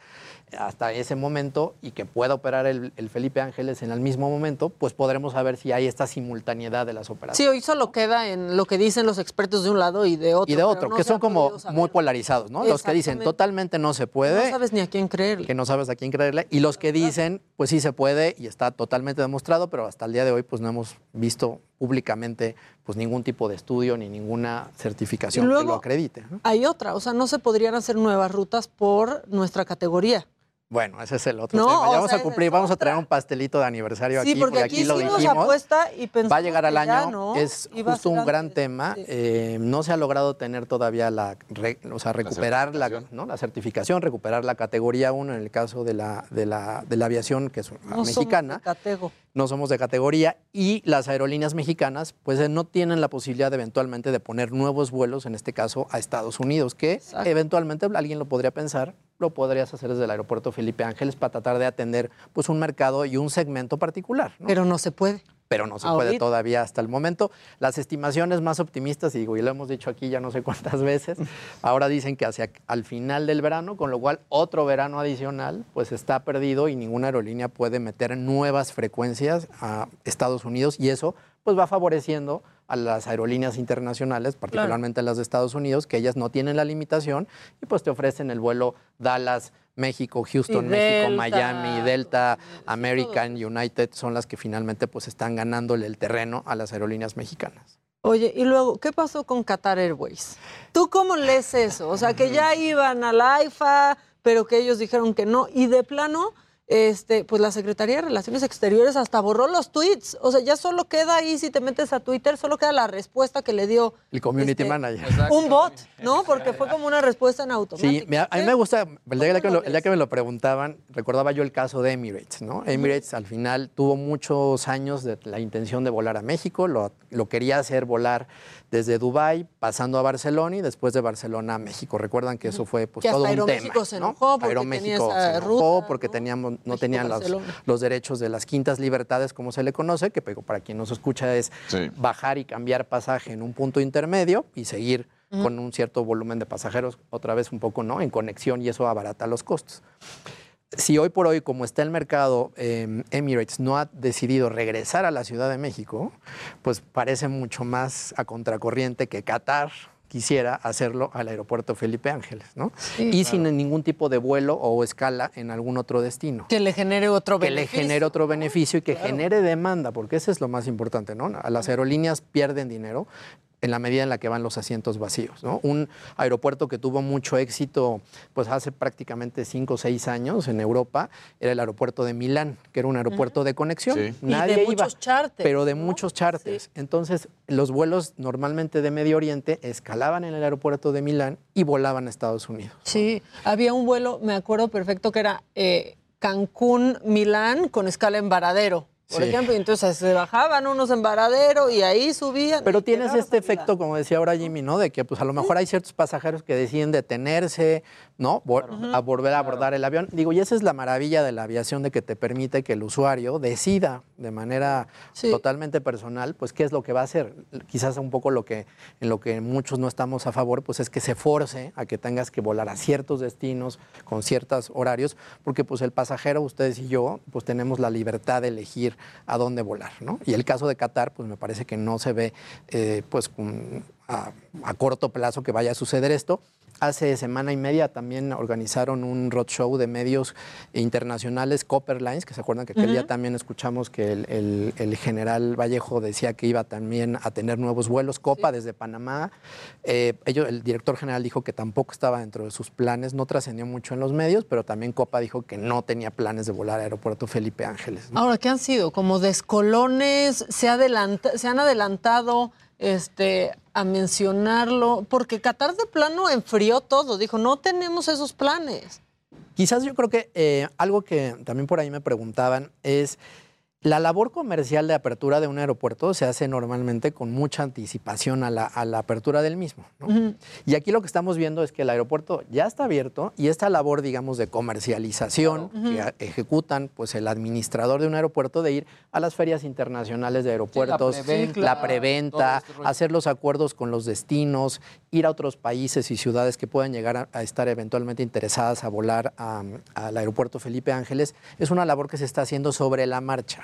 hasta ese momento y que pueda operar el, el Felipe Ángeles en el mismo momento, pues podremos saber si hay esta simultaneidad de las operaciones. Sí, hoy solo queda en lo que dicen los expertos de un lado y de otro. y de pero otro, no que son como muy polarizados, ¿no? Los que dicen totalmente no se puede. No sabes ni a quién creerle. que no sabes a quién creerle, y los que dicen, pues sí se puede y está totalmente demostrado, pero hasta el día de hoy pues no hemos visto públicamente pues ningún tipo de estudio ni ninguna certificación Y que luego- lo acredite. ¿no? Hay otra, o sea, no se podrían hacer nuevas rutas por nuestra categoría. Bueno, ese es el otro No, tema. Ya vamos sea, a cumplir, vamos a traer un pastelito de aniversario Sí, aquí, porque aquí lo dijimos. apuesta y pensamos Va a llegar al año, ¿no? es justo un gran tema. eh, no se ha logrado tener todavía la, re- o sea, recuperar la, ¿no? la certificación, recuperar la categoría 1 en el caso de la, de la, de la aviación que es No somos mexicana de Catego. No somos de categoría y las aerolíneas mexicanas pues eh, no tienen la posibilidad eventualmente de poner nuevos vuelos, en este caso a Estados Unidos, que eventualmente alguien lo podría pensar, lo podrías hacer desde el aeropuerto Felipe Ángeles para tratar de atender pues un mercado y un segmento particular. ¿no? Pero no se puede. Pero no se puede todavía hasta el momento. Las estimaciones más optimistas, y digo, y lo hemos dicho aquí ya no sé cuántas veces, ahora dicen que hacia al final del verano, con lo cual otro verano adicional, pues está perdido y ninguna aerolínea puede meter nuevas frecuencias a Estados Unidos y eso pues va favoreciendo a las aerolíneas internacionales, particularmente las de Estados Unidos, que ellas no tienen la limitación y pues te ofrecen el vuelo Dallas, México, Houston, México, Miami, Delta, American, United, son las que finalmente pues están ganándole el terreno a las aerolíneas mexicanas. Oye, y luego, ¿qué pasó con Qatar Airways? ¿Tú cómo lees eso? O sea, que ya iban a la AIFA, pero que ellos dijeron que no. Y de plano, este, pues la Secretaría de Relaciones Exteriores hasta borró los tweets. O sea, ya solo queda ahí, si te metes a Twitter, solo queda la respuesta que le dio El community Este, manager. un bot, ¿no? Porque fue como una respuesta en automático. Sí, a mí me gusta, el día, que lo- el día que me lo preguntaban, recordaba yo el caso de Emirates, ¿no? Emirates al final tuvo muchos años de la intención de volar a México, lo, lo quería hacer volar desde Dubái, pasando a Barcelona y después de Barcelona a México. Recuerdan que eso fue pues, Que hasta todo un tema. Aeroméxico se ¿no? enojó porque Aeroméxico tenía esa se enojó ruta, porque teníamos, no tenían los, derechos de las quintas libertades, como se le conoce, que para quien nos escucha es bajar y cambiar pasaje en un punto intermedio y seguir con un cierto volumen de pasajeros, otra vez un poco no en conexión y eso abarata los costos. Si hoy por hoy, como está el mercado, eh, Emirates no ha decidido regresar a la Ciudad de México, pues parece mucho más a contracorriente que Qatar quisiera hacerlo al aeropuerto Felipe Ángeles, ¿no? y sin ningún tipo de vuelo o escala en algún otro destino Que le genere otro que le beneficio. genere otro beneficio y que genere demanda, porque eso es lo más importante, ¿no? Las aerolíneas pierden dinero en la medida en la que van los asientos vacíos, ¿no? Un aeropuerto que tuvo mucho éxito, pues hace prácticamente cinco o seis años en Europa, era el aeropuerto de Milán, que era un aeropuerto de conexión. Y de Nadie iba, muchos charters, pero de muchos charters. Entonces, los vuelos normalmente de Medio Oriente escalaban en el aeropuerto de Milán y volaban a Estados Unidos. Sí, había un vuelo, me acuerdo perfecto, que era eh, Cancún-Milán con escala en Varadero, por Sí. ejemplo. Y entonces se bajaban unos en Varadero y ahí subían. Pero tienes este efecto, como decía ahora Jimmy, ¿no? De que pues a lo mejor hay ciertos pasajeros que deciden detenerse, ¿no? Vol- A volver a abordar el avión. Digo, y esa es la maravilla de la aviación, de que te permite que el usuario decida de manera totalmente personal, pues qué es lo que va a hacer. Quizás un poco lo que, en lo que muchos no estamos a favor, pues es que se force a que tengas que volar a ciertos destinos con ciertos horarios, porque pues el pasajero, ustedes y yo, pues tenemos la libertad de elegir a dónde volar, ¿no? Y el caso de Qatar, pues me parece que no se ve, eh, pues a corto plazo que vaya a suceder esto. Hace semana y media también organizaron un roadshow de medios internacionales, Copper Lines, que se acuerdan que aquel día también escuchamos que el, el- el general Vallejo decía que iba también a tener nuevos vuelos, Copa desde Panamá. Eh, ellos- el director general dijo que tampoco estaba dentro de sus planes, no trascendió mucho en los medios, pero también Copa dijo que no tenía planes de volar a Aeropuerto Felipe Ángeles. ¿no? Ahora, ¿qué han sido? Como descolones, se, adelanta- se han adelantado este, a mencionarlo, porque Qatar de plano enfrió todo, dijo, no tenemos esos planes. Quizás yo creo que eh, algo que también por ahí me preguntaban es, la labor comercial de apertura de un aeropuerto se hace normalmente con mucha anticipación a la, a la apertura del mismo. ¿no? Y aquí lo que estamos viendo es que el aeropuerto ya está abierto y esta labor, digamos, de comercialización que ejecutan pues, el administrador de un aeropuerto de ir a las ferias internacionales de aeropuertos, la preventa, este hacer los acuerdos con los destinos, ir a otros países y ciudades que puedan llegar a, a estar eventualmente interesadas a volar al aeropuerto Felipe Ángeles, es una labor que se está haciendo sobre la marcha.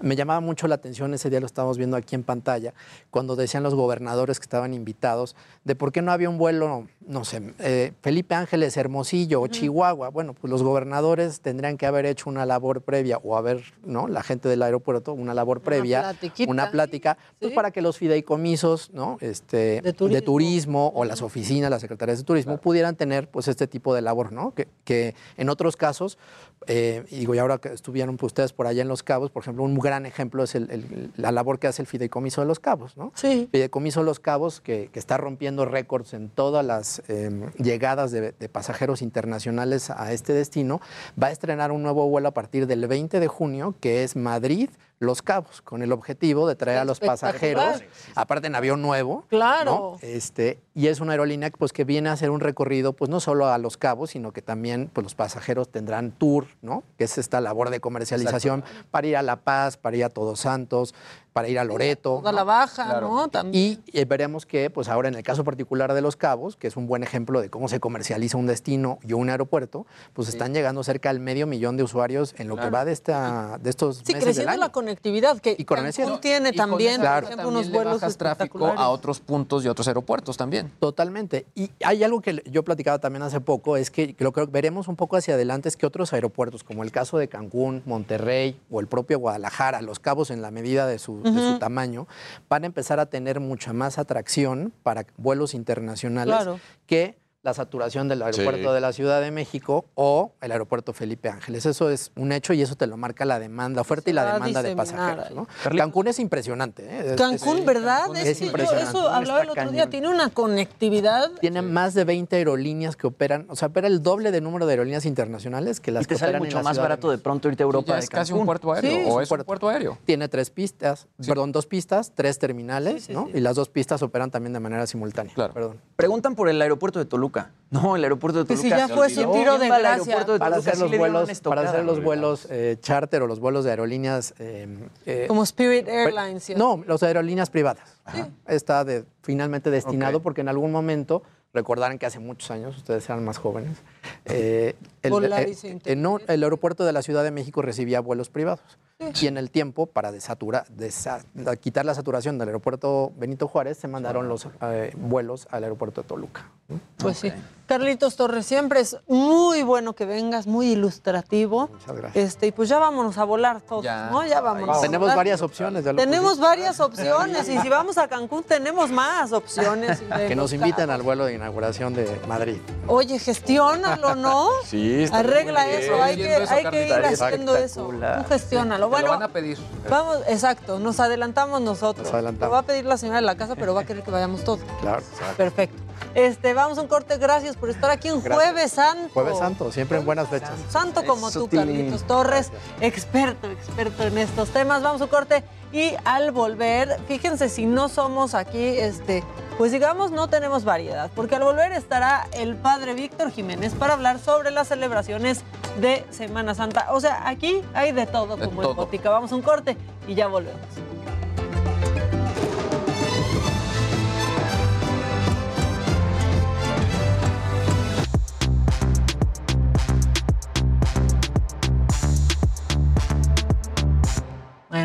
Me llamaba mucho la atención, ese día lo estábamos viendo aquí en pantalla, cuando decían los gobernadores que estaban invitados, de por qué no había un vuelo, no sé, eh, Felipe Ángeles, Hermosillo o Chihuahua. Bueno, pues los gobernadores tendrían que haber hecho una labor previa o haber, ¿no? La gente del aeropuerto, una labor previa, una plática, pues para que los fideicomisos, ¿no? Este, de, turismo. o las oficinas, las secretarías de turismo, pudieran tener pues este tipo de labor, ¿no? Que, que en otros casos, eh, y digo, y ahora que estuvieron pues, ustedes por allá en Los Cabos, por ejemplo, un gran ejemplo es el- el- la labor que hace el Fideicomiso de Los Cabos, ¿no? Sí. Fideicomiso de Los Cabos, que, que está rompiendo récords en todas las eh, llegadas de, de pasajeros internacionales a este destino, va a estrenar un nuevo vuelo a partir del 20 de junio, que es Madrid. Los Cabos, con el objetivo de traer a los pasajeros, aparte en avión nuevo, Claro. ¿no? Este, y es una aerolínea pues, que viene a hacer un recorrido, pues no solo a Los Cabos, sino que también pues, los pasajeros tendrán tour, ¿no? Que es esta labor de comercialización para ir a La Paz, para ir a Todos Santos, para ir a Loreto. Toda la baja, ¿no? También. Y eh, veremos que, pues ahora en el caso particular de Los Cabos, que es un buen ejemplo de cómo se comercializa un destino y un aeropuerto, pues están llegando cerca al medio millón de usuarios en lo que Claro. va de, esta, de estos Sí, meses del creciendo año. la conectividad, que con Cancún esa- tiene y con también, esa por ruta ejemplo, También unos vuelos bajas tráfico a otros puntos y otros aeropuertos también. Totalmente. Y hay algo que yo platicaba también hace poco, es que lo que veremos un poco hacia adelante es que otros aeropuertos, como el caso de Cancún, Monterrey o el propio Guadalajara, Los Cabos en la medida de su, de su tamaño, van a empezar a tener mucha más atracción para vuelos internacionales Claro. que la saturación del aeropuerto Sí. de la Ciudad de México o el aeropuerto Felipe Ángeles. Eso es un hecho y eso te lo marca la demanda, la oferta y la va a demanda de pasajeros. Cancún es impresionante. ¿eh? Es- Cancún, es- ¿verdad? Es, Es que yo impresionante. eso hablaba el otro día, tiene una conectividad. Tiene más de 20 aerolíneas que operan, o sea, opera el doble de número de aerolíneas internacionales que las Y te que sale en mucho la más Ciudad de barato de pronto irte a Europa de es casi Cancún. un puerto aéreo, Sí, o es un puerto aéreo. Tiene tres pistas, perdón, dos pistas, tres terminales, Sí, sí, ¿no? sí. Y las dos pistas operan también de manera simultánea. Perdón. Preguntan por el aeropuerto de Toluca. No, el aeropuerto de Que Toluca. si ya fue su ¿Quién tiro de gracia. aeropuerto de Para Toluca? hacer Sí los vuelos, para hacer los vuelos eh, charter o los vuelos de aerolíneas. eh, eh, Como Spirit Airlines. ¿sí? No, las aerolíneas privadas. Ajá. Está de- finalmente destinado porque en algún momento, recordarán que hace muchos años, ustedes eran más jóvenes, eh, el, Volaris eh, no, el aeropuerto de la Ciudad de México recibía vuelos privados. Y en el tiempo, para desatura- desa- quitar la saturación del aeropuerto Benito Juárez, se mandaron los eh, vuelos al aeropuerto de Toluca. Pues sí. Carlitos Torres, siempre es muy bueno que vengas, muy ilustrativo. Muchas gracias. Este, y pues ya vámonos a volar todos, ¿no? Ya vámonos. a Tenemos varias opciones. ya lo Tenemos pusiste. varias opciones y si vamos a Cancún tenemos más opciones. Que nos invitan al vuelo de inauguración de Madrid. Oye, gestiónalo, ¿no? Sí, está Arregla eso, hay que, eso, hay que ir haciendo eso. Tú gestiónalo. Te Bueno, lo van a pedir. vamos, exacto, nos adelantamos nosotros. Nos adelantamos. Lo va a pedir la señora de la casa, pero va a querer que vayamos todos. Claro. Perfecto. Este, vamos a un corte, gracias por estar aquí en Gracias. Jueves Santo. Jueves Santo, siempre en buenas fechas. Santo como Eso, tú. Carlitos Torres, experto, experto en estos temas. Vamos a un corte y al volver, fíjense si no somos aquí, este, pues digamos no tenemos variedad, porque al volver estará el padre Víctor Jiménez para hablar sobre las celebraciones de Semana Santa. O sea, aquí hay de todo De como en todo. Botica. Vamos a un corte y ya volvemos.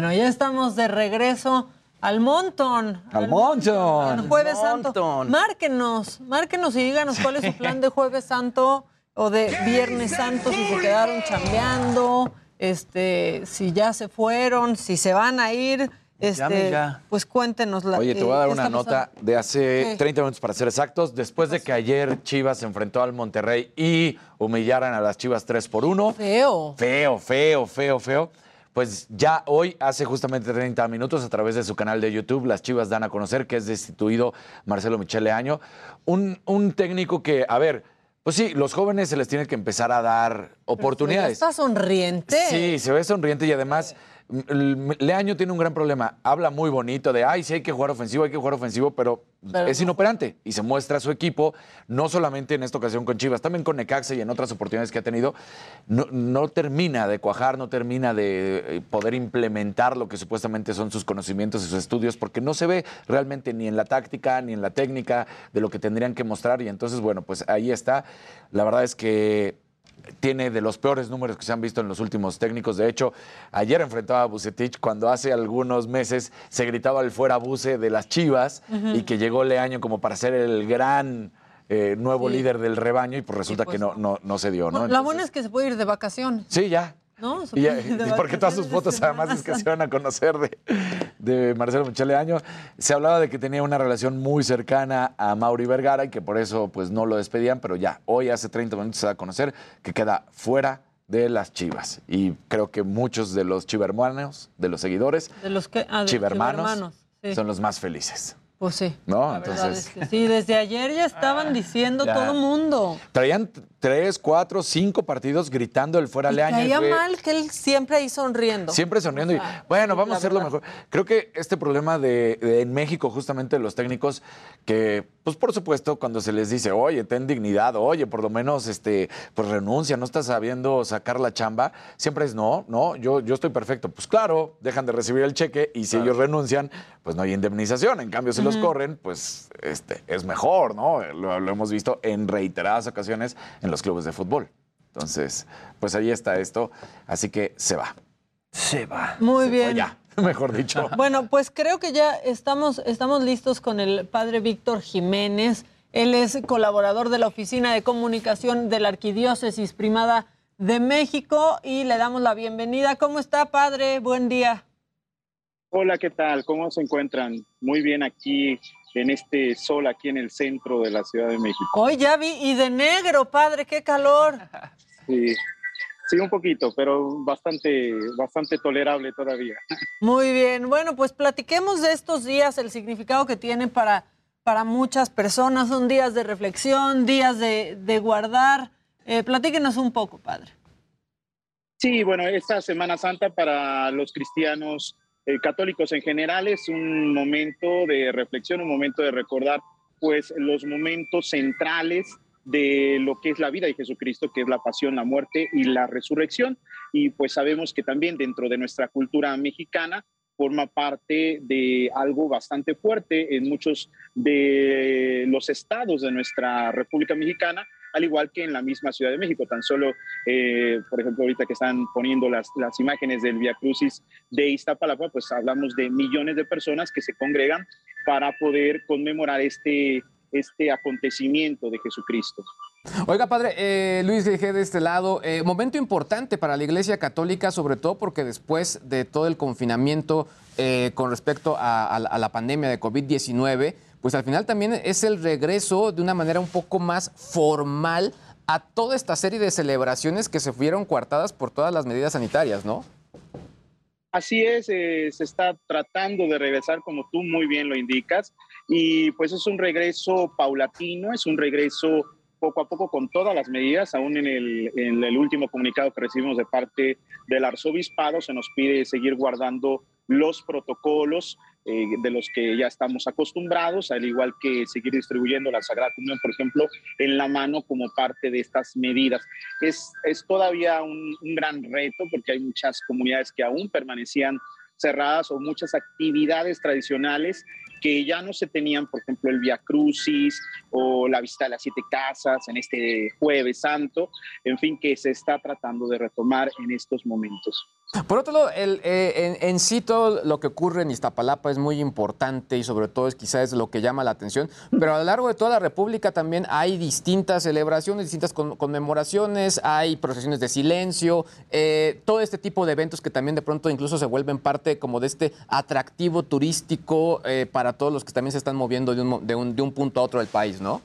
Bueno, ya estamos de regreso al montón. Al montón. Al Jueves Santo. Márquenos, márquenos y díganos cuál es su plan de Jueves Santo o de Viernes Santo, si se quedaron chambeando, este, si ya se fueron, si se van a ir. Este, ya. Pues cuéntenos la Oye, te voy a dar ¿qué una nota pasando? de hace ¿Qué? 30 minutos para ser exactos. Después de que ayer Chivas se enfrentó al Monterrey y humillaran a las Chivas 3 por 1. Feo. Feo, feo, feo, feo. Pues ya hoy, hace justamente 30 minutos, a través de su canal de YouTube, las Chivas dan a conocer que es destituido Marcelo Michele Año. Un, un técnico que, a ver, pues sí, los jóvenes se les tiene que empezar a dar oportunidades. Está sonriente. Sí, se ve sonriente y además Leaño tiene un gran problema. Habla muy bonito de, ay, sí hay que jugar ofensivo, hay que jugar ofensivo, pero, Pero es no. inoperante y se muestra a su equipo, no solamente en esta ocasión con Chivas, también con Necaxa y en otras oportunidades que ha tenido, no, no termina de cuajar, no termina de eh, poder implementar lo que supuestamente son sus conocimientos y sus estudios, porque no se ve realmente ni en la táctica ni en la técnica de lo que tendrían que mostrar y entonces, bueno, pues ahí está. La verdad es que tiene de los peores números que se han visto en los últimos técnicos. De hecho, ayer enfrentaba a Bucetich cuando hace algunos meses se gritaba el fuera Buce de las Chivas y que llegó Leaño como para ser el gran eh, nuevo Sí. líder del rebaño y pues resulta pues que no, no, no se dio, ¿no? la buena es que se puede ir de vacaciones, Sí, ya. Y ya- porque todas sus fotos de además es que se van a conocer de, de Marcelo Michele Año. Se hablaba de que tenía una relación muy cercana a Mauri Vergara y que por eso pues no lo despedían, pero ya, hoy hace 30 minutos se da a conocer que queda fuera de las Chivas. Y creo que muchos de los chivermanos, de los seguidores, De los que. Ah, de chivermanos, chivermanos, sí. son los más felices. Pues sí. ¿No? La Entonces, es que sí, desde ayer ya estaban diciendo Ya. todo mundo. traían tres, cuatro, cinco partidos gritando el fuera Y Leaño. caía fue- mal que él siempre ahí sonriendo. Siempre sonriendo O y bueno, sí, vamos a hacerlo verdad. mejor. Creo que este problema de, de en México, justamente los técnicos, que, pues por supuesto, cuando se les dice, oye, ten dignidad, oye, por lo menos este, pues renuncia, no estás sabiendo sacar la chamba, siempre es no, no, yo, yo estoy perfecto. Pues claro, dejan de recibir el cheque y si ellos renuncian, pues no hay indemnización. En cambio, si los Corren, pues este, es mejor, ¿no? Lo, lo hemos visto en reiteradas ocasiones en los clubes de fútbol. Entonces, pues ahí está esto. Así que se va. Se va. Muy Se fue bien. ya, mejor dicho. Bueno, pues creo que ya estamos, estamos listos con el padre Víctor Jiménez. Él es colaborador de la Oficina de Comunicación de la Arquidiócesis Primada de México y le damos la bienvenida. ¿Cómo está, padre? Buen día. Hola, ¿qué tal? ¿Cómo se encuentran? Muy bien aquí en este sol, aquí en el centro de la Ciudad de México. Hoy ya vi, y de negro, padre, qué calor. Sí, sí, un poquito, pero bastante, bastante tolerable todavía. Muy bien, bueno, pues platiquemos de estos días, el significado que tienen para, para muchas personas. Son días de reflexión, días de, de guardar. Eh, platíquenos un poco, padre. Sí, bueno, esta Semana Santa para los cristianos eh, católicos en general es un momento de reflexión, un momento de recordar pues los momentos centrales de lo que es la vida de Jesucristo, que es la pasión, la muerte y la resurrección. Y pues sabemos que también dentro de nuestra cultura mexicana forma parte de algo bastante fuerte en muchos de los estados de nuestra República Mexicana, al igual que en la misma Ciudad de México. Tan solo, eh, por ejemplo, ahorita que están poniendo las, imágenes del Via Crucis de Iztapalapa, pues hablamos de millones de personas que se congregan para poder conmemorar este, este acontecimiento de Jesucristo. Oiga, padre, eh, Luis G. de este lado, eh, momento importante para la Iglesia Católica, sobre todo porque después de todo el confinamiento con respecto a la pandemia de COVID-19, pues al final también es el regreso de una manera un poco más formal a toda esta serie de celebraciones que se fueron coartadas por todas las medidas sanitarias, ¿no? Así es, eh, se está tratando de regresar como tú muy bien lo indicas y pues es un regreso paulatino, es un regreso poco a poco con todas las medidas, aún en el, en el último comunicado que recibimos de parte del arzobispado se nos pide seguir guardando los protocolos eh, de los que ya estamos acostumbrados, al igual que seguir distribuyendo la Sagrada Comunión, por ejemplo, en la mano como parte de estas medidas. Es, es todavía un, un gran reto porque hay muchas comunidades que aún permanecían cerradas o muchas actividades tradicionales que ya no se tenían, por ejemplo, el Via Crucis o la visita de las siete casas en este jueves santo, en fin, que se está tratando de retomar en estos momentos. Por otro lado, el, eh, en, en, sí todo lo que ocurre en Iztapalapa es muy importante y sobre todo es quizás lo que llama la atención, pero a lo largo de toda la República también hay distintas celebraciones, distintas con, conmemoraciones, hay procesiones de silencio, eh, todo este tipo de eventos que también de pronto incluso se vuelven parte como de este atractivo turístico eh, para todos los que también se están moviendo de un, de, un, de un punto a otro del país, ¿no?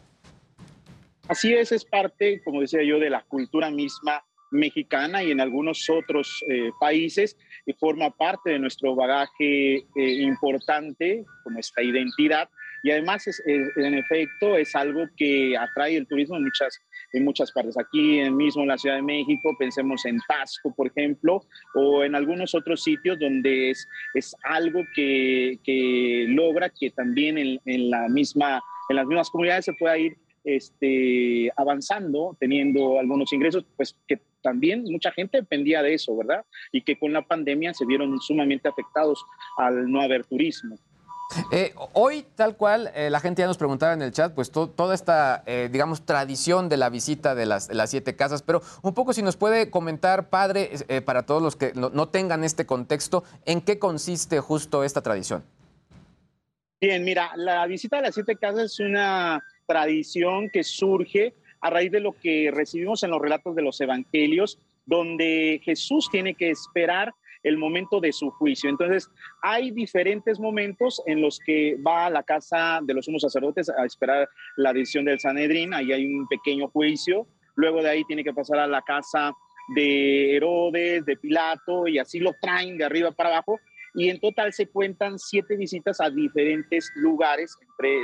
Así es, es parte, como decía yo, de la cultura misma mexicana y en algunos otros eh, países y forma parte de nuestro bagaje eh, importante, como esta identidad. Y además, es, en efecto, es algo que atrae el turismo en muchas, en muchas partes. Aquí en mismo en la Ciudad de México, pensemos en Tasco, por ejemplo, o en algunos otros sitios donde es, es algo que, que logra que también en, en, la misma, en las mismas comunidades se pueda ir este, avanzando, teniendo algunos ingresos, pues que también mucha gente dependía de eso, ¿verdad? Y que con la pandemia se vieron sumamente afectados al no haber turismo. Eh, hoy, tal cual, eh, la gente ya nos preguntaba en el chat, pues to toda esta, eh, digamos, tradición de la visita de las, de las, siete casas, pero un poco si nos puede comentar, padre, para todos los que no, no tengan este contexto, ¿en qué consiste justo esta tradición? Bien, mira, la visita de las siete casas es una tradición que surge a raíz de lo que recibimos en los relatos de los evangelios, donde Jesús tiene que esperar el momento de su juicio. Entonces, hay diferentes momentos en los que va a la casa de los sumos sacerdotes a esperar la decisión del Sanedrín, ahí hay un pequeño juicio, luego de ahí tiene que pasar a la casa de Herodes, de Pilato, y así lo traen de arriba para abajo, y en total se cuentan siete visitas a diferentes lugares entre,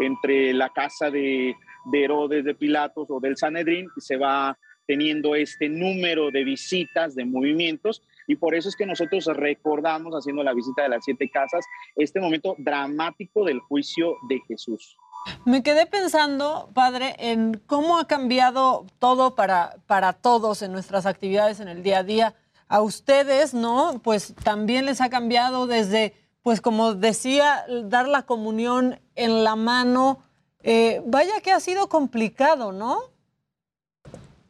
entre la casa de, de Herodes, de Pilatos o del Sanedrín, se va teniendo este número de visitas, de movimientos, y por eso es que nosotros recordamos, haciendo la visita de las siete casas, este momento dramático del juicio de Jesús. Me quedé pensando, padre, en cómo ha cambiado todo para, para todos en nuestras actividades en el día a día. A ustedes, ¿no? Pues también les ha cambiado desde, pues como decía, dar la comunión en la mano. Eh, vaya que ha sido complicado, ¿no?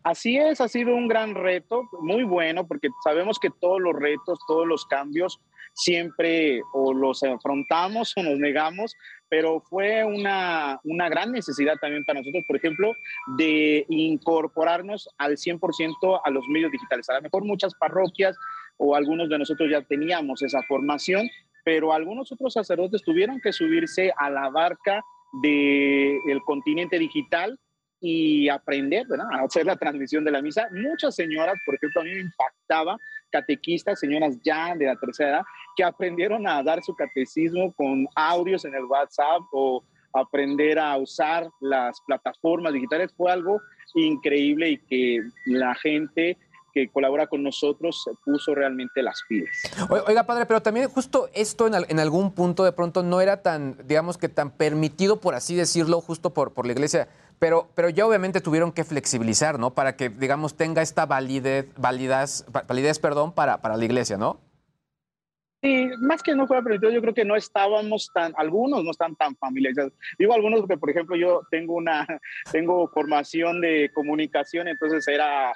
Así es, ha sido un gran reto, muy bueno, porque sabemos que todos los retos, todos los cambios, siempre o los afrontamos o nos negamos, pero fue una, una gran necesidad también para nosotros, por ejemplo, de incorporarnos al 100% a los medios digitales. A lo mejor muchas parroquias o algunos de nosotros ya teníamos esa formación, pero algunos otros sacerdotes tuvieron que subirse a la barca del el continente digital y aprender a hacer la transmisión de la misa. Muchas señoras, por ejemplo, a mí me impactaba, catequistas, señoras ya de la tercera edad, que aprendieron a dar su catecismo con audios en el WhatsApp o aprender a usar las plataformas digitales. Fue algo increíble y que la gente que colabora con nosotros puso realmente las pilas. Oiga, padre, pero también justo esto en, en, algún punto de pronto no era tan, digamos que tan permitido, por así decirlo, justo por, por la iglesia. Pero, pero ya obviamente tuvieron que flexibilizar, ¿no? Para que, digamos, tenga esta validez, validez, validez perdón, para, para la iglesia, ¿no? Sí, más que no fuera permitido, yo creo que no estábamos tan, algunos no están tan familiarizados. Digo algunos porque, por ejemplo, yo tengo una, tengo formación de comunicación, entonces era,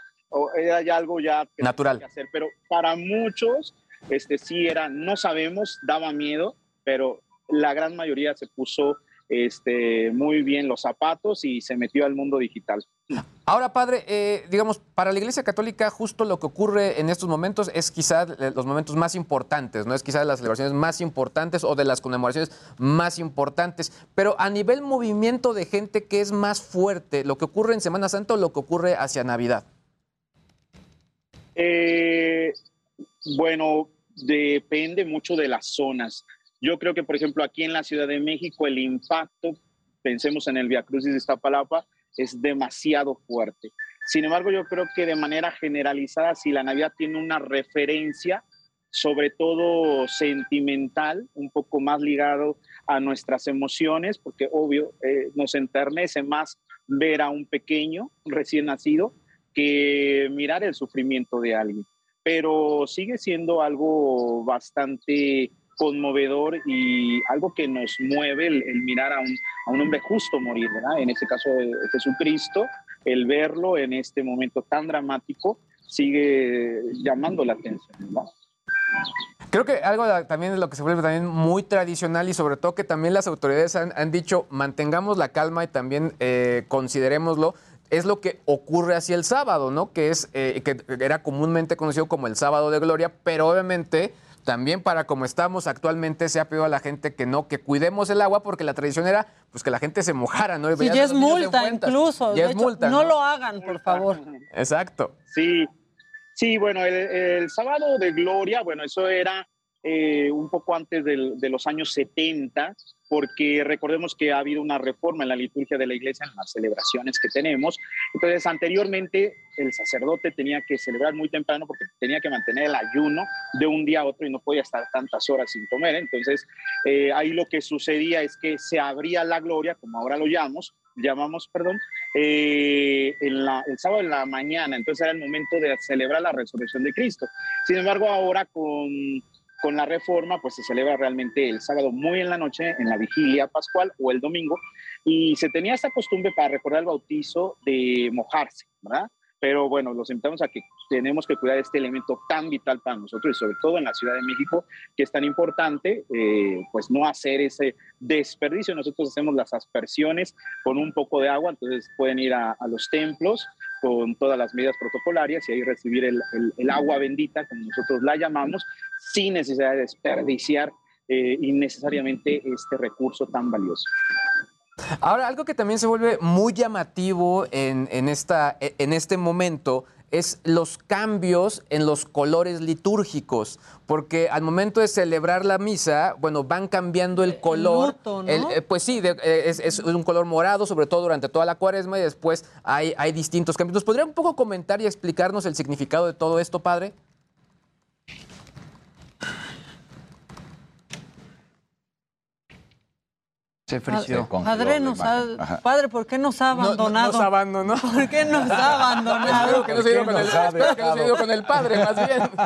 era ya algo ya que natural que hacer, pero para muchos, este sí era, no sabemos, daba miedo, pero la gran mayoría se puso este, muy bien los zapatos y se metió al mundo digital. Ahora, padre, eh, digamos, para la Iglesia Católica justo lo que ocurre en estos momentos es quizás los momentos más importantes, ¿no? Es quizás las celebraciones más importantes o de las conmemoraciones más importantes, pero a nivel movimiento de gente, ¿qué es más fuerte? ¿Lo que ocurre en Semana Santa o lo que ocurre hacia Navidad? Eh, bueno, depende mucho de las zonas. Yo creo que, por ejemplo, aquí en la Ciudad de México, el impacto, pensemos en el Via Crucis de Iztapalapa, es demasiado fuerte. Sin embargo, yo creo que de manera generalizada, si la Navidad tiene una referencia, sobre todo sentimental, un poco más ligado a nuestras emociones, porque obvio, eh, nos enternece más ver a un pequeño recién nacido que mirar el sufrimiento de alguien. Pero sigue siendo algo bastante conmovedor y algo que nos mueve el, el mirar a un, a un, hombre justo morir, ¿verdad? En este caso de Jesucristo, el verlo en este momento tan dramático, sigue llamando la atención, ¿no? Creo que algo también de lo que se vuelve también muy tradicional y sobre todo que también las autoridades han, han dicho mantengamos la calma y también eh, considerémoslo. Es lo que ocurre hacia el sábado, ¿no? Que es eh, que era comúnmente conocido como el sábado de gloria, pero obviamente también para como estamos actualmente se ha pedido a la gente que no, que cuidemos el agua porque la tradición era pues que la gente se mojara, ¿no? Y Sí, ya es multa incluso. Ya de es hecho, multa. no lo hagan, por favor. Exacto. Sí, sí, bueno, el, el sábado de gloria, bueno, eso era eh, un poco antes del- de los años 70, porque recordemos que ha habido una reforma en la liturgia de la iglesia, en las celebraciones que tenemos. Entonces, anteriormente el sacerdote tenía que celebrar muy temprano porque tenía que mantener el ayuno de un día a otro y no podía estar tantas horas sin comer. Entonces, eh, ahí lo que sucedía es que se abría la gloria, como ahora lo llamamos, llamamos, perdón, eh, el sábado en la mañana, entonces era el momento de celebrar la resurrección de Cristo. Sin embargo, ahora con, con la reforma, pues se celebra realmente el sábado muy en la noche, en la vigilia pascual o el domingo, y se tenía esta costumbre para recordar el bautizo de mojarse, ¿verdad? Pero bueno, los invitamos a que tenemos que cuidar este elemento tan vital para nosotros y sobre todo en la Ciudad de México, que es tan importante, eh, pues no hacer ese desperdicio. Nosotros hacemos las aspersiones con un poco de agua, entonces pueden ir a, a los templos con todas las medidas protocolarias y ahí recibir el, agua bendita, como nosotros la llamamos, sin necesidad de desperdiciar eh, innecesariamente este recurso tan valioso. Ahora, algo que también se vuelve muy llamativo en este momento es los cambios en los colores litúrgicos, porque al momento de celebrar la misa, bueno, van cambiando el color. luto, ¿no? El- eh, pues sí, de- eh, es, es un color morado, sobre todo durante toda la cuaresma, y después hay, hay distintos cambios. ¿Nos podría un poco comentar y explicarnos el significado de todo esto, padre? Se Padre, padre, nos ha- padre, ¿por qué nos ha No- no- abandonado? nos abandonó. ¿Por qué nos ha abandonado? Espero que no se ha ido con el- espero que no se ha ido con el padre, más bien.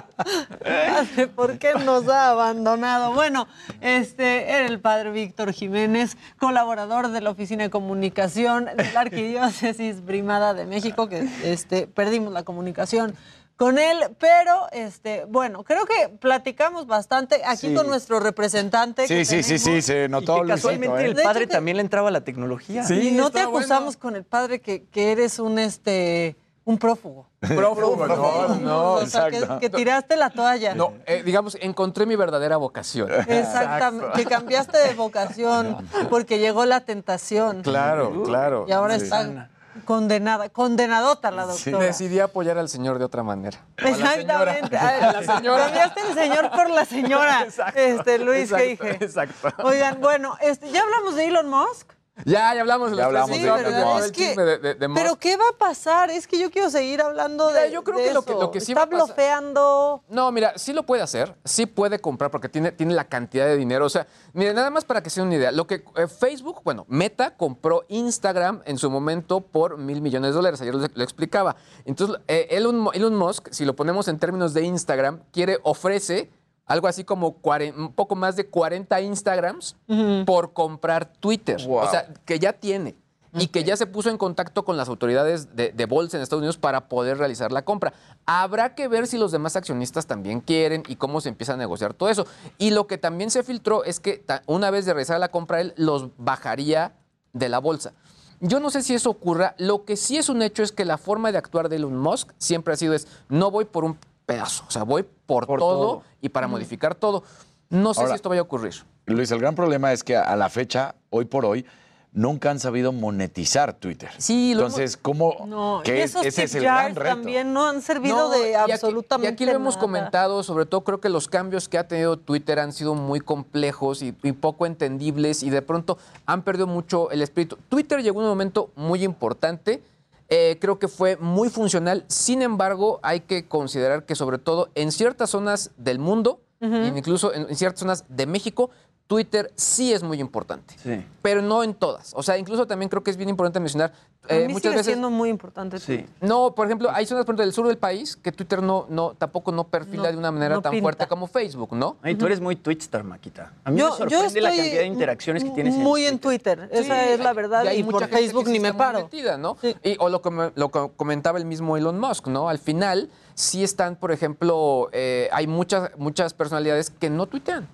Padre, ¿por qué nos ha abandonado? Bueno, este era el padre Víctor Jiménez, colaborador de la Oficina de Comunicación de la Arquidiócesis Primada de México, que este, perdimos la comunicación con él, pero este, bueno, creo que platicamos bastante aquí Sí. con nuestro representante. Sí, que sí, sí, sí, se Y notó, que casualmente Luisito, ¿eh? el padre también le entraba a la tecnología. y no te bueno. acusamos con el padre que, que eres un este un prófugo. Prófugo, no, no, o sea, que, exacto. que tiraste la toalla. No, eh, digamos, encontré mi verdadera vocación. Exactamente, que cambiaste de vocación porque llegó la tentación. Claro, claro. Y ahora Sí. está condenada, condenadota la doctora. Decidí apoyar al señor de otra manera. Exactamente. A la señora. Cambiaste el señor por la señora. Este, Luis Exacto, Geige. Exacto. Oigan, bueno, este, ya hablamos de Elon Musk. Ya, ya hablamos de Ya los hablamos tres de de Es el que- de, de-. Pero ¿qué va a pasar? Es que yo quiero seguir hablando Mira, de yo creo de que lo que- lo que sí Está va a pasar- blofeando. No, mira, sí lo puede hacer, sí puede comprar porque tiene, tiene la cantidad de dinero. O sea, mire, nada más para que sea una idea, lo que eh, Facebook, bueno, Meta compró Instagram en su momento por mil millones de dólares, ayer lo, lo explicaba. Entonces, eh, Elon, Elon Musk, si lo ponemos en términos de Instagram, quiere, ofrece algo así como un poco más de 40 Instagrams por comprar Twitter. O sea, que ya tiene. Y que ya se puso en contacto con las autoridades de, de bolsa en Estados Unidos para poder realizar la compra. Habrá que ver si los demás accionistas también quieren y cómo se empieza a negociar todo eso. Y lo que también se filtró es que una vez de realizar la compra, él los bajaría de la bolsa. Yo no sé si eso ocurra. Lo que sí es un hecho es que la forma de actuar de Elon Musk siempre ha sido es, no voy por un pedazo, o sea, voy por, Por todo, todo. y para modificar todo. No sé Ahora- si esto vaya a ocurrir. Luis, el gran problema es que a la fecha, hoy por hoy, nunca han sabido monetizar Twitter. Sí, lo Entonces, ¿cómo? No, que es- esos ese es el gran reto. también no han servido No, de y aquí- absolutamente Y aquí lo hemos comentado, sobre todo creo que los cambios que ha tenido Twitter han sido muy complejos y, y poco entendibles y de pronto han perdido mucho el espíritu. Twitter llegó a un momento muy importante, eh, creo que fue muy funcional, sin embargo hay que considerar que sobre todo en ciertas zonas del mundo, incluso en, en ciertas zonas de México, Twitter sí es muy importante, Sí. pero no en todas. O sea, incluso también creo que es bien importante mencionar A eh, mí muchas sigue veces siendo muy importante. Sí. no, por ejemplo, hay zonas por ejemplo, del sur del país que Twitter no, no, tampoco no perfila No, de una manera no tan pinta. fuerte como Facebook, ¿no? Ay, tú eres muy Twitstar, Maquita. A mí Yo- me yo sorprende la cantidad de interacciones que tienes en Muy en Twitter, esa es la verdad, Y hay y mucha por gente Facebook que ni me paro. metida, ¿no? Y, o lo lo comentaba el mismo Elon Musk, ¿no? Al final, sí están, por ejemplo, eh, hay muchas, muchas personalidades que no tuitean,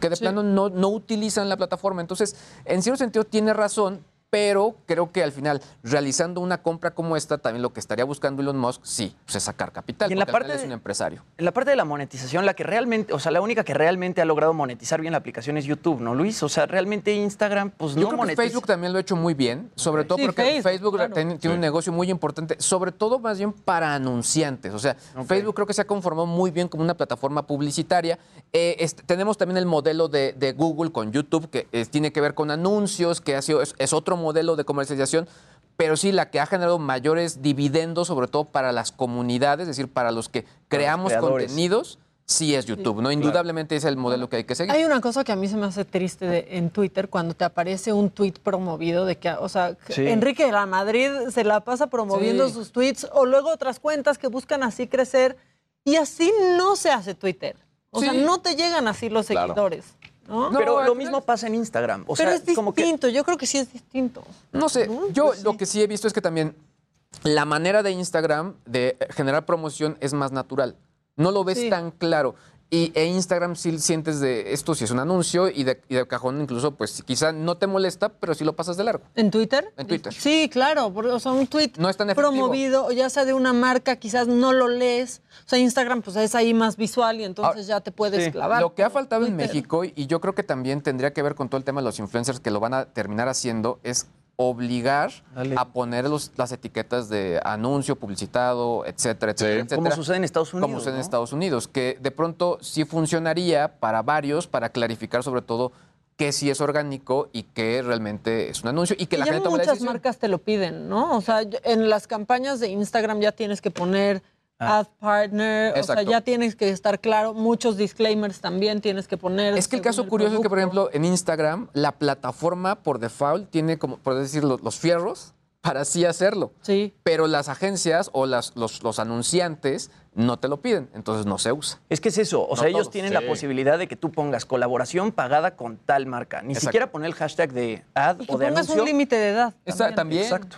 que de plano no, no utilizan la plataforma. Entonces, en cierto sentido, tiene razón, pero creo que al final, realizando una compra como esta, también lo que estaría buscando Elon Musk, sí, pues es sacar capital, Y en la parte es un de- empresario. En la parte de la monetización, la que realmente, o sea, la única que realmente ha logrado monetizar bien la aplicación es YouTube, ¿no, Luis? O sea, realmente Instagram, pues Yo no creo que monetiza. Facebook también lo ha hecho muy bien, sobre todo Sí, porque Facebook, Facebook, claro. tiene, tiene un negocio muy importante, sobre todo más bien para anunciantes. O sea, Facebook creo que se ha conformado muy bien como una plataforma publicitaria. Eh, este, tenemos también el modelo de, de Google con YouTube, que eh, tiene que ver con anuncios, que ha sido, es, es otro modelo de comercialización. Pero sí, la que ha generado mayores dividendos, sobre todo para las comunidades, es decir, para los que creamos contenidos, sí es YouTube, ¿no? Indudablemente es el modelo que hay que seguir. Hay una cosa que a mí se me hace triste de- en Twitter cuando te aparece un tweet promovido de que, o sea, Sí. Enrique de la Madrid se la pasa promoviendo Sí. sus tweets o luego otras cuentas que buscan así crecer y así no se hace Twitter. O sea, no te llegan así los Claro. seguidores. ¿No? Pero lo mismo pasa en Instagram. O Pero sea, es como que distinto, yo creo que sí es distinto. No sé, yo Pues lo que sí he visto es que también la manera de Instagram de generar promoción es más natural. No lo ves Sí. tan claro. Y e Instagram sí sientes de esto si es un anuncio y de, y de cajón incluso, pues quizá no te molesta, pero sí lo pasas de largo. ¿En Twitter? En Twitter. Sí, claro, porque, o sea, un tweet No es tan promovido, ya sea de una marca, quizás no lo lees. O sea, Instagram pues es ahí más visual y entonces ya te puedes Sí. clavar. Lo que ha faltado en. México, y yo creo que también tendría que ver con todo el tema de los influencers que lo van a terminar haciendo, es obligar a poner los- las etiquetas de anuncio, publicitado, etcétera, etcétera, etcétera. Como sucede en Estados Unidos, Como sucede en. Estados Unidos, que de pronto sí funcionaría para varios, para clarificar sobre todo qué sí es orgánico y qué realmente es un anuncio y que Y la ya gente la muchas decisión. marcas te lo piden, ¿no? O sea, en las campañas de Instagram ya tienes que poner Ah. ad partner, o sea, Exacto. ya tienes que estar claro. Muchos disclaimers también tienes que poner. Es que el caso curioso es que, por ejemplo, en Instagram, la plataforma por default tiene como, por decir, los, los fierros para así hacerlo. Sí. Pero las agencias o las, los, los anunciantes no te lo piden, entonces no se usa. Es que es eso, o No sea, ellos todos. tienen Sí. la posibilidad de que tú pongas colaboración pagada con tal marca. Ni Exacto. siquiera poner el hashtag de ad que o de pongas anuncio. un límite de edad. Esa- también. Exacto.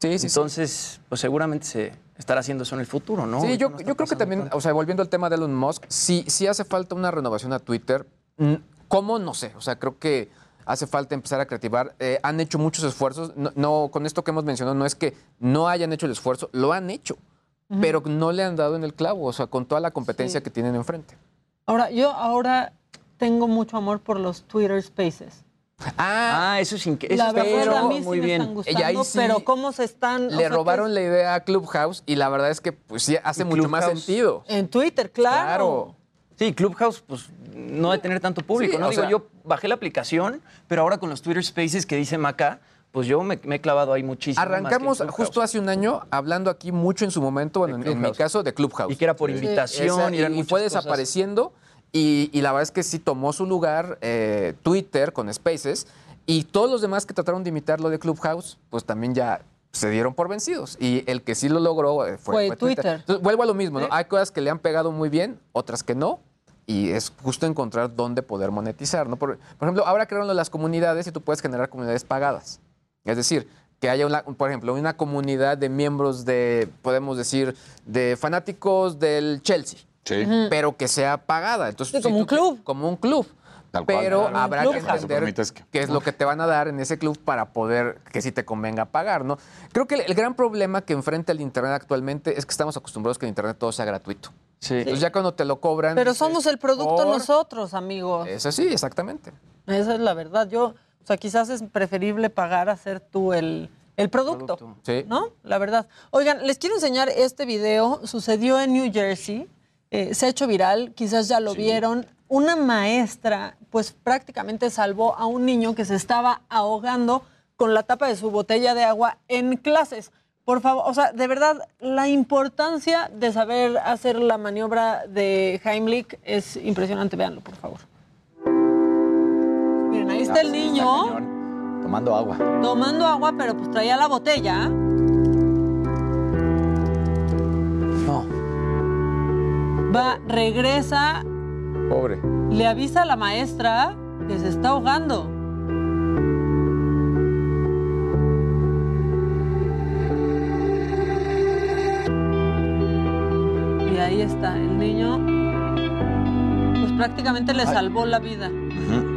Sí, sí, Entonces, pues seguramente se estará haciendo eso en el futuro, ¿no? Sí, yo, No yo creo que también, tanto. o sea, volviendo al tema de Elon Musk, sí, sí hace falta una renovación a Twitter. ¿Cómo? No sé. O sea, creo que hace falta empezar a creativar. Eh, han hecho muchos esfuerzos. No, no, con esto que hemos mencionado, no es que no hayan hecho el esfuerzo, lo han hecho, pero no le han dado en el clavo, o sea, con toda la competencia que tienen enfrente. Ahora, yo ahora tengo mucho amor por los Twitter Spaces. Ah, eso es increíble. La verdad, a mí sí me están gustando, Y ahí sí pero cómo se están... Le sea, robaron la idea a Clubhouse y la verdad es que pues sí hace mucho más sentido. En Twitter, claro. Sí, Clubhouse, pues no de tener tanto público, Sí, ¿no? Digo, sea- yo bajé la aplicación, pero ahora con los Twitter Spaces que dice Maca, pues yo me, me he clavado ahí muchísimo. más que en Arrancamos justo hace un año hablando aquí mucho en su momento, bueno, en, en mi caso, de Clubhouse. Y que era por invitación, Esa- y eran fue cosas. desapareciendo. Y, y la verdad es que sí tomó su lugar eh, Twitter con Spaces. Y todos los demás que trataron de imitar lo de Clubhouse, pues también ya se dieron por vencidos. Y el que sí lo logró eh, fue, Fue fue Twitter. Entonces, vuelvo a lo mismo, ¿no? Hay cosas que le han pegado muy bien, otras que no. Y es justo encontrar dónde poder monetizar, ¿no? Por, por ejemplo, ahora crearon las comunidades y tú puedes generar comunidades pagadas. Es decir, que haya, una, por ejemplo, una comunidad de miembros de, podemos decir, de fanáticos del Chelsea. Pero que sea pagada. Entonces, Sí, como si un club. Como un club. Tal cual. Pero Claro. habrá que entender que- qué es lo que te van a dar en ese club para poder que sí te convenga pagar, ¿no? Creo que el, el gran problema que enfrenta el Internet actualmente es que estamos acostumbrados que en Internet todo sea gratuito. Sí. Entonces ya cuando te lo cobran... Pero dices, somos el producto "Por". nosotros, amigos. Es así, exactamente. Esa es la verdad. Yo, o sea, quizás es preferible pagar a ser tú el, el producto. Sí. ¿No? La verdad. Oigan, les quiero enseñar este video. Sucedió en New Jersey. Eh, se ha hecho viral. Quizás ya lo vieron. Una maestra, pues prácticamente salvó a un niño que se estaba ahogando con la tapa de su botella de agua en clases. Por favor, o sea, de verdad, la importancia de saber hacer la maniobra de Heimlich es impresionante. Véanlo, por favor. está el niño Tomando agua. tomando agua, pero pues traía la botella. Va, regresa, Pobre. le avisa a la maestra que se está ahogando. Y ahí está, el niño, pues prácticamente le salvó la vida. Qué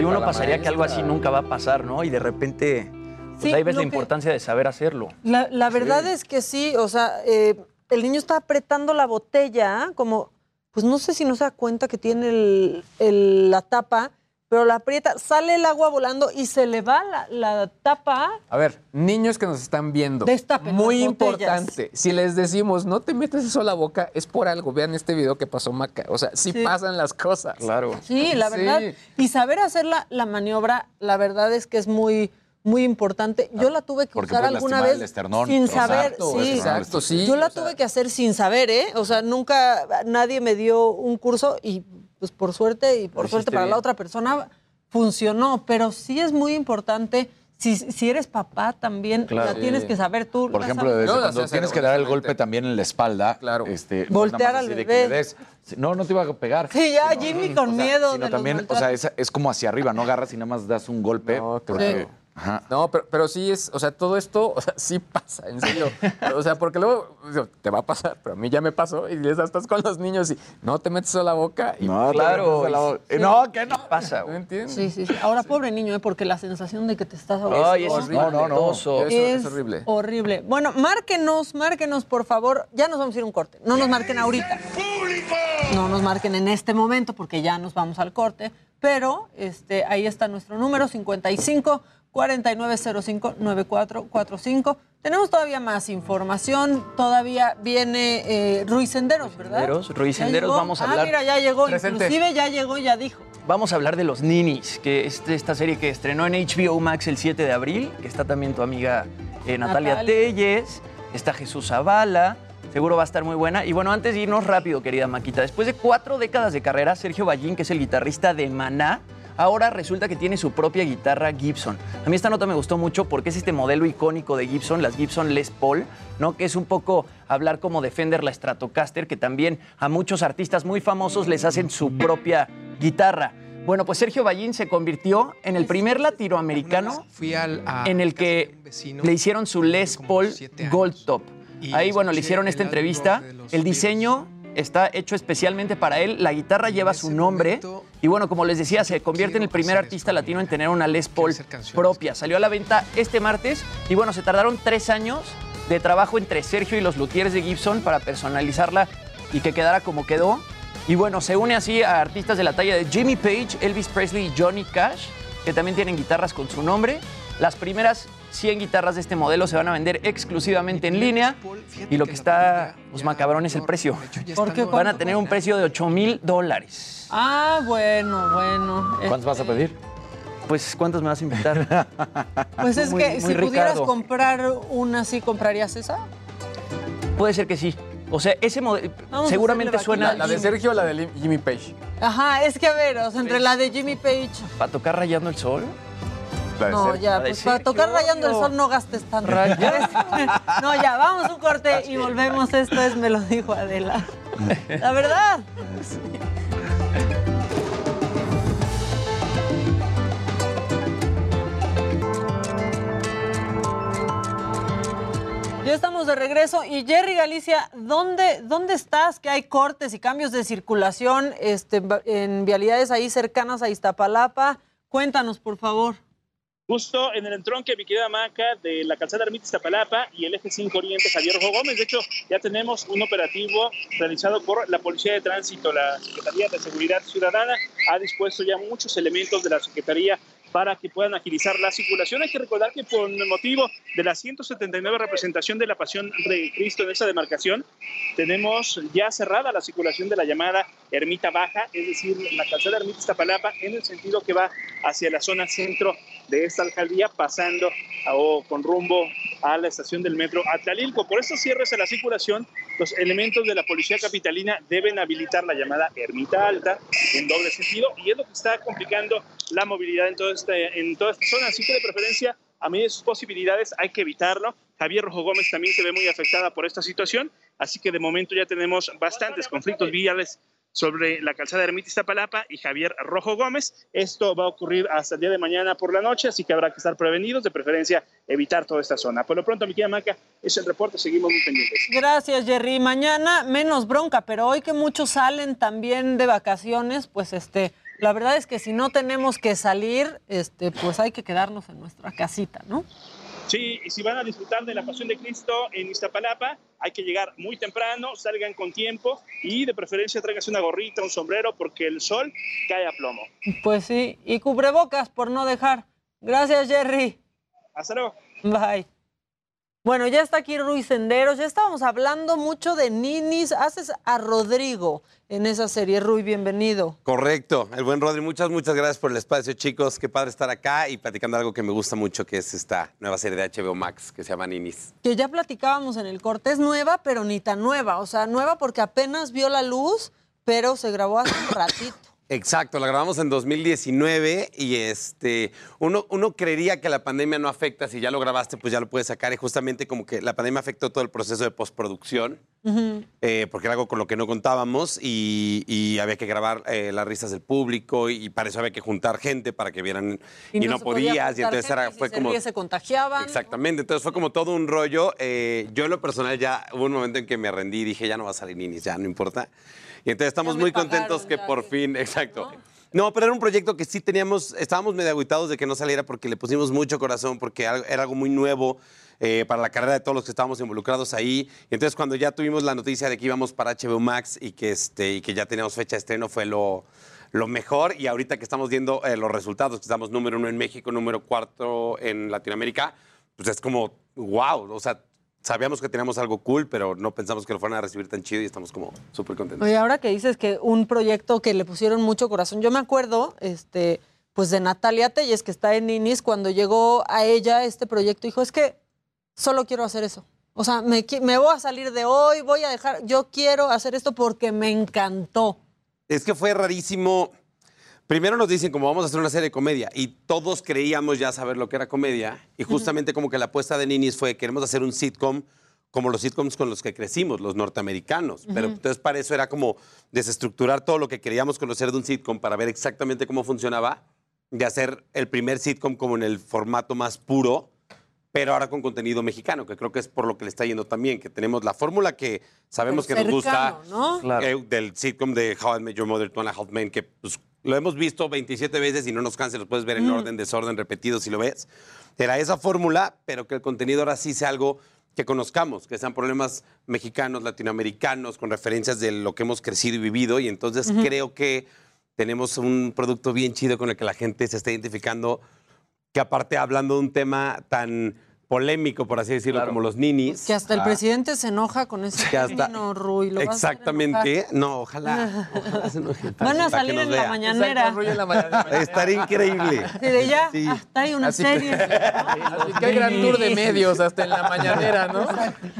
y uno pasaría que algo así nunca va a pasar, ¿no? Y de repente, pues Sí, ahí ves la que- importancia de saber hacerlo. La, la verdad es que sí, o sea, eh, el niño está apretando la botella, como, pues no sé si no se da cuenta que tiene el- el- la tapa, pero la aprieta, sale el agua volando y se le va la, la tapa. A ver, niños que nos están viendo. Destapen Muy importante. Si les decimos, no te metes eso a la boca, es por algo. Vean este video que pasó Maca. O sea, sí, Sí. pasan las cosas. Claro. Sí, la Sí. verdad. Y saber hacer la, la maniobra, la verdad es que es muy, muy importante. Yo la tuve que Porque usar alguna vez el esternón. sin saber. exacto, sí. Exacto, sí. Yo la o sea, tuve que hacer sin saber, ¿eh? O sea, nunca nadie me dio un curso y pues por suerte y por Lo suerte para la otra persona funcionó, pero sí es muy importante. Si, si eres papá también, Claro. la tienes Sí. que saber tú. Por ejemplo, desde cuando tienes que dar el golpe también en la espalda, claro. este, Voltear nada más al bebé. des. No, no te iba a pegar. Sí, ya Jimmy con O sea, miedo. Sino de los también, o sea, es, es como hacia arriba, no agarras y nada más das un golpe. No, porque- claro. Ajá. No, pero, pero sí es, o sea, todo esto, o sea, sí pasa, en serio. O sea, porque luego digo, te va a pasar, pero a mí ya me pasó y les estás con los niños y no te metes a la boca y No, Claro, la boca. No, que no. Pasa, ¿no güey. entiendes? Sí, sí, sí. Ahora, pobre niño, ¿eh? porque la sensación de que te estás ahogando es horrible. No, no, no. Eso es horrible. horrible. Bueno, márquenos, márquenos, por favor. Ya nos vamos a ir a un corte. No nos marquen ahorita. No nos marquen en este momento porque ya nos vamos al corte. Pero este, ahí está nuestro número 55 4905 9445. Tenemos todavía más información. Todavía viene eh, Ruiz Senderos, ¿verdad? Senderos, Ruiz ¿Ya Senderos, vamos a Ah, hablar. mira, ya llegó. Presente. Inclusive ya llegó, ya dijo. Vamos a hablar de Los Ninis, que es esta serie que estrenó en HBO Max el 7 de abril, que está también tu amiga eh, Natalia, Natalia. Telles, está Jesús Zavala, seguro va a estar muy buena. Y bueno, antes de irnos rápido, querida Maquita, después de cuatro décadas de carrera, Sergio Ballín, que es el guitarrista de Maná, ahora resulta que tiene su propia guitarra Gibson. A mí esta nota me gustó mucho porque es este modelo icónico de Gibson, las Gibson Les Paul, ¿no? Que es un poco hablar como Defender la Stratocaster, que también a muchos artistas muy famosos les hacen su propia guitarra. Bueno, pues Sergio Ballín se convirtió en el primer latinoamericano Fui al, a en el que vecino le hicieron su Les Paul. Gold Top. Ahí, bueno, le hicieron esta entrevista. El diseño está hecho especialmente para él. La guitarra lleva su nombre. Y bueno, como les decía, se convierte en el primer artista latino en tener una Les Paul propia. Salió a la venta este martes. Y bueno, se tardaron tres años de trabajo entre Sergio y los luthiers de Gibson para personalizarla y que quedara como quedó. Y bueno, se une así a artistas de la talla de Jimmy Page, Elvis Presley y Johnny Cash, que también tienen guitarras con su nombre. Las primeras 100 guitarras de este modelo se van a vender exclusivamente en línea. Y lo que está pues, macabrón es el precio. ¿Por qué? Van a tener un precio de 8 mil dólares. Ah, bueno, bueno. ¿Cuántos vas a Este, pedir? Pues, ¿cuántos me vas a invitar? Pues es Muy- que muy si pudieras comprar una así, ¿comprarías esa? Puede ser que sí. O sea, ese modelo seguramente suena vaquita. La de Sergio o la de Jimmy Page. Ajá, es que a ver, o sea, entre la de Jimmy Page. para tocar rayando el sol. No, ya, pues para tocar rayando el sol no gastes tanto. No, ya, vamos a un corte y volvemos. Esto es Me lo dijo Adela. La verdad. Ya estamos de regreso y Jerry Galicia, ¿dónde, ¿dónde estás? Que hay cortes y cambios de circulación este, en vialidades ahí cercanas a Iztapalapa. Cuéntanos, por favor. Justo en el entronque, mi querida Maca, de la calzada Ermita Iztapalapa y el eje 5 Oriente Javier Rojo Gómez. De hecho, ya tenemos un operativo realizado por la Policía de Tránsito. La Secretaría de Seguridad Ciudadana ha dispuesto ya muchos elementos de la Secretaría para que puedan agilizar la circulación. Hay que recordar que por motivo de la 179 representación de la Pasión de Cristo en esa demarcación, tenemos ya cerrada la circulación de la llamada Ermita Baja, es decir, la calzada Ermita Iztapalapa, en el sentido que va hacia la zona centro de esta alcaldía, pasando o con rumbo a la estación del metro Atlalilco. Por estos cierres a la circulación, los elementos de la policía capitalina deben habilitar la llamada Ermita Alta en doble sentido y es lo que está complicando la movilidad en, todo este, en toda esta zona. Así que de preferencia, a medida de sus posibilidades, hay que evitarlo. Javier Rojo Gómez también se ve muy afectada por esta situación, así que de momento ya tenemos bastantes conflictos viales sobre la calzada Ermita Iztapalapa y Javier Rojo Gómez. Esto va a ocurrir hasta el día de mañana por la noche, así que habrá que estar prevenidos, de preferencia evitar toda esta zona. Por lo pronto, mi querida Maca, es el reporte, seguimos muy pendientes. Gracias, Jerry. Mañana menos bronca, pero hoy que muchos salen también de vacaciones, pues este, la verdad es que si no tenemos que salir, este, pues hay que quedarnos en nuestra casita, ¿no? Sí, y si van a disfrutar de la Pasión de Cristo en Iztapalapa, hay que llegar muy temprano, salgan con tiempo y de preferencia tráiganse una gorrita, un sombrero, porque el sol cae a plomo. Pues sí, y cubrebocas por no dejar. Gracias, Jerry. Hasta luego. Bye. Bueno, ya está aquí Ruiz Senderos. Ya estábamos hablando mucho de ninis. Haces a Rodrigo en esa serie. Rui, bienvenido. Correcto. El buen Rodri, muchas, muchas gracias por el espacio, chicos. Qué padre estar acá y platicando algo que me gusta mucho, que es esta nueva serie de HBO Max que se llama Ninis. Que ya platicábamos en el corte. Es nueva, pero ni tan nueva. O sea, nueva porque apenas vio la luz, pero se grabó hace un ratito. Exacto, la grabamos en 2019 y este, uno, uno creería que la pandemia no afecta, si ya lo grabaste, pues ya lo puedes sacar y justamente como que la pandemia afectó todo el proceso de postproducción, eh, porque era algo con lo que no contábamos y, y había que grabar eh, las risas del público y, para eso había que juntar gente para que vieran y, no, se podía podías y entonces era, si fue se como... ríe, se contagiaban. Exactamente, entonces fue como todo un rollo. eh, yo en lo personal ya hubo un momento en que me rendí y dije, ya no va a salir Ninis, ya no importa. Y entonces estamos muy pagaron, contentos que por fin, exacto. No, pero era un proyecto que sí teníamos, estábamos medio aguitados de que no saliera porque le pusimos mucho corazón, porque era algo muy nuevo eh, para la carrera de todos los que estábamos involucrados ahí. Y entonces cuando ya tuvimos la noticia de que íbamos para HBO Max y que, este, y que ya teníamos fecha de estreno fue lo, lo mejor. Y ahorita que estamos viendo eh, los resultados, que estamos número uno en México, número cuarto en Latinoamérica, pues es como, wow, o sea, sabíamos que teníamos algo cool, pero no pensamos que lo fueran a recibir tan chido y estamos como súper contentos. Oye, ahora que dices que un proyecto que le pusieron mucho corazón, yo me acuerdo, este, pues de Natalia Telles, que está en Ninis, cuando llegó a ella este proyecto, dijo, es que solo quiero hacer eso. O sea, me, me voy a salir de hoy, voy a dejar, yo quiero hacer esto porque me encantó. Es que fue rarísimo. Primero nos dicen como vamos a hacer una serie de comedia y todos creíamos ya saber lo que era comedia y justamente como que la apuesta de Ninis fue queremos hacer un sitcom como los sitcoms con los que crecimos, los norteamericanos. Pero entonces para eso era como desestructurar todo lo que queríamos conocer de un sitcom para ver exactamente cómo funcionaba, de hacer el primer sitcom como en el formato más puro, pero ahora con contenido mexicano, que creo que es por lo que le está yendo también, que tenemos la fórmula que sabemos que nos gusta ¿no? eh, del sitcom de How I Met Your Mother, Two and a Half Men, que pues, lo hemos visto 27 veces y no nos cansa, lo puedes ver en Mm. orden, desorden, repetido si lo ves. Era esa fórmula, pero que el contenido ahora sí sea algo que conozcamos, que sean problemas mexicanos, latinoamericanos, con referencias de lo que hemos crecido y vivido. Y entonces creo que tenemos un producto bien chido con el que la gente se está identificando, que aparte hablando de un tema tan polémico, por así decirlo, como los ninis. Que hasta el ah, presidente se enoja con ese Que hasta- término, Rui. lo vas a hacer Exactamente. No, ojalá. ojalá se enoje Van a salir en la mañanera. Estaría increíble. Sí, de ya, Sí. hasta hay una Así- serie. Así que hay gran tour de medios hasta en la mañanera, ¿no?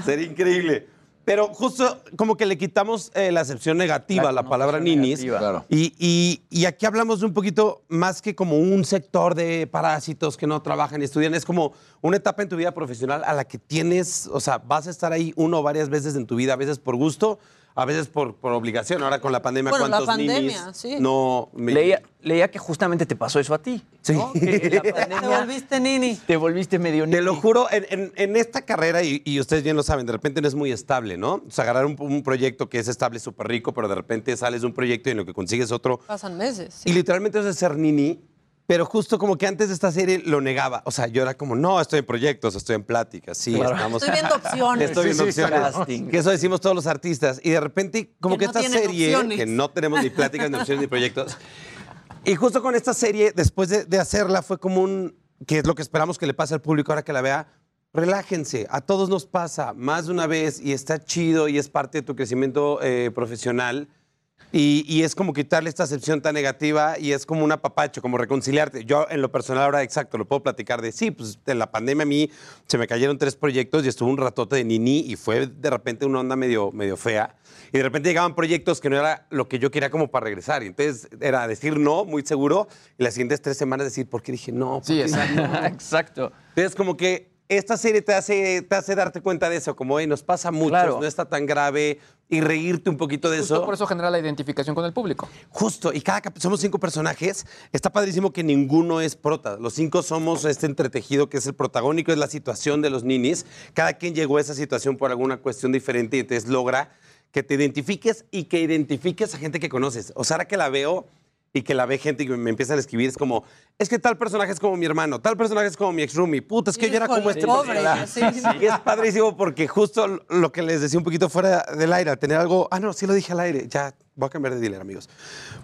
Sería increíble. Pero justo como que le quitamos eh, la acepción negativa a la palabra ninis. Claro. Y, y- y aquí hablamos de un poquito más que como un sector de parásitos que no trabajan y estudian. Es como una etapa en tu vida profesional a la que tienes, o sea, vas a estar ahí uno o varias veces en tu vida, a veces por gusto, a veces por, por obligación. Ahora con la pandemia, Bueno, la ¿cuántos pandemia, ninis sí. no... me- Leía, leía que justamente te pasó eso a ti. Sí. ¿no? Que la pandemia Te volviste nini. te volviste medio Te lo juro, en, en- en esta carrera, y, y ustedes bien lo saben, de repente no es muy estable, ¿no? O sea, agarrar un, un proyecto que es estable, súper rico, pero de repente sales de un proyecto y en lo que consigues otro. Pasan meses. Y literalmente eso es ser nini, pero justo como que antes de esta serie lo negaba. O sea, yo era como, no, estoy en proyectos, estoy en pláticas, sí, Claro. estamos... Estoy viendo opciones. Estoy viendo Sí, sí, opciones. casting. Que eso decimos todos los artistas. Y de repente, como Que que, no esta serie, opciones. que no tenemos ni pláticas, ni opciones, ni proyectos, Y justo con esta serie, después de, de hacerla, fue como un, que es lo que esperamos que le pase al público ahora que la vea, relájense, a todos nos pasa más de una vez y está chido y es parte de tu crecimiento eh, profesional. Y, y es como quitarle esta acepción tan negativa y es como un apapacho, como reconciliarte. Yo en lo personal ahora, exacto, lo puedo platicar de, sí, pues en la pandemia a mí se me cayeron tres proyectos y estuvo un ratote de nini y fue de repente una onda medio, medio fea. Y de repente llegaban proyectos que no era lo que yo quería como para regresar. Y entonces era decir no, muy seguro, y las siguientes tres semanas decir, ¿por qué dije no? ¿Por Sí, qué exacto. no? exacto. Entonces, como que esta serie te hace, te hace darte cuenta de eso, como, "Ey, nos pasa mucho, Claro. no está tan grave, y reírte un poquito de Justo eso. por eso genera la identificación con el público. Justo, y cada somos cinco personajes. Está padrísimo que ninguno es prota. Los cinco somos este entretejido que es el protagónico, es la situación de los ninis. Cada quien llegó a esa situación por alguna cuestión diferente y entonces logra que te identifiques y que identifiques a gente que conoces. O sea, ahora que la veo y que la ve gente y que me empiezan a escribir, es como, es que tal personaje es como mi hermano, tal personaje es como mi ex roomie. Puta, es que yo era como este pobre, sí, sí. Y es padrísimo porque justo lo que les decía un poquito fuera del aire, al tener algo, ah, no, sí lo dije al aire, ya voy a cambiar de dealer, amigos.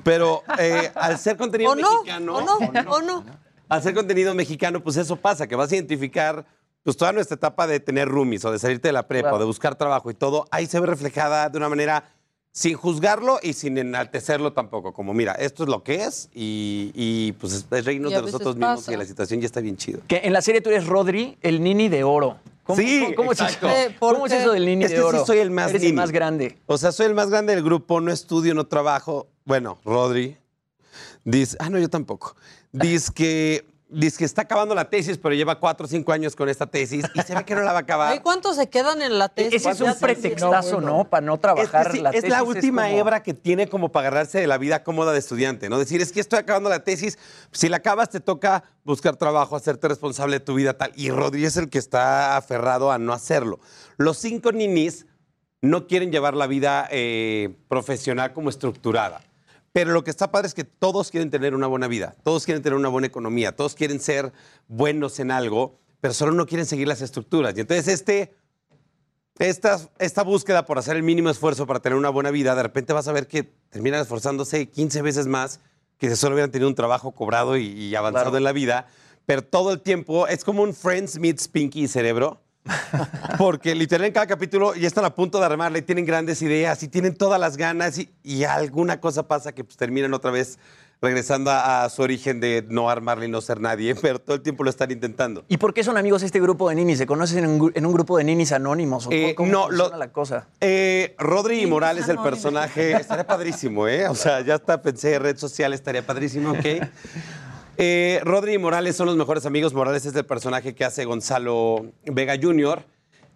Pero eh, al ser contenido ¿O no? mexicano, ¿O no? ¿O no? al ser contenido mexicano, pues eso pasa, que vas a identificar pues toda nuestra etapa de tener roomies o de salirte de la prepa Claro. o de buscar trabajo y todo, ahí se ve reflejada de una manera sin juzgarlo y sin enaltecerlo tampoco. Como, mira, esto es lo que es y, y, pues es, es reírnos de nosotros mismos pasa. y la situación ya está bien chido. Que en la serie tú eres Rodri, el nini de oro. ¿Cómo, Sí, cómo, cómo es exacto. eso? Eh, ¿Cómo es eso del nini es de que oro? sí soy el más Eres nini. el más grande. O sea, soy el más grande del grupo, no estudio, no trabajo. Bueno, Rodri dice, ah, no, yo tampoco. Dice que, dice que está acabando la tesis, pero lleva cuatro o cinco años con esta tesis y se ve que no la va a acabar. Ay, ¿Cuántos se quedan en la tesis? Ese es un pretextazo, ¿no? Para no trabajar Es, que sí, la es tesis. la última como- hebra que tiene como para agarrarse de la vida cómoda de estudiante, ¿no? Decir, es que estoy acabando la tesis, si la acabas te toca buscar trabajo, hacerte responsable de tu vida tal. Y Rodri es el que está aferrado a no hacerlo. Los cinco ninis no quieren llevar la vida eh, profesional como estructurada. Pero lo que está padre es que todos quieren tener una buena vida, todos quieren tener una buena economía, todos quieren ser buenos en algo, pero solo no quieren seguir las estructuras. Y entonces este, esta, esta búsqueda por hacer el mínimo esfuerzo para tener una buena vida, de repente vas a ver que terminan esforzándose 15 veces más que si solo hubieran tenido un trabajo cobrado y, y avanzado Claro. en la vida. Pero todo el tiempo es como un Friends meets Pinky y Cerebro. Porque literal en cada capítulo ya están a punto de armarle, tienen grandes ideas y tienen todas las ganas y, y alguna cosa pasa que pues terminan otra vez regresando a, a su origen de no armarle y no ser nadie, pero todo el tiempo lo están intentando. ¿Y por qué son amigos este grupo de ninis? ¿Se conocen en un, gru- en un grupo de ninis anónimos? ¿O Eh, cómo no, funciona lo- la cosa? Eh, Rodri Sí, Morales, el personaje, estaría padrísimo, ¿eh? O sea, ya está, pensé, red social estaría padrísimo, ¿ok? Eh, Rodri y Morales son los mejores amigos. Morales es el personaje que hace Gonzalo Vega Jr.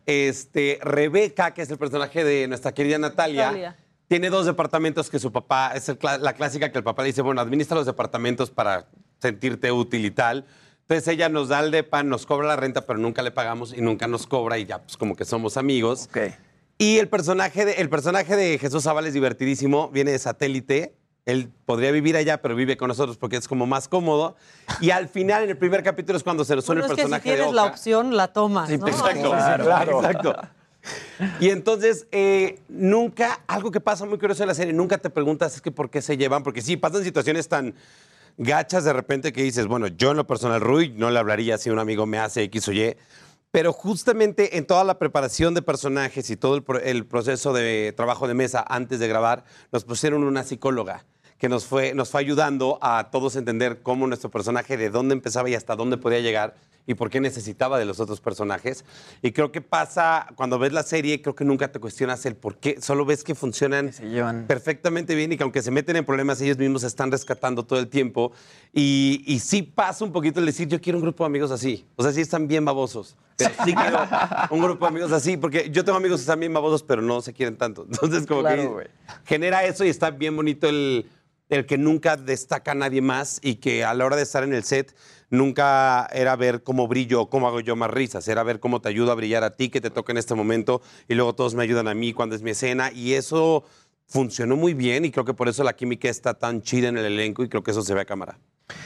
Este, Rebeca, que es el personaje de nuestra querida Natalia, Natalia. tiene dos departamentos que su papá, es el la clásica que el papá le dice, bueno, administra los departamentos para sentirte útil y tal. Entonces ella nos da el depa, nos cobra la renta, pero nunca le pagamos y nunca nos cobra y ya pues como que somos amigos. Y el personaje, de, el personaje de Jesús Zavala es divertidísimo, viene de satélite. Él podría vivir allá, pero vive con nosotros porque es como más cómodo. Y al final, en el primer capítulo, es cuando se nos Bueno, el es que si personaje de tienes la opción, la tomas, ¿no? Exacto, exacto. Y entonces, eh, nunca, algo que pasa muy curioso en la serie, nunca te preguntas es que por qué se llevan, porque sí, pasan situaciones tan gachas de repente que dices, bueno, yo en lo personal, Rui, no le hablaría si un amigo me hace X o Y, pero justamente en toda la preparación de personajes y todo el, pro- el proceso de trabajo de mesa antes de grabar, nos pusieron una psicóloga que nos fue, nos fue ayudando a todos entender cómo nuestro personaje, de dónde empezaba y hasta dónde podía llegar y por qué necesitaba de los otros personajes. Y creo que pasa, cuando ves la serie, creo que nunca te cuestionas el por qué, solo ves que funcionan perfectamente bien y que aunque se meten en problemas, ellos mismos se están rescatando todo el tiempo. Y, y sí pasa un poquito el decir, yo quiero un grupo de amigos así. O sea, sí están bien babosos. Pero sí quiero un grupo de amigos así, porque yo tengo amigos que están bien babosos, pero no se quieren tanto. Entonces, como Claro, que güey. genera eso y está bien bonito el, el que nunca destaca a nadie más y que a la hora de estar en el set nunca era ver cómo brillo o cómo hago yo más risas, era ver cómo te ayudo a brillar a ti, que te toca en este momento y luego todos me ayudan a mí cuando es mi escena y eso funcionó muy bien y creo que por eso la química está tan chida en el elenco y creo que eso se ve a cámara.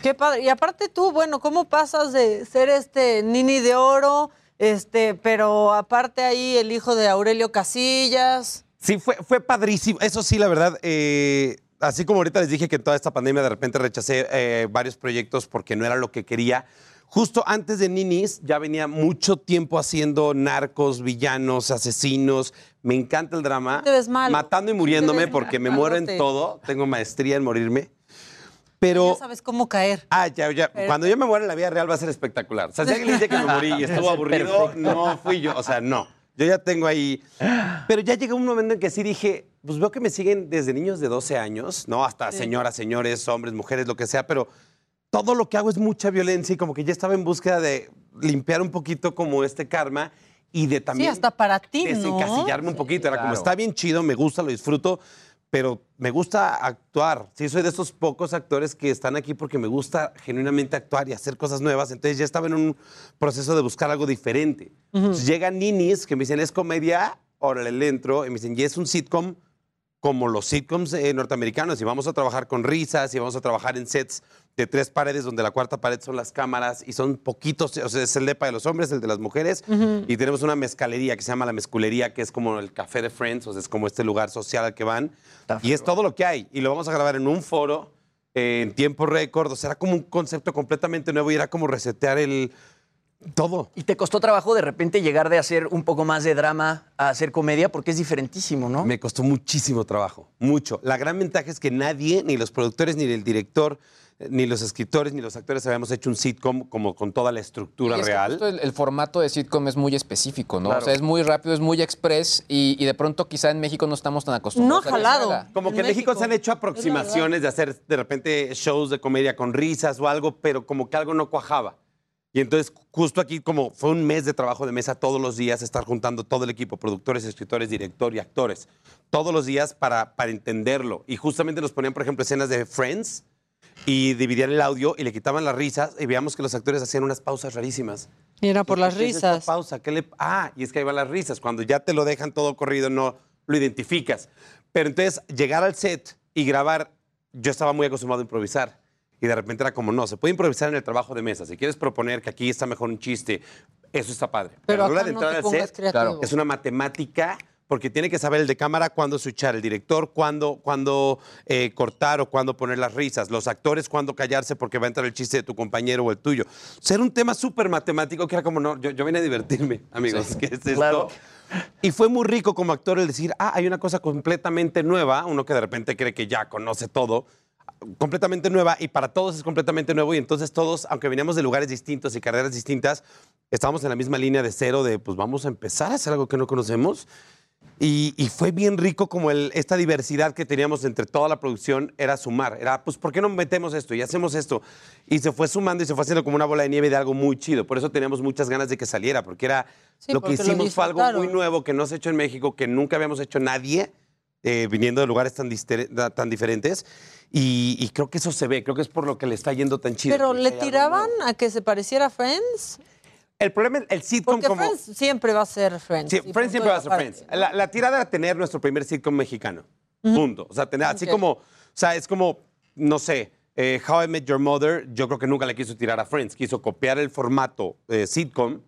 Qué padre. Y aparte tú, bueno, ¿cómo pasas de ser este Nini de oro, este, pero aparte ahí el hijo de Aurelio Casillas? Sí, fue, fue padrísimo. Eso sí, la verdad, eh, así como ahorita les dije que en toda esta pandemia de repente rechacé eh, varios proyectos porque no era lo que quería, justo antes de Ninis ya venía mucho tiempo haciendo narcos, villanos, asesinos. Me encanta el drama. Te ves malo. Matando y muriéndome porque me muero en todo. Tengo maestría en morirme. Pero Ya sabes cómo caer. Ah, ya, ya. Pero- Cuando yo me muera en la vida real va a ser espectacular. O sea, si alguien le dice que me morí y estuvo aburrido, no fui yo. O sea, no. Yo ya tengo ahí. Pero ya llegó un momento en que sí dije, pues veo que me siguen desde niños de 12 años, ¿no? Hasta Sí. señoras, señores, hombres, mujeres, lo que sea, pero todo lo que hago es mucha violencia y como que ya estaba en búsqueda de limpiar un poquito como este karma y de Sí, también hasta para ti, ¿no? desencasillarme un poquito. Era como, claro. está bien chido, me gusta, lo disfruto, pero me gusta actuar. Sí, soy de esos pocos actores que están aquí porque me gusta genuinamente actuar y hacer cosas nuevas. Entonces ya estaba en un proceso de buscar algo diferente. Entonces llegan ninis que me dicen, es comedia, órale, le entro. Y me dicen, y es un sitcom como los sitcoms eh, norteamericanos y vamos a trabajar con risas y vamos a trabajar en sets de tres paredes donde la cuarta pared son las cámaras y son poquitos, o sea, es el depa de los hombres, el de las mujeres Ujú. y tenemos una mezcalería que se llama la mezculería, que es como el café de Friends, o sea, es como este lugar social al que van y es todo lo que hay y lo vamos a grabar en un foro en tiempo récord, o sea, era como un concepto completamente nuevo y era como resetear el todo. ¿Y te costó trabajo de repente llegar de hacer un poco más de drama a hacer comedia? Porque es diferentísimo, ¿no? Me costó muchísimo trabajo, mucho. La gran ventaja es que nadie, ni los productores, ni el director, ni los escritores, ni los actores habíamos hecho un sitcom como con toda la estructura Y es que real. justo el, el formato de sitcom es muy específico, ¿no? Claro. O sea, es muy rápido, es muy express y, y de pronto quizá en México no estamos tan acostumbrados. se haga. Como que en México, se han hecho aproximaciones de hacer de repente shows de comedia con risas o algo, pero como que algo no cuajaba. Y entonces, justo aquí, como fue un mes de trabajo de mesa todos los días, estar juntando todo el equipo, productores, escritores, director y actores, todos los días para, para entenderlo. Y justamente nos ponían, por ejemplo, escenas de Friends y dividían el audio y le quitaban las risas y veíamos que los actores hacían unas pausas rarísimas. Y era por las ¿Qué es risas. pausa? ¿Qué le... Ah, y es que ahí van las risas. Cuando ya te lo dejan todo corrido, no lo identificas. Pero entonces, llegar al set y grabar, yo estaba muy acostumbrado a improvisar. Y de repente era como, no, se puede improvisar en el trabajo de mesa. Si quieres proponer que aquí está mejor un chiste, eso está padre. Pero hora acá de no entrar te al pongas set, creativo. es una matemática porque tiene que saber el de cámara cuándo switchar, el director cuándo, cuándo eh, cortar o cuándo poner las risas, los actores cuándo callarse porque va a entrar el chiste de tu compañero o el tuyo. O sea, era un tema súper matemático que era como, no, yo, yo vine a divertirme, amigos, ¿qué es esto? Claro. Y fue muy rico como actor el decir, ah, hay una cosa completamente nueva, uno que de repente cree que ya conoce todo, completamente nueva y para todos es completamente nuevo y entonces todos, aunque veníamos de lugares distintos y carreras distintas, estábamos en la misma línea de cero de, pues vamos a empezar a hacer algo que no conocemos. Y, y fue bien rico como el, esta diversidad que teníamos entre toda la producción era sumar. Era, pues, ¿por qué no metemos esto y hacemos esto? Y se fue sumando y se fue haciendo como una bola de nieve de algo muy chido. Por eso teníamos muchas ganas de que saliera, porque era Sí, lo que porque hicimos fue algo muy nuevo que no se ha hecho en México, que nunca habíamos hecho nadie, eh, viniendo de lugares tan, tan diferentes. Y, y creo que eso se ve, creo que es por lo que le está yendo tan chido. Pero le tiraban a que se pareciera a Friends. El problema es el sitcom Porque como... Friends siempre va a ser Friends. Sí, Friends siempre va a ser. Friends. La, la tirada era tener nuestro primer sitcom mexicano. Punto. O sea, tener así Ok. como, o sea, es como, no sé, eh, How I Met Your Mother, yo creo que nunca le quiso tirar a Friends. Quiso copiar el formato eh, sitcom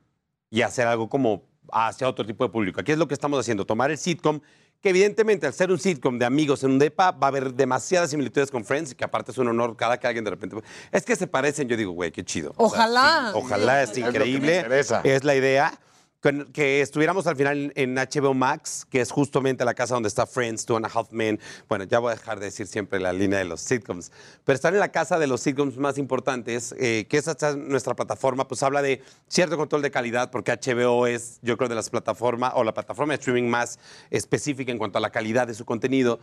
y hacer algo como hacia otro tipo de público. Aquí es lo que estamos haciendo, tomar el sitcom, que evidentemente al ser un sitcom de amigos en un depa va a haber demasiadas similitudes con Friends, que aparte es un honor cada que alguien de repente... Es que se parecen, yo digo, güey, qué chido. O sea, Ojalá. sí, ojalá, es increíble. Es la idea. Que estuviéramos al final en HBO Max, que es justamente la casa donde está Friends, Two and a Half Men. Bueno, ya voy a dejar de decir siempre la línea de los sitcoms. Pero estar en la casa de los sitcoms más importantes, eh, que en nuestra plataforma, pues habla de cierto control de calidad, porque HBO es, yo creo, de las plataformas o la plataforma de streaming más específica en cuanto a la calidad de su contenido.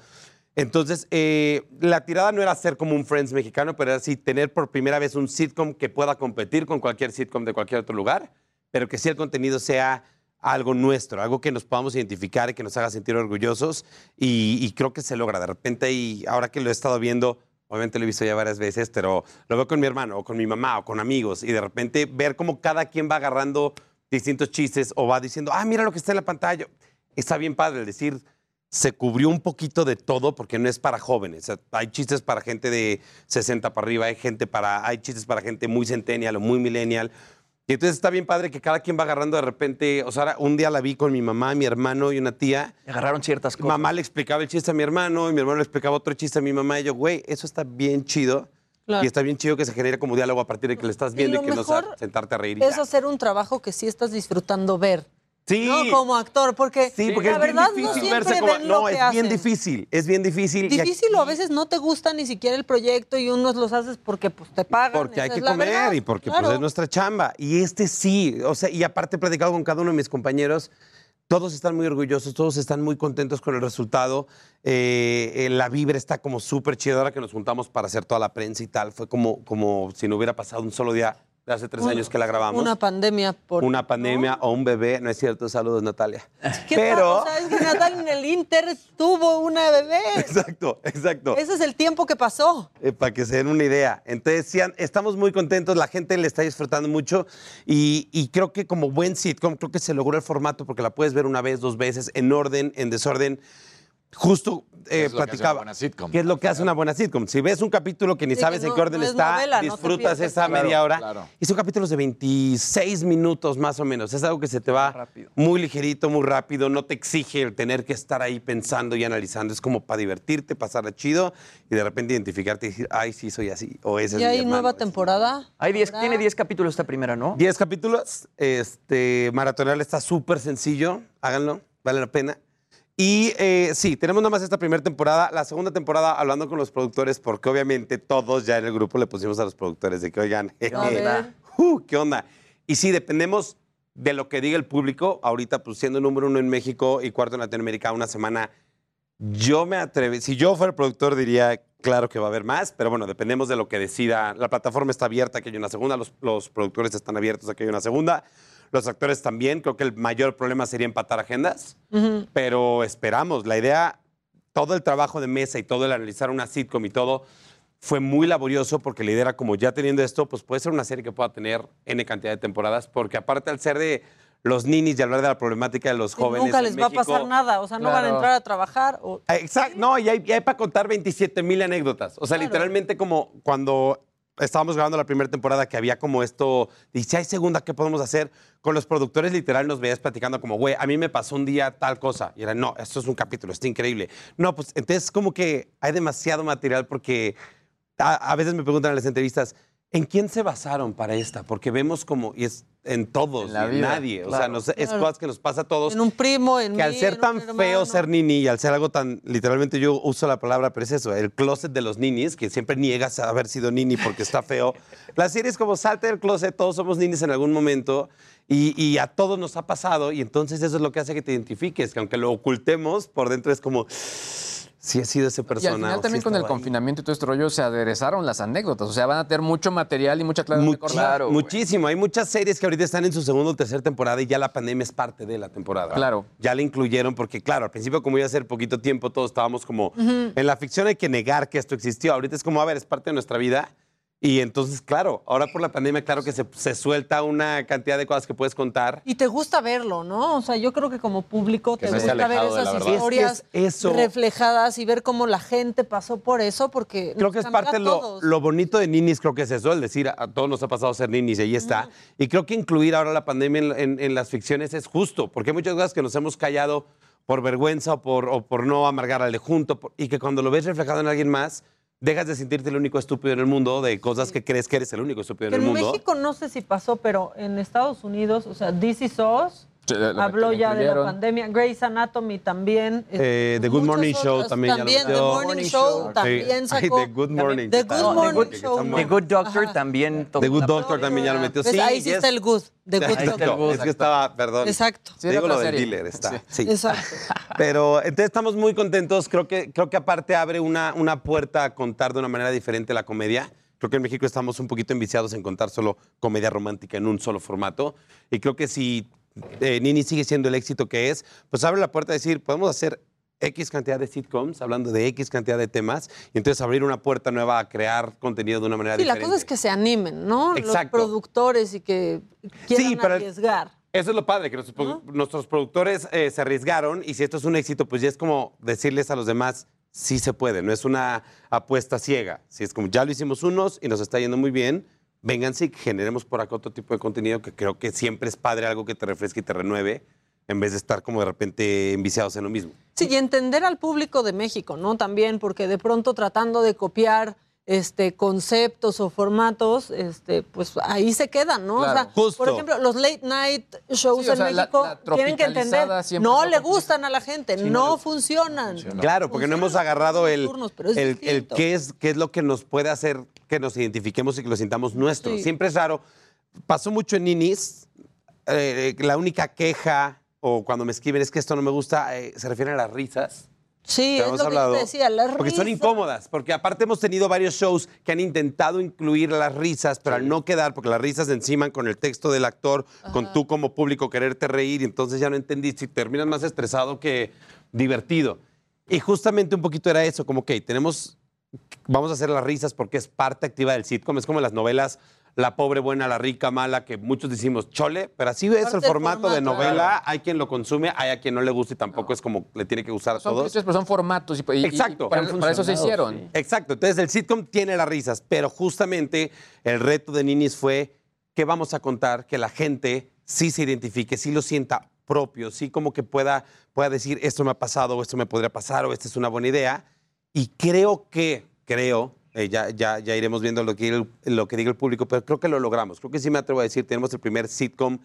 Entonces, eh, la tirada no era ser como un Friends mexicano, pero era así tener por primera vez un sitcom que pueda competir con cualquier sitcom de cualquier otro lugar, pero que sí el contenido sea algo nuestro, algo que nos podamos identificar y que nos haga sentir orgullosos. Y, creo que se logra. De repente, y ahora que lo he estado viendo, obviamente lo he visto ya varias veces, pero lo veo con mi hermano o con mi mamá o con amigos, y de repente ver cómo cada quien va agarrando distintos chistes o va diciendo, ah, mira lo que está en la pantalla. Está bien padre el decir, se cubrió un poquito de todo porque no es para jóvenes. Hay chistes para gente de 60 para arriba, hay gente para, hay chistes para gente muy centennial o muy millennial. Y entonces está bien padre que cada quien va agarrando de repente, o sea, un día la vi con mi mamá, mi hermano y una tía. Agarraron ciertas cosas. Mamá le explicaba el chiste a mi hermano y mi hermano le explicaba otro chiste a mi mamá y yo, güey, eso está bien chido. Claro. Y está bien chido que se genere como diálogo a partir de que le estás viendo y, lo que no sentarte a reír. y Es ya. hacer un trabajo que sí estás disfrutando ver. Sí. ¿no? Como actor, porque, Sí, porque la es bien verdad no difícil siempre verse como. ven No, lo que es bien hacen. difícil. Es bien difícil. y aquí- Difícil o a veces no te gusta ni siquiera el proyecto y unos los haces porque pues te pagan. Porque hay que comer verdad. y porque Claro. pues, es nuestra chamba. Y este sí, o sea, y aparte he platicado con cada uno de mis compañeros, todos están muy orgullosos, todos están muy contentos con el resultado. Eh, eh, la vibra está como súper chida ahora que nos juntamos para hacer toda la prensa y tal. Fue como, como si no hubiera pasado un solo día de hace tres Una- años que la grabamos. Una pandemia por. Una pandemia o un bebé, no es cierto, saludos Natalia. ¿Qué Pero, tal? O sea, es que Natal en el Inter tuvo una bebé. exacto, exacto. Ese es el tiempo que pasó. Eh, para que se den una idea. Entonces, sí, estamos muy contentos, la gente le está disfrutando mucho y, y creo que como buen sitcom, creo que se logró el formato porque la puedes ver una vez, dos veces, en orden, en desorden. Justo eh, es que platicaba. buena sitcom? ¿Qué es lo que hace una buena sitcom? Si ves un capítulo que ni Sí, sabes que en qué orden no es está, novela, disfrutas esa media hora. claro. Y son capítulos de 26 minutos más o menos. Es algo que se te va muy ligerito, muy rápido. No te exige el tener que estar ahí pensando y analizando. Es como para divertirte, pasarla chido y de repente identificarte y decir, ay, sí, soy así. O ese es ¿Y mi hay hermano. nueva temporada? Hay diez, tiene 10 capítulos esta primera, ¿no? 10 capítulos. Este, maratonear está súper sencillo. Háganlo, vale la pena. Y eh, sí, tenemos nada más esta primera temporada. La segunda temporada, hablando con los productores, porque obviamente todos ya en el grupo le pusimos a los productores de que, oigan, A ver. uh, ¿qué onda? Y sí, dependemos de lo que diga el público. Ahorita, pues siendo número uno en México y cuarto en Latinoamérica, una semana, yo me atrevo, si yo fuera el productor diría, claro que va a haber más, pero bueno, dependemos de lo que decida. La plataforma está abierta, que hay una segunda, los, los productores están abiertos a que hay una segunda, los actores también, creo que el mayor problema sería empatar agendas, Ujú. pero esperamos, la idea, todo el trabajo de mesa y todo el analizar una sitcom y todo, fue muy laborioso porque la idea era como ya teniendo esto, pues puede ser una serie que pueda tener N cantidad de temporadas, porque aparte al ser de los ninis y hablar de la problemática de los Y jóvenes nunca en les va a pasar nada, o sea, no van a Claro. entrar a trabajar. O... Exacto, no, y hay, y hay para contar 27 mil anécdotas. O sea, literalmente como cuando estábamos grabando la primera temporada que había como esto, y si hay segunda, ¿qué podemos hacer? Con los productores literal nos veías platicando como, güey, a mí me pasó un día tal cosa. Y era, no, esto es un capítulo, está increíble. No, pues entonces como que hay demasiado material porque a, a veces me preguntan en las entrevistas, ¿en quién se basaron para esta? Porque vemos como, y es en todos, En la nadie. O sea, nos- es Claro. cosas que nos pasa a todos En un primo, en que al ser tan feo ser nini y al ser algo tan, literalmente yo uso la palabra, pero es eso, el closet de los ninis, que siempre niegas a haber sido nini porque está feo. La serie es como salte del closet, todos somos ninis en algún momento y, y a todos nos ha pasado y entonces eso es lo que hace que te identifiques, que aunque lo ocultemos, por dentro es como, sí he sido esa Y persona. al final también sí con el estaba ahí". confinamiento y todo este rollo se aderezaron las anécdotas. O sea, van a tener mucho material y mucha de Muchi- cortar. muchísimo. Hay muchas series que ahorita están en su segunda o tercera temporada y ya la pandemia es parte de la temporada. Claro. Ya la incluyeron porque, claro, al principio, como iba a ser poquito tiempo, todos estábamos como. En la ficción hay que negar que esto existió. Ahorita es como, a ver, es parte de nuestra vida. Y entonces, claro, ahora por la pandemia, claro que se, se suelta una cantidad de cosas que puedes contar. Y te gusta verlo, ¿no? O sea, yo creo que como público Que te gusta ver esas verdad. Es que historias es eso. reflejadas y ver cómo la gente pasó por eso, porque Creo que es parte de lo, lo bonito de ninis, creo que es eso, el decir, a, a todos nos ha pasado ser ninis y ahí está. Y creo que incluir ahora la pandemia en, en- en las ficciones es justo, porque hay muchas cosas que nos hemos callado por vergüenza o por, o por no amargar al de junto, por- y que cuando lo ves reflejado en alguien más, dejas de sentirte el único estúpido en el mundo de cosas que crees que eres el único estúpido en el en mundo. México no sé si pasó, pero en Estados Unidos, o sea, DC SOS Sí, habló ya de la pandemia. Grey's Anatomy también. Eh, The Good Morning Show otros también, ya lo también, The metió. Morning Show también Ay, sacó. The Good Morning. The ¿qué Good? Morning Show. The Good Doctor Ajá. también. The Good Doctor también ya lo metió. ¿Ves? Sí, Ahí sí yes. está el good. The Good Exacto, Doctor. Es que estaba, perdón. Exacto. Sí, digo lo del dealer, está. Sí. Exacto. Pero entonces estamos muy contentos. Creo que, creo que aparte abre una, una puerta a contar de una manera diferente la comedia. Creo que en México estamos un poquito enviciados en contar solo comedia romántica en un solo formato. Y creo que si eh, Nini sigue siendo el éxito que es, pues abre la puerta a decir, podemos hacer X cantidad de sitcoms, hablando de X cantidad de temas, y entonces abrir una puerta nueva a crear contenido de una manera Sí, la diferente. cosa es que se animen, ¿no? Los Exacto. productores y que quieran Sí, pero- arriesgar. Eso es lo padre, que nuestros productores eh, se arriesgaron y si esto es un éxito, pues ya es como decirles a los demás, sí se puede, no es una apuesta ciega. Si es como, ya lo hicimos unos y nos está yendo muy bien, vénganse y generemos por acá otro tipo de contenido que creo que siempre es padre, algo que te refresque y te renueve, en vez de estar como de repente enviciados en lo mismo. Sí, y entender al público de México, ¿no? También, porque de pronto tratando de copiar este, conceptos o formatos, este, pues ahí se quedan, ¿no? Claro. o sea, Justo. por ejemplo, los late night shows Sí, o en sea, México la tienen que entender, no le gustan a la gente, no, funcionan. Claro, porque no hemos agarrado el, el, el qué, es, qué es lo que nos puede hacer que nos identifiquemos y que lo sintamos nuestro. Sí. Siempre es raro. Pasó mucho en Ninis. eh, la única queja o cuando me escriben es que esto no me gusta, eh, se refiere a las risas. Sí, que es hemos lo que yo hablado, te decía, las Porque son risas. incómodas, porque aparte hemos tenido varios shows que han intentado incluir las risas, pero al no quedar, porque las risas se enciman con el texto del actor, con tú como público quererte reír, y entonces ya no entendiste y terminas más estresado que divertido. Y justamente un poquito era eso, como que tenemos, vamos a hacer las risas porque es parte activa del sitcom, es como las novelas La pobre buena, la rica mala, que muchos decimos chole, pero así es el formato de novela, hay quien lo consume, hay a quien no le gusta y tampoco es como le tiene que gustar a Son todos. clichés, pero son formatos. Y, y- y Exacto. para, para eso se hicieron. Exacto. Entonces el sitcom tiene las risas, pero justamente el reto de Ninis fue que vamos a contar que la gente sí se identifique, sí lo sienta propio, sí como que pueda, pueda decir esto me ha pasado, o esto me podría pasar, o esta es una buena idea. Y creo que, creo, eh, ya, ya, ya iremos viendo lo que, el- lo que diga el público, pero creo que lo logramos. Creo que sí me atrevo a decir, tenemos el primer sitcom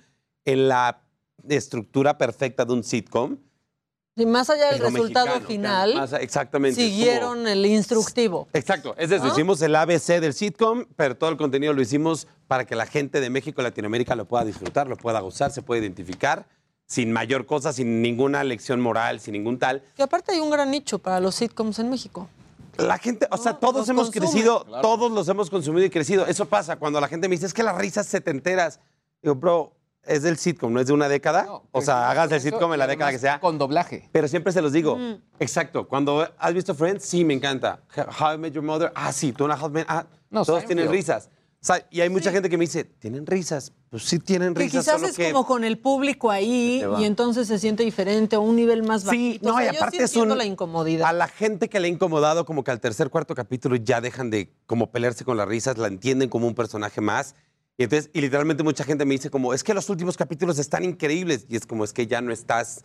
en la estructura perfecta de un sitcom. Y más allá del resultado mexicano, final, más- exactamente. como- siguieron el instructivo. Exacto, es decir, ¿No? hicimos el ABC del sitcom, pero todo el contenido lo hicimos para que la gente de México y Latinoamérica lo pueda disfrutar, lo pueda gozar, se pueda identificar, sin mayor cosa, sin ninguna lección moral, sin ningún tal. Que aparte hay un gran nicho para los sitcoms en México. La gente, o sea, todos hemos crecido, Claro. todos los hemos consumido y crecido. Eso pasa cuando la gente me dice, es que las risas se te enteras. Digo, bro, es del sitcom, no es de una década. o sea, hagas el sitcom en y la década que sea. Con doblaje. Pero siempre se los digo. Mm. Exacto. Cuando has visto Friends, sí, me encanta. How I Met Your Mother, ah, sí. Tú una How I Met- ah, No, todos tienen risas. O sea, y hay mucha gente que me dice, ¿tienen risas? Pues sí tienen Que risas, quizás es que... como con el público ahí y entonces se siente diferente a un nivel más bajito. Sí, no, O sea, y yo sí aparte es un... la incomodidad. A la gente que le ha incomodado, como que al tercer, cuarto capítulo ya dejan de como pelearse con las risas, la entienden como un personaje más. Y entonces, y literalmente mucha gente me dice como, es que los últimos capítulos están increíbles. Y es como, es que ya no estás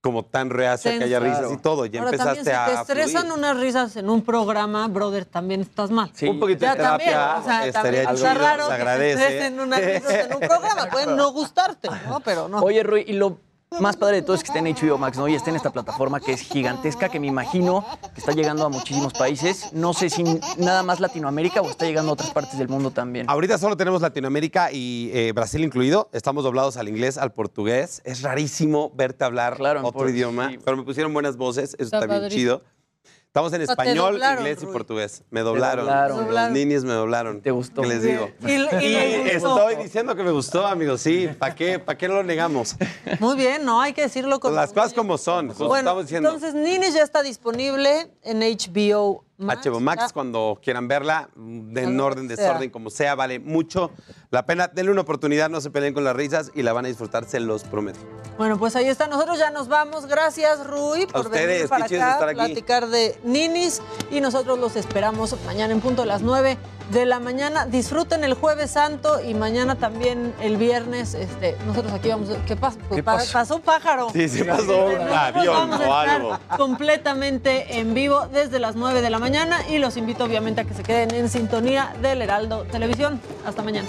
como tan reacio a que haya risas y todo. Ya Ahora también empezaste si te a estresan fluir. unas risas en un programa, brother, también estás mal. un poquito Ya de terapia también, o sea, estaría también está chido, raro se que te agradece. estresen unas risas en un programa, pueden no gustarte, ¿no? Pero no. Oye, Rui, y lo más padre de todo es que está en HBO Max, ¿no? Y está en esta plataforma que es gigantesca, que me imagino que está llegando a muchísimos países. No sé si nada más Latinoamérica o está llegando a otras partes del mundo también. Ahorita solo tenemos Latinoamérica y eh, Brasil incluido. Estamos doblados al inglés, al portugués. Es rarísimo verte hablar otro por- idioma, pero me pusieron buenas voces, eso Está está, bien chido. Estamos en español, doblaron, inglés y Rui. portugués. Me doblaron. doblaron. Los Doblaron. ninis me doblaron. ¿Te gustó? ¿Qué les digo? Y- y gustó. estoy diciendo que me gustó, amigos. Sí, ¿para qué, ¿para qué lo negamos? Muy bien, no, hay que decirlo con Las cosas como son. Bueno, estamos diciendo. entonces Ninis ya está disponible en HBO Max. HBO Max, cuando quieran verla, mm, de- en orden, desorden, como sea, vale mucho la pena. Denle una oportunidad, no se peleen con las risas y la van a disfrutar, se los prometo. Bueno, pues ahí está. Nosotros ya nos vamos. Gracias, Rui, por ustedes, venir para acá, estar aquí. platicar de Ninis. Y nosotros los esperamos mañana en punto de las 9 de la mañana. Disfruten el Jueves Santo y mañana también el viernes. Este, nosotros aquí vamos. ¿Qué pasa? Pues ¿Qué pa- pasó? pasó un pájaro. Sí, sí pasó un avión vamos a o estar algo. completamente en vivo desde las 9 de la mañana y los invito obviamente a que se queden en sintonía del Heraldo Televisión. Hasta mañana.